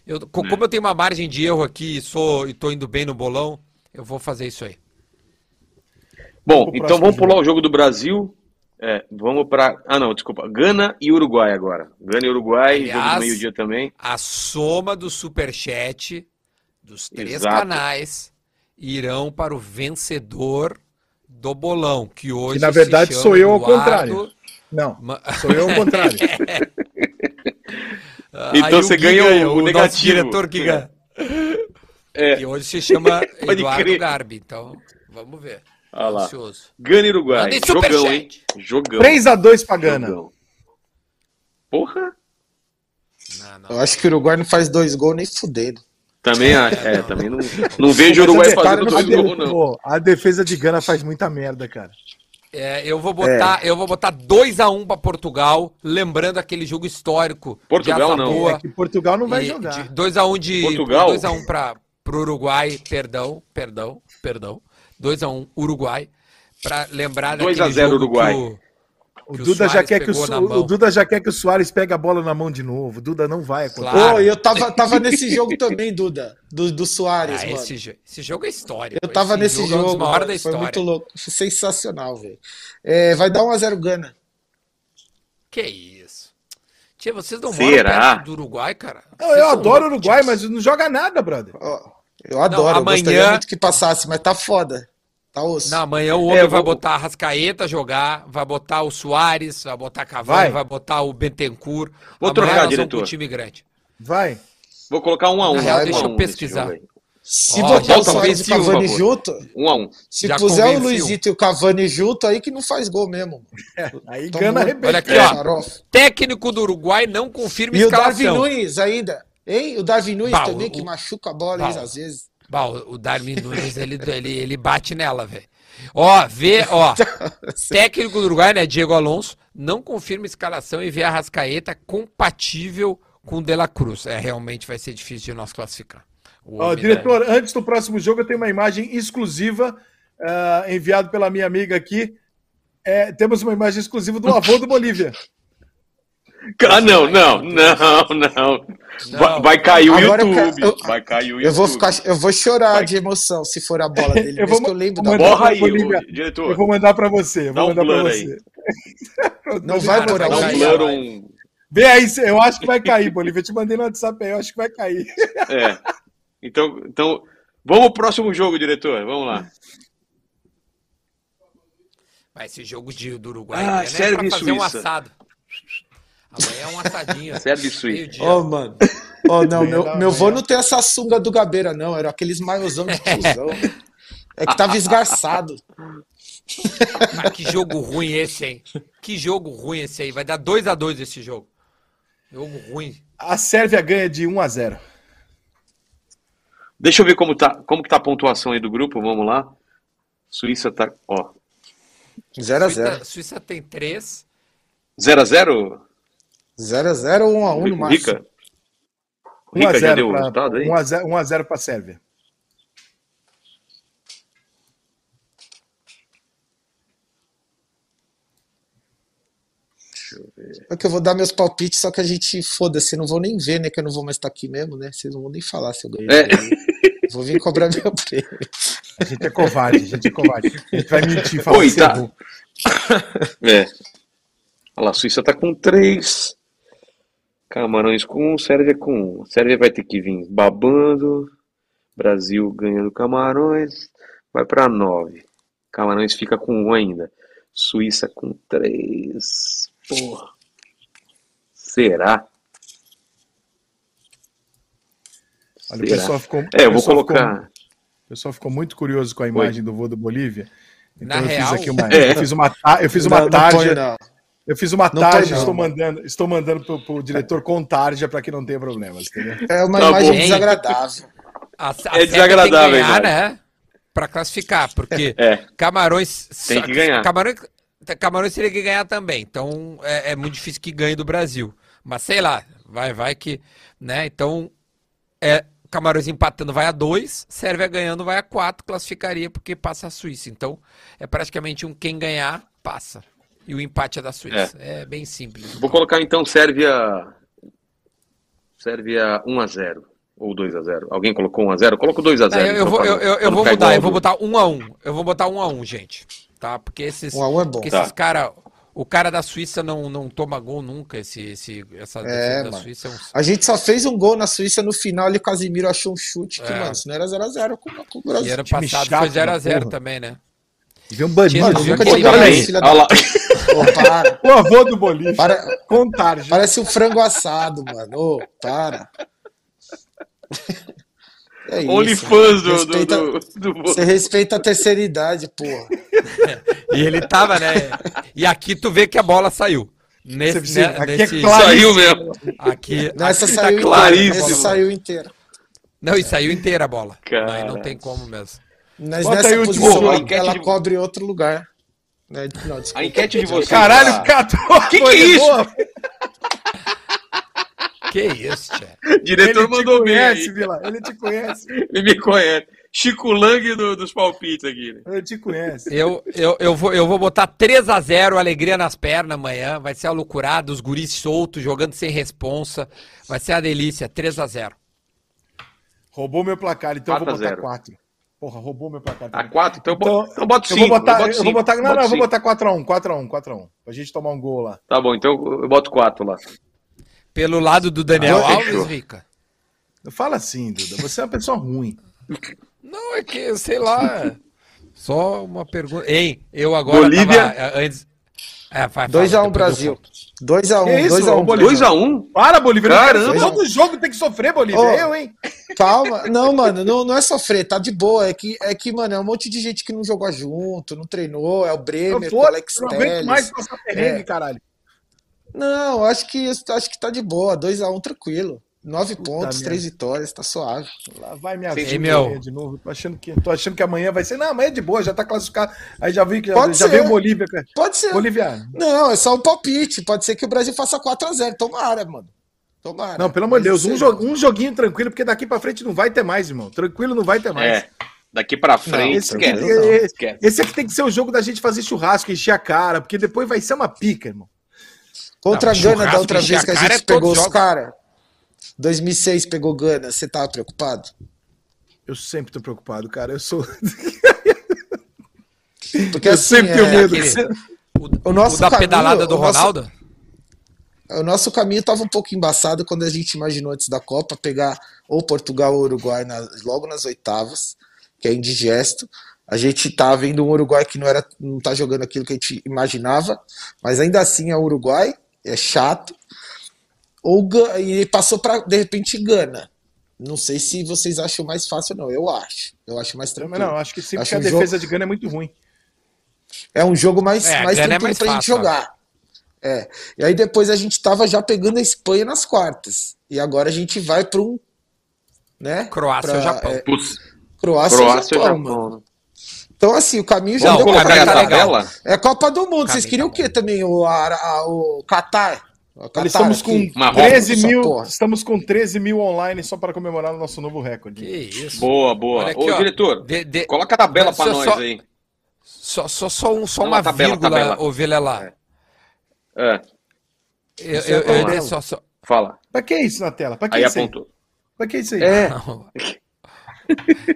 eu, co- É. como eu tenho uma margem de erro aqui e, sou, e tô indo bem no bolão, eu vou fazer isso aí. Bom, então vamos jogo. pular o jogo do Brasil. É, vamos para. Ah, não, desculpa. Gana e Uruguai agora. Gana e Uruguai, jogo Aliás, do meio-dia também. A soma do superchat dos três Exato. canais irão para o vencedor do bolão, que hoje Que, na verdade, se chama sou eu ao Eduardo contrário. Não, Ma- sou eu ao contrário. *laughs* Então Aí você ganha o- o nosso negativo. diretor que ganha. É, E hoje se chama *laughs* Pode Eduardo crer. Garbi, então vamos ver. Olha lá. Ansioso. Gana e Uruguai. Jogão, hein? Jogão. 3x2 pra Gana. Jogão. Porra! Não, não. Eu acho que o Uruguai não faz dois gols nem fudendo. Também acho. É, *laughs* também não, não vejo o Uruguai fazendo a dois gols, não. pô, a defesa de Gana faz muita merda, cara. É, eu vou botar, eu vou botar 2 a 1 para Portugal, lembrando aquele jogo histórico Portugal de não. É que Portugal não vai e jogar. de 2 a 1 de Portugal? 2 a 1 para pro Uruguai, perdão, perdão, perdão. 2 a 1 Uruguai para lembrar 2 a daquele 0 jogo Uruguai. O- que o Duda, já quer que o, o. Duda já quer que o Soares pegue a bola na mão de novo. O Duda não vai acontecer. Claro. Pô, eu tava, tava nesse jogo também, Duda, do, do Soares, Ah, mano. esse, esse jogo é histórico. Eu tava esse nesse é um jogo, maiores da foi história. muito louco, foi sensacional, velho. É, vai dar 1x0 Gana. Que isso? Tia, vocês não Será? moram perto do Uruguai, cara? Não, eu adoro o Uruguai, mas não joga nada, brother. Ó, eu adoro, eu amanhã- gostaria muito que passasse, mas tá foda. Tá osso. Não, amanhã o homem É, eu vai vou- botar a Rascaeta jogar, vai botar o Soares, vai botar Cavani, Vai. vai, botar o Bentencourt. Vou Amanhã trocar, diretor. time grande. Vai. Vou colocar um a um. Na real, um deixa eu um nesse pesquisar. Se Ó, botar o Soares e o Cavani junto, Um a um. se Já puser o convenci um. Luizito e o Cavani junto, aí que não faz gol mesmo. *laughs* Aí Gana arrebenta. Olha aqui, É, ó. Técnico do Uruguai não confirma E o Darwin escalação. Nunes ainda. Hein? O Darwin Nunes Bah, também, o- que machuca a bola Bah, às vezes. Bah, o o Darwin Nunes, ele, ele, ele bate nela, velho. Ó, vê, ó. *laughs* técnico do Uruguai, né, Diego Alonso, não confirma escalação e vê a Rascaeta compatível com o De La Cruz. É, realmente vai ser difícil de nós classificar. O Ó, diretor, antes do próximo jogo, eu tenho uma imagem exclusiva ah, enviada pela minha amiga aqui. É, temos uma imagem exclusiva do avô do Bolívia. Ah, não, não, não, não. Vai, vai cair o Agora eu YouTube. quero- eu- vai cair o YouTube. Eu vou, ficar, eu vou chorar Vai. de emoção se for a bola *laughs* dele. Eu vou- que eu lembro da. Borra aí, Bolívia. diretor. Eu vou mandar para você. eu Vou um mandar para você. *laughs* Não vai Dá um blur, um... Vê aí, eu acho que vai cair, Bolívia. Eu te mandei no WhatsApp aí, eu acho que vai cair. É. Então, então, vamos pro próximo jogo, diretor. Vamos lá. Mas esse jogo de, do Uruguai Ah, né, pra fazer um Suíça. assado. Amanhã é um assadinho. Sérvia e Suíça. meio-dia. Ô, mano. Ô, *laughs* não, Bem meu, meu vô não tem essa sunga do Gabeira, não. Era aqueles maiozão de tiozão. É que tava esgarçado. Mas que jogo ruim esse, hein? Que jogo ruim esse aí. Vai dar 2 a 2 esse jogo. Jogo ruim. A Sérvia ganha de 1 a 0. Deixa eu ver como tá, como que tá a pontuação aí do grupo. Vamos lá. Suíça tá, ó, 0x0. Suíça, Suíça tem 3. 0 a 0 0x0 ou 1x1 no máximo. Rica. O 1 a Rica já 0 deu o pra- resultado aí? 1 a 0, 1 a 0 para a Sérvia. É que eu vou dar meus palpites, só que a gente, foda-se, não vou nem ver, né? Que eu não vou mais estar aqui mesmo, né? Vocês não vão nem falar se eu ganhei. É. Vou vir cobrar meu prêmio. A gente é covarde, a gente é covarde. A gente vai mentir, falar Oi, que você tá. É. Olha lá, a Suíça tá com 3. Camarões com 1, Sérvia com 1. Sérvia vai ter que vir babando. Brasil ganhando Camarões. Vai pra 9. Camarões fica com 1 ainda. Suíça com 3. Porra. Será? Olha, o Será? pessoal ficou, É, eu o vou pessoal ficou- colocar. O pessoal ficou muito curioso com a imagem do voo do Bolívia. Na eu real, fiz aqui uma, *laughs* É. eu fiz uma, eu fiz uma Não, tarja, não. Eu fiz uma Não tarja, põe, não, estou mano. mandando, estou mandando pro, pro diretor com tarja para que não tenha problemas, entendeu? É uma Tá imagem bom. desagradável. a, a É desagradável, tem que ganhar, né? Pra classificar, porque *laughs* É. Camarões. Tem que ganhar. Camarões, Camarões teria que ganhar também. Então é, é muito difícil que ganhe do Brasil. Mas sei lá, vai, vai que. Né? Então, é, Camarões empatando vai a 2, Sérvia ganhando vai a 4, classificaria porque passa a Suíça. Então, é praticamente um quem ganhar, passa. E o empate é da Suíça. É, bem simples. Vou colocar então Sérvia. Sérvia 1x0 ou 2x0. Alguém colocou 1x0? Coloca o 2x0. É, eu, eu então, vou, eu, eu, eu vou mudar, eu vou botar 1 a 1 Eu vou botar 1 a 1 gente. Tá? Porque esses. Um a um é bom. Porque Tá. esses cara. O cara da Suíça não, não toma gol nunca. Esse, esse, essa É, da mano. Suíça é um. A gente só fez um gol na Suíça no final e o Casimiro achou um chute que, É. mano, se não era 0x0 com, com o E Brasil. ano time passado chato foi da 0x0 porra. também, né? Mano, nunca tinha Olha Olha aí, aí, filha olha lá. Ô, para. O avô do Bolívia, para. com tarja. Parece um frango assado, mano. Ô, para. É. OnlyFans do, do, Respeita- do, do- Você respeita a terceira idade, porra. E ele tava, né? E aqui tu vê que a bola saiu. Nesse, Você- né, aqui é nesse- claro. Saiu mesmo. aqui, Nessa aqui tá saiu claríssimo. inteira. Nessa saiu inteira. Não, e saiu inteira a bola. Cara. Aí não tem como mesmo. Mas Bota nessa posição ela, ela de- cobre outro lugar. Né? Não, A desculpa. enquete de vocês. Caralho, lá. Cato! Que que é isso? *laughs* Que isso, Tchê? Ele diretor te mandou bem. conhece. Vila. Ele te conhece. *laughs* Ele me conhece. Chico Lang do- dos palpites aqui. né? Ele te conhece. Eu, eu, eu, vou, eu vou botar 3x0, alegria nas pernas amanhã. Vai ser a loucurada, os guris soltos, jogando sem responsa. Vai ser a delícia, 3x0. Roubou meu placar, então eu vou 4 a botar 0. 4. Porra, roubou meu placar. A também. 4? Então, eu Então, boto- então eu 5. vou botar, eu vou cinco, botar, não, boto não, eu vou cinco. botar 4x1, 4x1, 4x1, pra gente tomar um gol lá. Tá bom, então eu boto 4 lá. Pelo lado do Daniel Ah, Alves. Rica. Fala assim, Duda, você é uma pessoa ruim. *laughs* Não, é que, sei lá. Só uma pergunta. Ei, eu agora. Bolívia? tava, antes... é, vai, 2x1 fala, depois eu Brasil. conto. 2x1, Que isso, 2x1. ô, Bolívia? 2x1? Para, Bolívia. Caramba! Todo jogo tem que sofrer, Bolívia. Ô. Eu, hein? Calma. Não, mano, não, não é sofrer, tá de boa. É que, é que, mano, é um monte de gente que não jogou junto, não treinou. É o Bremer, o vou, Alex eu não aguento mais Telles. passar perrengue, É. caralho. Não, acho que, acho que tá de boa. 2x1 tranquilo. 9 pontos, merda. 3 vitórias, tá suave. Lá vai minha vida meu. de novo. Tô achando, que, tô achando que amanhã vai ser. Não, amanhã é de boa, já tá classificado. Aí já vi que já, Pode já ser. veio Bolívia. Pode ser. Bolívia. Não, é só um palpite. Pode ser que o Brasil faça 4x0. Tomara, mano. Tomara. Não, pelo amor de Deus, um, jo- um joguinho tranquilo, porque daqui pra frente não vai ter mais, irmão. Tranquilo não vai ter mais. É. Daqui pra frente, Esse aqui, esquece. não. esquece. esse aqui tem que ser o jogo da gente fazer churrasco, encher a cara, porque depois vai ser uma pica, irmão. Contra Não, a Gana da outra vez que a gente é pegou os caras. 2006 pegou Gana. Você tava preocupado? Eu sempre tô preocupado, cara. Eu sou. *laughs* Porque Eu assim, sempre tenho é, medo. aquele- O, O nosso o da caminho- pedalada do o nosso- Ronaldo? o nosso caminho tava um pouco embaçado quando a gente imaginou antes da Copa pegar ou Portugal ou Uruguai na- logo nas oitavas, que é indigesto. A gente tá vendo um Uruguai que não era, não tá jogando aquilo que a gente imaginava, mas ainda assim é o Uruguai, é chato. Ou e passou para de repente Gana. Não sei se vocês acham mais fácil ou não. Eu acho. Eu acho mais tranquilo. não, acho que sim, Acho porque a um jogo- defesa de Gana é muito ruim. É um jogo mais, É, a mais é tranquilo mais pra gente fácil, jogar. É. E aí depois a gente tava já pegando a Espanha nas quartas. E agora a gente vai para um. Né? Croácia pra- ou Japão. é, Croácia, Croácia ou ou Japão, mano. Japão. Então, assim, o caminho já Não, deu pra a tá tabela? É Copa do Mundo. Vocês queriam tá o quê também? O, a, a- o Qatar? Olha, estamos com aqui. Marrocos, 13 essa mil. porra. Estamos com 13 mil online só para comemorar o nosso novo recorde. Que isso. Boa, boa. Aqui, Ô, ó. diretor, De- de- coloca a tabela pra Só- nós só- aí. Só, só, só, um, só Não, uma tabela, vírgula, tabela. ô Vilela. É, Eu, Isso é eu, eu, só, só... fala. Pra que isso na tela? Pra que Aí isso apontou. Pra que isso aí? É, *laughs* *laughs*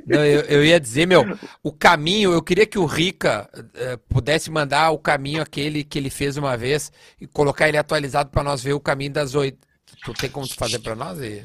Não. Eu, eu ia dizer, meu, o caminho, eu queria que o Rica eh, pudesse mandar o caminho aquele que ele fez uma vez e colocar ele atualizado para nós ver o caminho das oito. Tu tem como tu fazer para nós? E-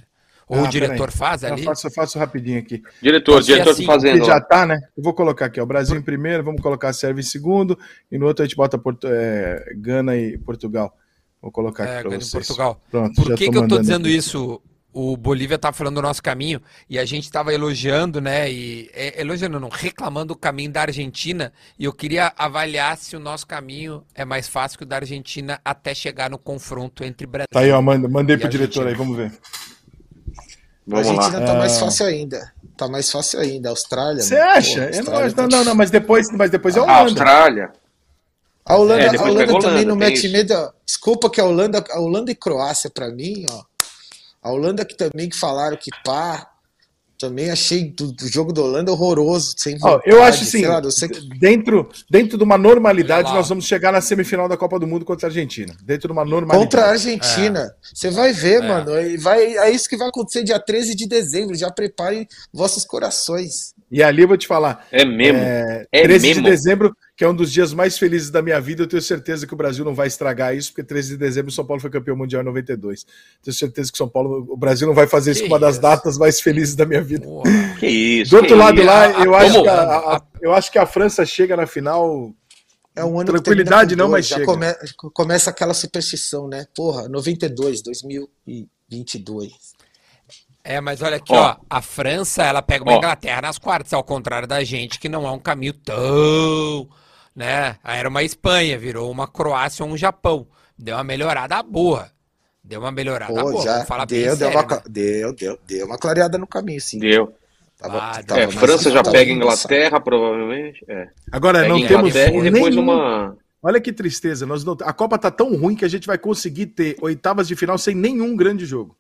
Ou Ah, o diretor faz Eu ali? faço, eu faço rapidinho aqui. Diretor, Pode ser diretor assim, fazendo. Porque já tá, né? Eu vou colocar aqui, ó. Brasil em primeiro, vamos colocar a Sérvia em segundo, e no outro a gente bota Porto, é, Gana e Portugal. Vou colocar aqui É, pra Gana e vocês. Portugal. Pronto, Por já que, que eu tô dizendo aqui. isso, o Bolívia tá falando do nosso caminho e a gente tava elogiando, né? E é, elogiando, não, reclamando o caminho da Argentina. E eu queria avaliar se o nosso caminho é mais fácil que o da Argentina até chegar no confronto entre Brasil. Tá aí, ó, manda- mandei E pro a diretor Argentina? aí, vamos ver. Vamos a lá. Argentina tá mais Ah. fácil ainda. Tá mais fácil ainda. A Austrália. Você mano, acha? pô, a Eu não, Austrália acho- tá- não, não, não, mas depois, mas depois é a A Holanda. Austrália. A Holanda, É, a Holanda a também Holanda, não tem mete isso. medo. ó. Desculpa que a Holanda, a Holanda e Croácia, pra mim, ó. A Holanda que também que falaram que pá. Também achei do, do jogo da Holanda horroroso, sem vontade, eu acho assim, sei lá, eu sei- dentro, dentro de uma normalidade, nós vamos chegar na semifinal da Copa do Mundo contra a Argentina. Dentro de uma normalidade. Contra a Argentina. Você vai ver, É. mano. e Vai, é isso que vai acontecer dia 13 de dezembro. Já preparem vossos corações. E ali eu vou te falar, É mesmo. é, É 13 mesmo? de dezembro, que é um dos dias mais felizes da minha vida, eu tenho certeza que o Brasil não vai estragar isso, porque 13 de dezembro o São Paulo foi campeão mundial em 92. Tenho certeza que o São Paulo, o Brasil não vai fazer isso Que com uma das datas mais felizes da minha vida. Porra. Que isso. Do outro que lado isso. lá, a- eu a- acho, como? que a, a- eu acho que a França chega na final. É um ano Tranquilidade não, mas. Já chega. come- começa aquela superstição, né? Porra, 92, 2022. É, mas olha aqui, Ó. ó. A França, ela pega uma Ó. Inglaterra nas quartas, ao contrário da gente, que não é um caminho tão, né? Aí Era uma Espanha, virou uma Croácia ou um Japão. Deu uma melhorada boa. Deu uma melhorada Pô, boa, já falar bem deu, deu, sério, uma, né? deu, deu, deu uma clareada no caminho, sim. Deu. Tava- Ah, tava É, França já pega. Inglaterra, provavelmente. É. Agora, Pega não temos Inglaterra e depois nenhum- uma. Olha que tristeza. Nós não... A Copa tá tão ruim que a gente vai conseguir ter oitavas de final sem nenhum grande jogo.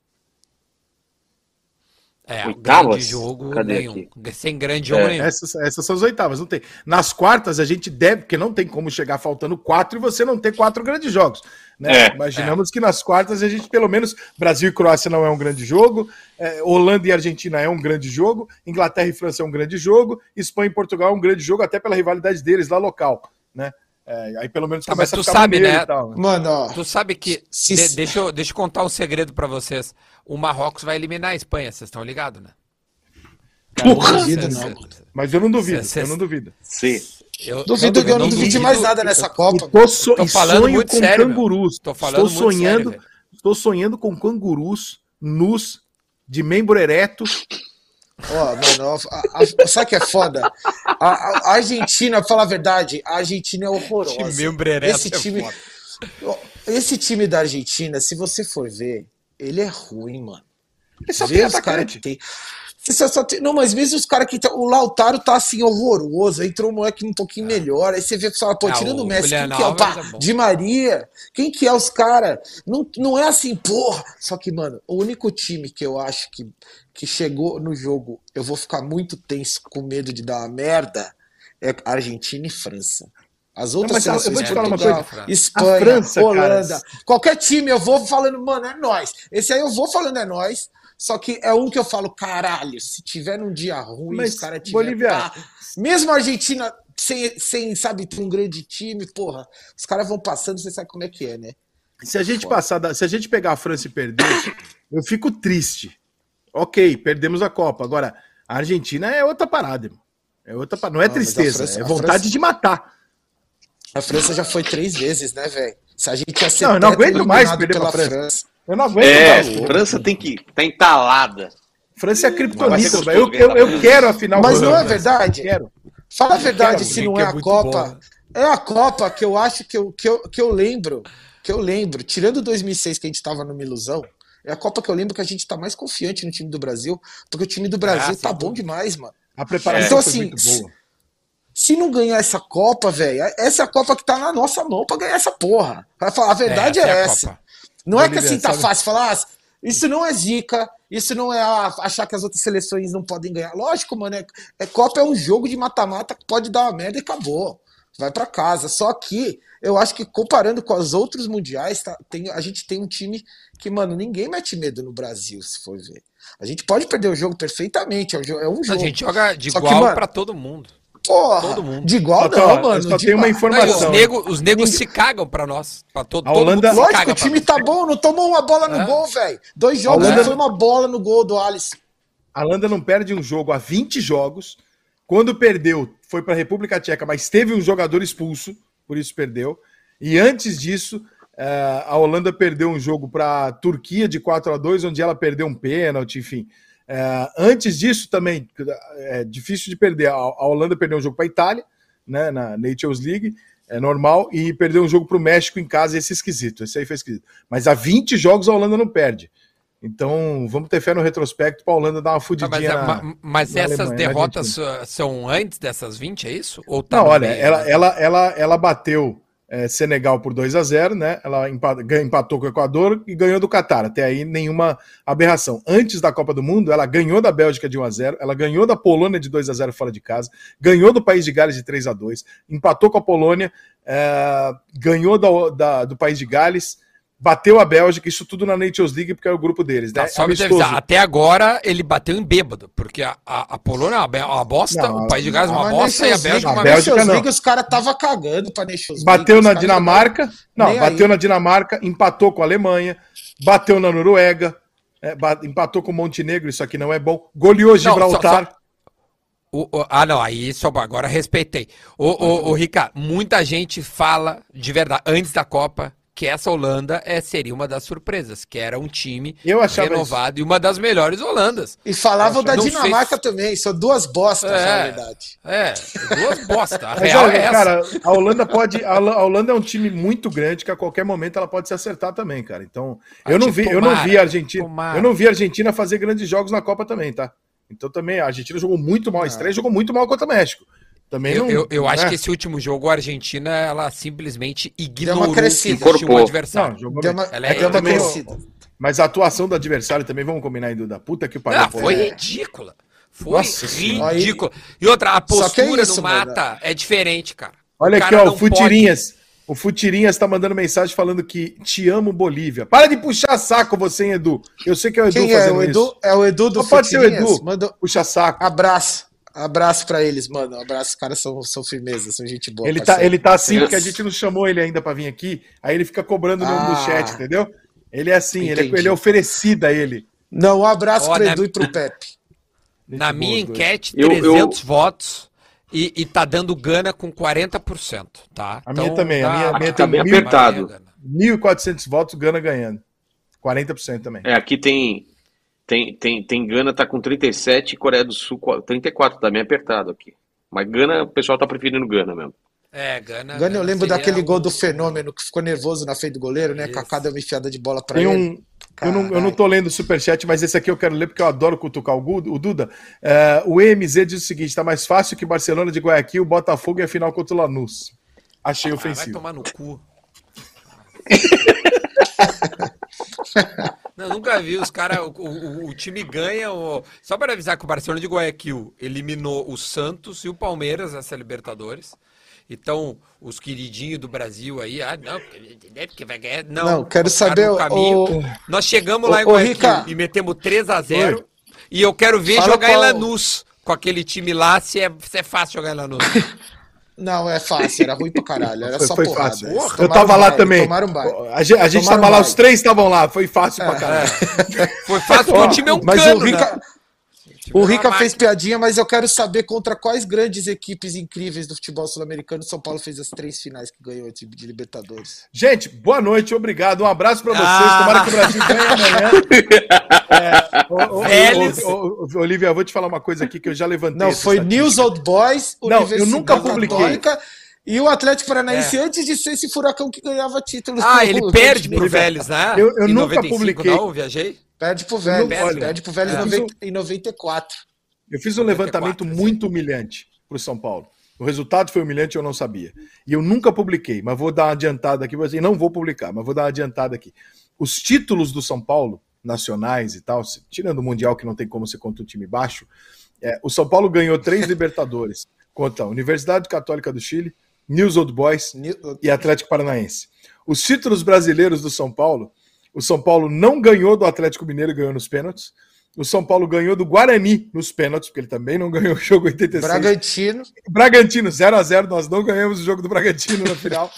É, Oitavas? grande jogo Cadê nenhum. Sem grande jogo É. nenhum. Essas, essas são as oitavas, não tem. Nas quartas, a gente deve, porque não tem como chegar faltando quatro e você não ter quatro grandes jogos. Né? É, Imaginamos que nas quartas a gente, pelo menos, Brasil e Croácia não é um grande jogo, é, Holanda e Argentina é um grande jogo, Inglaterra e França é um grande jogo, Espanha e Portugal é um grande jogo, até pela rivalidade deles lá local. Né? É, aí pelo menos Tá, mas começa tu a ficar sabe, né? e tal, Mano, ó. Tu sabe que. Se- de- deixa, eu, deixa eu contar um segredo pra vocês. O Marrocos vai eliminar a Espanha, vocês estão ligados, né? Porra! Duvido, não, mano. Mas eu não duvido, Cê- cê- eu não duvido. Sim. Eu, Duvido, eu não duvido de mais nada nessa Copa. Tô, so, Tô falando sonho muito com sério, cangurus. Tô falando estou sério, sonhando, velho. estou sonhando com cangurus nus de membro ereto. Ó, mano, ó, a- a- sabe o que é foda? A, a- Argentina, pra falar a verdade, a Argentina é horrorosa. De membro ereto Esse é time, foda. ó, esse time da Argentina, se você for ver, ele é ruim, mano. Ele só Vê tem atacante. que tem. Não, mas mesmo os caras que. tá- O Lautaro tá assim horroroso. Aí entrou um moleque um pouquinho melhor. Aí você vê, fala, pô, tirando o o Messi, quem que é o pá, é. Di Maria? Quem que é os caras? Não, não é assim, porra. Só que, mano, o único time que eu acho que, que chegou no jogo, eu vou ficar muito tenso com medo de dar uma merda, é Argentina e França. As outras mas eu vou te falar uma coisa. Espanha, A França, Holanda, cara, qualquer time eu vou falando, mano, é nós. Esse aí eu vou falando é nós. Só que é um que eu falo, caralho, se tiver num dia ruim, Mas, os caras tiver. Bolívia- pá, mesmo a Argentina sem, sem, sabe, ter um grande time, porra, os caras vão passando, você sabe como é que é, né? Se a gente passar, da- se a gente pegar a França e perder, eu fico triste. Ok, perdemos a Copa. Agora, a Argentina é outra parada, irmão. É outra parada. Não é Não, mas a tristeza, França- é vontade França- de matar. A França já foi três vezes, né, velho? Se a gente ia ser Não, eu não aguento mais perder pra pela França. Eu não aguento É, mais. França tem que. tá entalada. França é criptonita. gostoso Eu, eu, eu França. quero a final. Mas não é verdade? Quero. Fala a verdade, Quero, se não é é a Copa. bom? É a Copa que eu acho que eu, que eu, que eu lembro. Que eu lembro. Tirando 2006, que a gente tava numa ilusão. É a Copa que eu lembro que a gente tá mais confiante no time do Brasil. Porque o time do Brasil Ah, tá bom demais, mano. A preparação Então, foi assim, muito boa. Se não ganhar essa Copa, velho, essa é a Copa que tá na nossa mão pra ganhar essa porra. Pra falar, a verdade é, a essa. Não é que assim tá sabe- fácil falar, ah, isso não é zica, isso não é ah, achar que as outras seleções não podem ganhar. Lógico, mano, é, é Copa é um jogo de mata-mata que pode dar uma merda e acabou. Vai pra casa. Só que eu acho que comparando com os outros mundiais, tá, tem, a gente tem um time que, mano, ninguém mete medo no Brasil, se for ver. A gente pode perder o jogo perfeitamente, é um jogo. É um A jogo. gente joga de Só igual pra todo mundo. Porra, todo mundo. de igual Só que, não, ó, mano. só tenho uma igual- Não, informação. os negros os negros se cagam pra nós. Pra todo, A todo Holanda- mundo se Lógico, o pra time tá bom, não tomou uma bola no É. gol, velho. Dois jogos, Holanda- não foi uma bola no gol do Alisson. A Holanda não perde um jogo há 20 jogos. Quando perdeu, foi para a República Tcheca, mas teve um jogador expulso, por isso perdeu. E antes disso, É, a Holanda perdeu um jogo para a Turquia de 4 a 2 onde ela perdeu um pênalti, enfim. É, antes disso também, é difícil de perder. A, a Holanda perdeu um jogo para a Itália, né, na Nations League, é normal, e perdeu um jogo para o México em casa, esse é esquisito, esse aí foi esquisito. Mas há 20 jogos a Holanda não perde. Então, vamos ter fé no retrospecto para a Holanda dar uma fudidinha. Ah, mas, na, mas na essas Alemanha, derrotas são antes dessas 20, é isso? Ou tá Não, olha, meio? ela, ela, ela, ela bateu é, Senegal por 2 a 0 né? Ela empatou com o Equador e ganhou do Catar. Até aí nenhuma aberração. Antes da Copa do Mundo, ela ganhou da Bélgica de 1 a 0 ela ganhou da Polônia de 2 a 0 fora de casa, ganhou do País de Gales de 3 a 2 empatou com a Polônia, é, ganhou da- da- do País de Gales, bateu a Bélgica, isso tudo na Nations League, porque é o grupo deles, né? Tá, só me Amistoso. avisar, até agora ele bateu em bêbado, porque a, a, a Polônia é uma, bosta, Não, o País de Gales é uma bosta e a Bélgica é uma. Bélgica Nations não. League, os caras estavam cagando pra Nations League. Bateu na Dinamarca, não, nem bateu aí. na Dinamarca, empatou com a Alemanha, bateu na Noruega, é, ba- empatou com o Montenegro, isso aqui não é bom, goleou Gibraltar. O- o- ah, não, aí só agora respeitei. O, o, o Rica, muita gente fala de verdade, antes da Copa, que essa Holanda é, seria uma das surpresas, que era um time renovado e uma das melhores Holandas. E falavam da Dinamarca fez- também, são duas bostas, É. na verdade. É, duas bosta. A Mas real olha, é essa. cara, a Holanda pode. A Hola- a Holanda é um time muito grande que a qualquer momento ela pode se acertar também, cara. Então, eu não vi, eu não vi tomara, a Argentina. tomara. Eu não vi a Argentina fazer grandes jogos na Copa também, tá? Então também a Argentina jogou muito mal, a estreia jogou muito mal contra o México. Também Eu, não. eu, eu acho né? que esse último jogo, a Argentina, ela simplesmente ignorou crescida. que existia um Incorporou. adversário. Não, jogou Deu uma, Ela é- deu uma crescida. Mas a atuação do adversário também, vamos combinar aí, Duda. Puta que pariu. Não, foi É. ridícula. Foi Nossa ridícula. E outra, a que postura é isso, no mano. mata é diferente, cara. Olha O aqui, cara ó, o Futirinhas. O Futirinhas tá mandando mensagem falando que te amo, Bolívia. Para de puxar saco você, hein, Edu. Eu sei que é o Edu Quem é? fazendo O Edu? isso. É o Edu do Só pode ser o Futirinhas? Edu. Manda Puxa saco. abraço. Abraço pra eles, mano. Abraço, os caras são, são firmeza, são gente boa. Ele tá, ele tá assim porque a gente não chamou ele ainda pra vir aqui. Aí ele fica cobrando no, no Ah. chat, entendeu? Ele é assim, ele é, ele é oferecido a ele. Não, um abraço pro né? Edu e pro Pepe. Na Gente minha boa, os dois. enquete, Eu- 300 votos e, e tá dando Gana com 40%, tá? A minha também, a minha- a minha Tá bem mil- apertado. Gana. 1.400 votos, Gana ganhando. 40% também. É, aqui tem, tem, tem, tem Gana tá com 37 e Coreia do Sul com 34, tá bem apertado aqui. Mas Gana, o pessoal tá preferindo Gana mesmo. É, Gana. Gana, eu lembro seria daquele gol do Fenômeno que ficou nervoso na frente do goleiro, né? Isso. Kaká deu uma enfiada de bola pra Tem ele. um. Eu não, eu não tô lendo o superchat, mas esse aqui eu quero ler porque eu adoro cutucar o, Duda. É, o EMZ diz o seguinte: tá mais fácil que Barcelona de Guayaquil, Botafogo e a final contra o Lanús. Achei Ah, vai ofensivo. tomar no cu. *laughs* *laughs* Não, nunca vi os caras. O, o- o time ganha. o- Só para avisar que o Barcelona de Guayaquil eliminou o Santos e o Palmeiras nessa Libertadores. Então, os queridinhos do Brasil aí, ah, não, porque vai ganhar. Não, Não, quero saber o- caminho. o- Nós chegamos lá em Guayaquil Rica. e metemos 3 a 0 E eu quero ver Fala jogar em qual- Lanús com aquele time lá, se é, se é fácil jogar em Lanús. *laughs* Não, é fácil, era ruim pra caralho. Era *laughs* Foi, só foi porrada. fácil. Eles eu tava um lá baile, também. Tomaram um baile. A gente, a gente tava lá, um os baile. três estavam lá. Foi fácil pra caralho. *laughs* Foi fácil porque o time é um Mas cano, o Rica, né? O time é Rica fez piadinha, mas eu quero saber contra quais grandes equipes incríveis do futebol sul-americano São Paulo fez as três finais que ganhou de, Libertadores. Gente, boa noite, obrigado. Um abraço pra vocês. Ah. Tomara que o Brasil ganhe amanhã. É, ô, ô, ô, Olivia, eu vou te falar uma coisa aqui que eu já levantei. Não, foi. News Old Boys, Não, eu nunca publiquei. Católica e o Atlético É. Paranaense antes de ser esse furacão que ganhava títulos. Ah, ele perde pro continente. Vélez, né? Eu- eu Em nunca publiquei. Não, viajei. Perde pro Vélez, olha, perde pro Vélez fiz 90 em 94. Eu fiz um 94, levantamento sim. muito humilhante pro São Paulo. O resultado foi humilhante, eu não sabia. E eu nunca publiquei, mas vou dar uma adiantada aqui. E não vou publicar, mas vou dar uma adiantada aqui. Os títulos do São Paulo, nacionais e tal, se- tirando o Mundial, que não tem como ser contra um time baixo, é, o São Paulo ganhou três *laughs* Libertadores contra a Universidade Católica do Chile, News Old Boys New- e Atlético Paranaense. Os títulos brasileiros do São Paulo, o São Paulo não ganhou do Atlético Mineiro, ganhou nos pênaltis. O São Paulo ganhou do Guarani nos pênaltis, porque ele também não ganhou o jogo 86. Bragantino. Bragantino, 0 a 0 nós não ganhamos o jogo do Bragantino na final.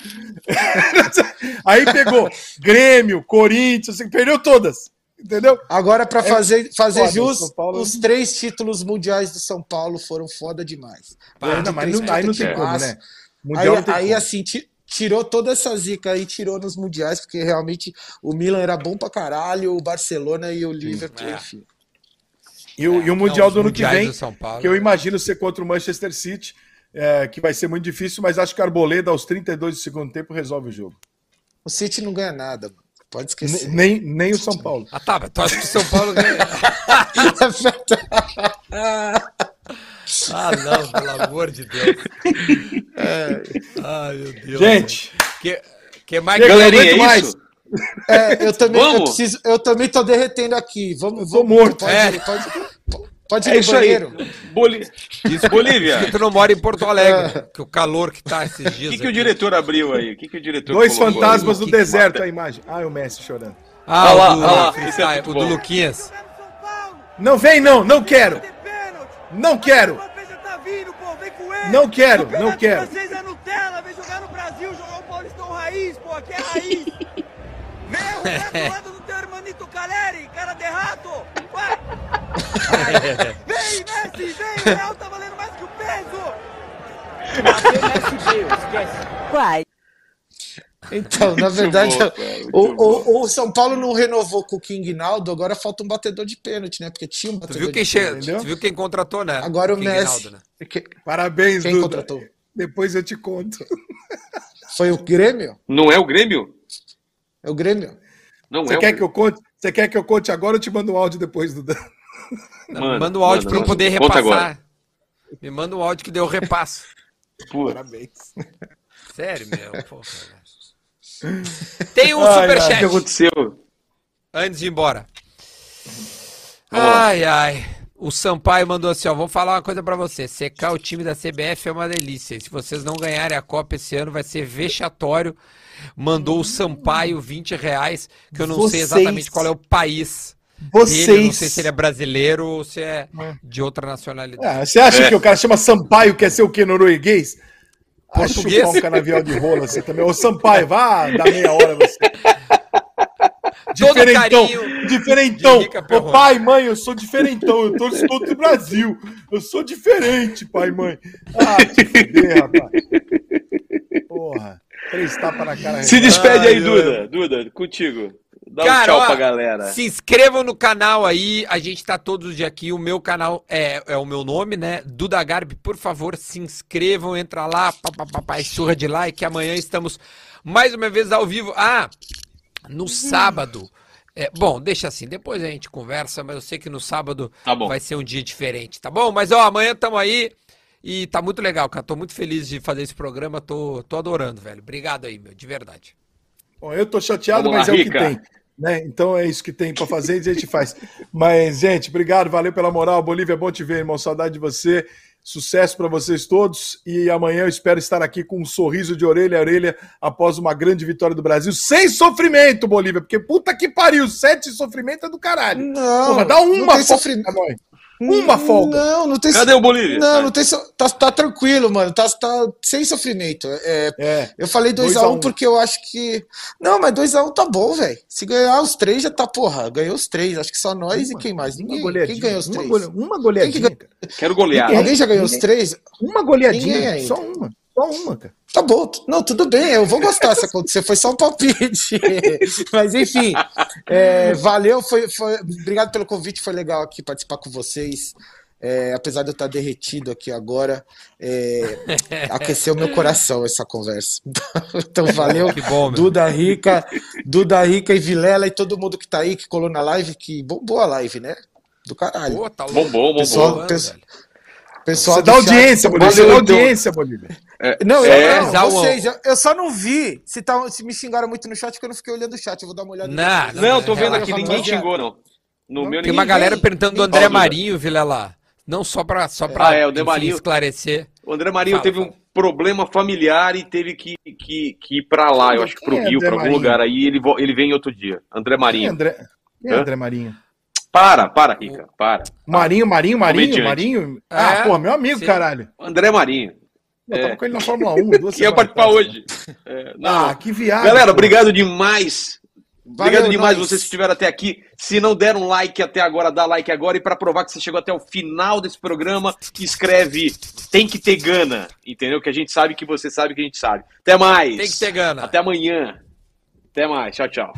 *laughs* Aí pegou Grêmio, Corinthians, assim, perdeu todas, entendeu? Agora, para fazer, fazer É foda, jus, Paulo- os três títulos mundiais do São Paulo foram foda demais. Pá, não, mas não, aí não tem como, né? Aí, Mundial aí como. assim, ti- tirou toda essa zica aí, tirou nos mundiais, porque realmente o Milan era bom pra caralho, o Barcelona e o Liverpool, É. enfim. E o, e o Não, Mundial os do ano que vem, Paulo. que eu imagino ser contra o Manchester City, é, que vai ser muito difícil, mas acho que Arboleda, aos 32 do segundo tempo, resolve o jogo. O City não ganha nada, mano. Pode esquecer. Nem, nem o São Paulo. Ah, tá, mas tu acha que o São Paulo ganha? *laughs* *laughs* ah, não, pelo amor de Deus. Ai, meu Deus. Gente, que, que mais Galerinha, é mais. isso? É, eu também, eu, preciso, eu também tô derretendo aqui. Vamos, vamos, morto. Pode, É. pode, pode ir É aí. banheiro. Boli... Isso, Bolívia. que tu não mora em Porto Alegre, que o calor que tá esses O dias. que, que o diretor abriu aí? O que, que o diretor dois fantasmas aí? do que- deserto, a imagem. Ah, o Messi chorando. Ah, Olha lá, o do, lá, esse é o do. Luquinhas. Não vem, não, não quero. Não quero. Não quero, não quero. Vocês é Nutella, vem jogar no Brasil, jogar o Paulistão Raiz, pô, aqui é raiz. *laughs* Vem o Roberto lado do teu hermanito Caleri, cara de rato. Vai. Vem, Messi, vem, o Real tá valendo mais que o peso. Então, na verdade, bom, o, o, o São Paulo não renovou com o King Naldo, agora falta um batedor de pênalti, né? Porque tinha um Tu batedor viu quem, de che... pênalti. entendeu? tu viu quem contratou, né? Agora o King Messi. Naldo, né? *laughs* Que- Parabéns, Quem Duda. contratou? Depois eu te conto. *laughs* Foi o Grêmio? Não é o Grêmio? É o Grêmio? Não Você é quer o que eu conte? Você quer que eu conte agora ou eu te mando um áudio depois, Duda? Manda, manda o áudio manda, pra eu poder Conta repassar. agora. Me manda um áudio que deu repasso. Pô, Parabéns. Sério, meu. Porra, velho. Tem um Ai, ai, o que superchat aconteceu? antes de ir embora. Ai, ai. O Sampaio mandou assim, ó, vou falar uma coisa pra você. Secar o time da CBF é uma delícia. E se vocês não ganharem a Copa esse ano, vai ser vexatório. Mandou o Sampaio 20 reais, que eu não sei Vocês- exatamente qual é o país dele. Vocês. Eu não sei se ele é brasileiro ou se é de outra nacionalidade. Ah, você acha É. que o cara chama Sampaio, quer ser o quê? Norueguês? Português? chupar um canavial de rola você também. Ô, Sampaio, vá dar meia hora você. *laughs* Diferentão, carinho diferentão. Ô, pai, mãe, eu sou diferentão. Eu torço contra o Brasil. Eu sou diferente, pai, mãe. Ah, te fuder, rapaz. Porra. Três tapas na cara. Se despede Ai, aí, Duda. Duda, contigo. Dá um Cara, tchau ó, pra galera. Se inscrevam no canal aí, a gente tá todos os dias aqui. O meu canal é, é o meu nome, né? Duda Garbi, por favor, se inscrevam, entra lá, papapá, surra de like. Amanhã estamos mais uma vez ao vivo. Ah, no sábado. é, bom, deixa assim, depois a gente conversa, mas eu sei que no sábado Tá bom. vai ser um dia diferente, tá bom? Mas ó, amanhã estamos aí e tá muito legal, cara. Tô muito feliz de fazer esse programa, tô, tô adorando, velho. Obrigado aí, meu, de verdade. Bom, eu tô chateado, Vamos lá, mas é o que Rica. tem. Né? Então é isso que tem pra fazer e a gente faz. Mas, gente, obrigado, valeu pela moral. Bolívia, é bom te ver, irmão. Saudade de você. Sucesso para vocês todos. E amanhã eu espero estar aqui com um sorriso de orelha a orelha após uma grande vitória do Brasil. Sem sofrimento, Bolívia, porque puta que pariu. Sete sofrimento é do caralho. Não, Porra, dá não uma tem pra nós. Uma folga. Não, não tem Cadê o Bolívia? Não, não tem tá, tá tranquilo, mano. Tá, tá sem sofrimento. É, É. eu falei 2x1 Dois a um. porque eu acho que. Não, mas 2x1 tá bom, velho. Se ganhar os três, já tá, porra. Ganhou os três. Acho que só nós e quem mais? Uma Ninguém. goleadinha. Quem ganhou os uma, três? gole- uma goleadinha, que cara. Quero golear. Ninguém. Alguém já ganhou os Ninguém. três? Uma goleadinha. Só uma. Só uma, cara. Tá bom. Não, tudo bem. Eu vou gostar se acontecer. Foi só um palpite. *laughs* Mas enfim, é, valeu. Foi, foi, obrigado pelo convite. Foi legal aqui participar com vocês. É, apesar de eu estar derretido aqui agora, é, *laughs* aqueceu meu coração essa conversa. *laughs* Então valeu. Que bom, meu. Duda Rica, Duda Rica e Vilela e todo mundo que tá aí, que colou na live, que bombou a live, né? Do caralho. Pô, tá louco. Bombom, bombom. Pessoal, pessoal-. Pessoal Você dá audiência, Bolívia. Você dá audiência, Bolívia. Não, eu, É, não, o- vocês, eu, eu só não vi se, tá, se me xingaram muito no chat, porque eu não fiquei olhando o chat. Eu vou dar uma olhada. Não, depois. Não, tô vendo aqui, ninguém xingou, não. No meu Tem uma galera Ninguém- perguntando do André. Marinho, Vila lá. Não só pra, só pra Ah, é, o André enfim, Marinho. esclarecer. O André Marinho Fala, teve fala. um problema familiar e teve que, que, que ir pra lá, eu acho que pro Quem é Rio, pra algum Marinho? lugar aí, ele, ele vem outro dia. André Quem é Marinho. André, quem é? André Marinho? Para, para, Rica, para. Marinho, Marinho, Marinho, Comediante. Marinho. Ah, É, pô, meu amigo, sim. caralho. André Marinho. Eu É. tava com ele na Fórmula 1. Duas *laughs* ia participar atrás. hoje. É, não. Ah, que viagem. Galera, pô. obrigado demais. Obrigado Valeu, demais nós. vocês que estiveram até aqui. Se não deram like até agora, dá like agora. E para provar que você chegou até o final desse programa, escreve tem que ter gana. Entendeu? Que a gente sabe que você sabe que a gente sabe. Até mais. Tem que ter gana. Até amanhã. Até mais. Tchau, tchau.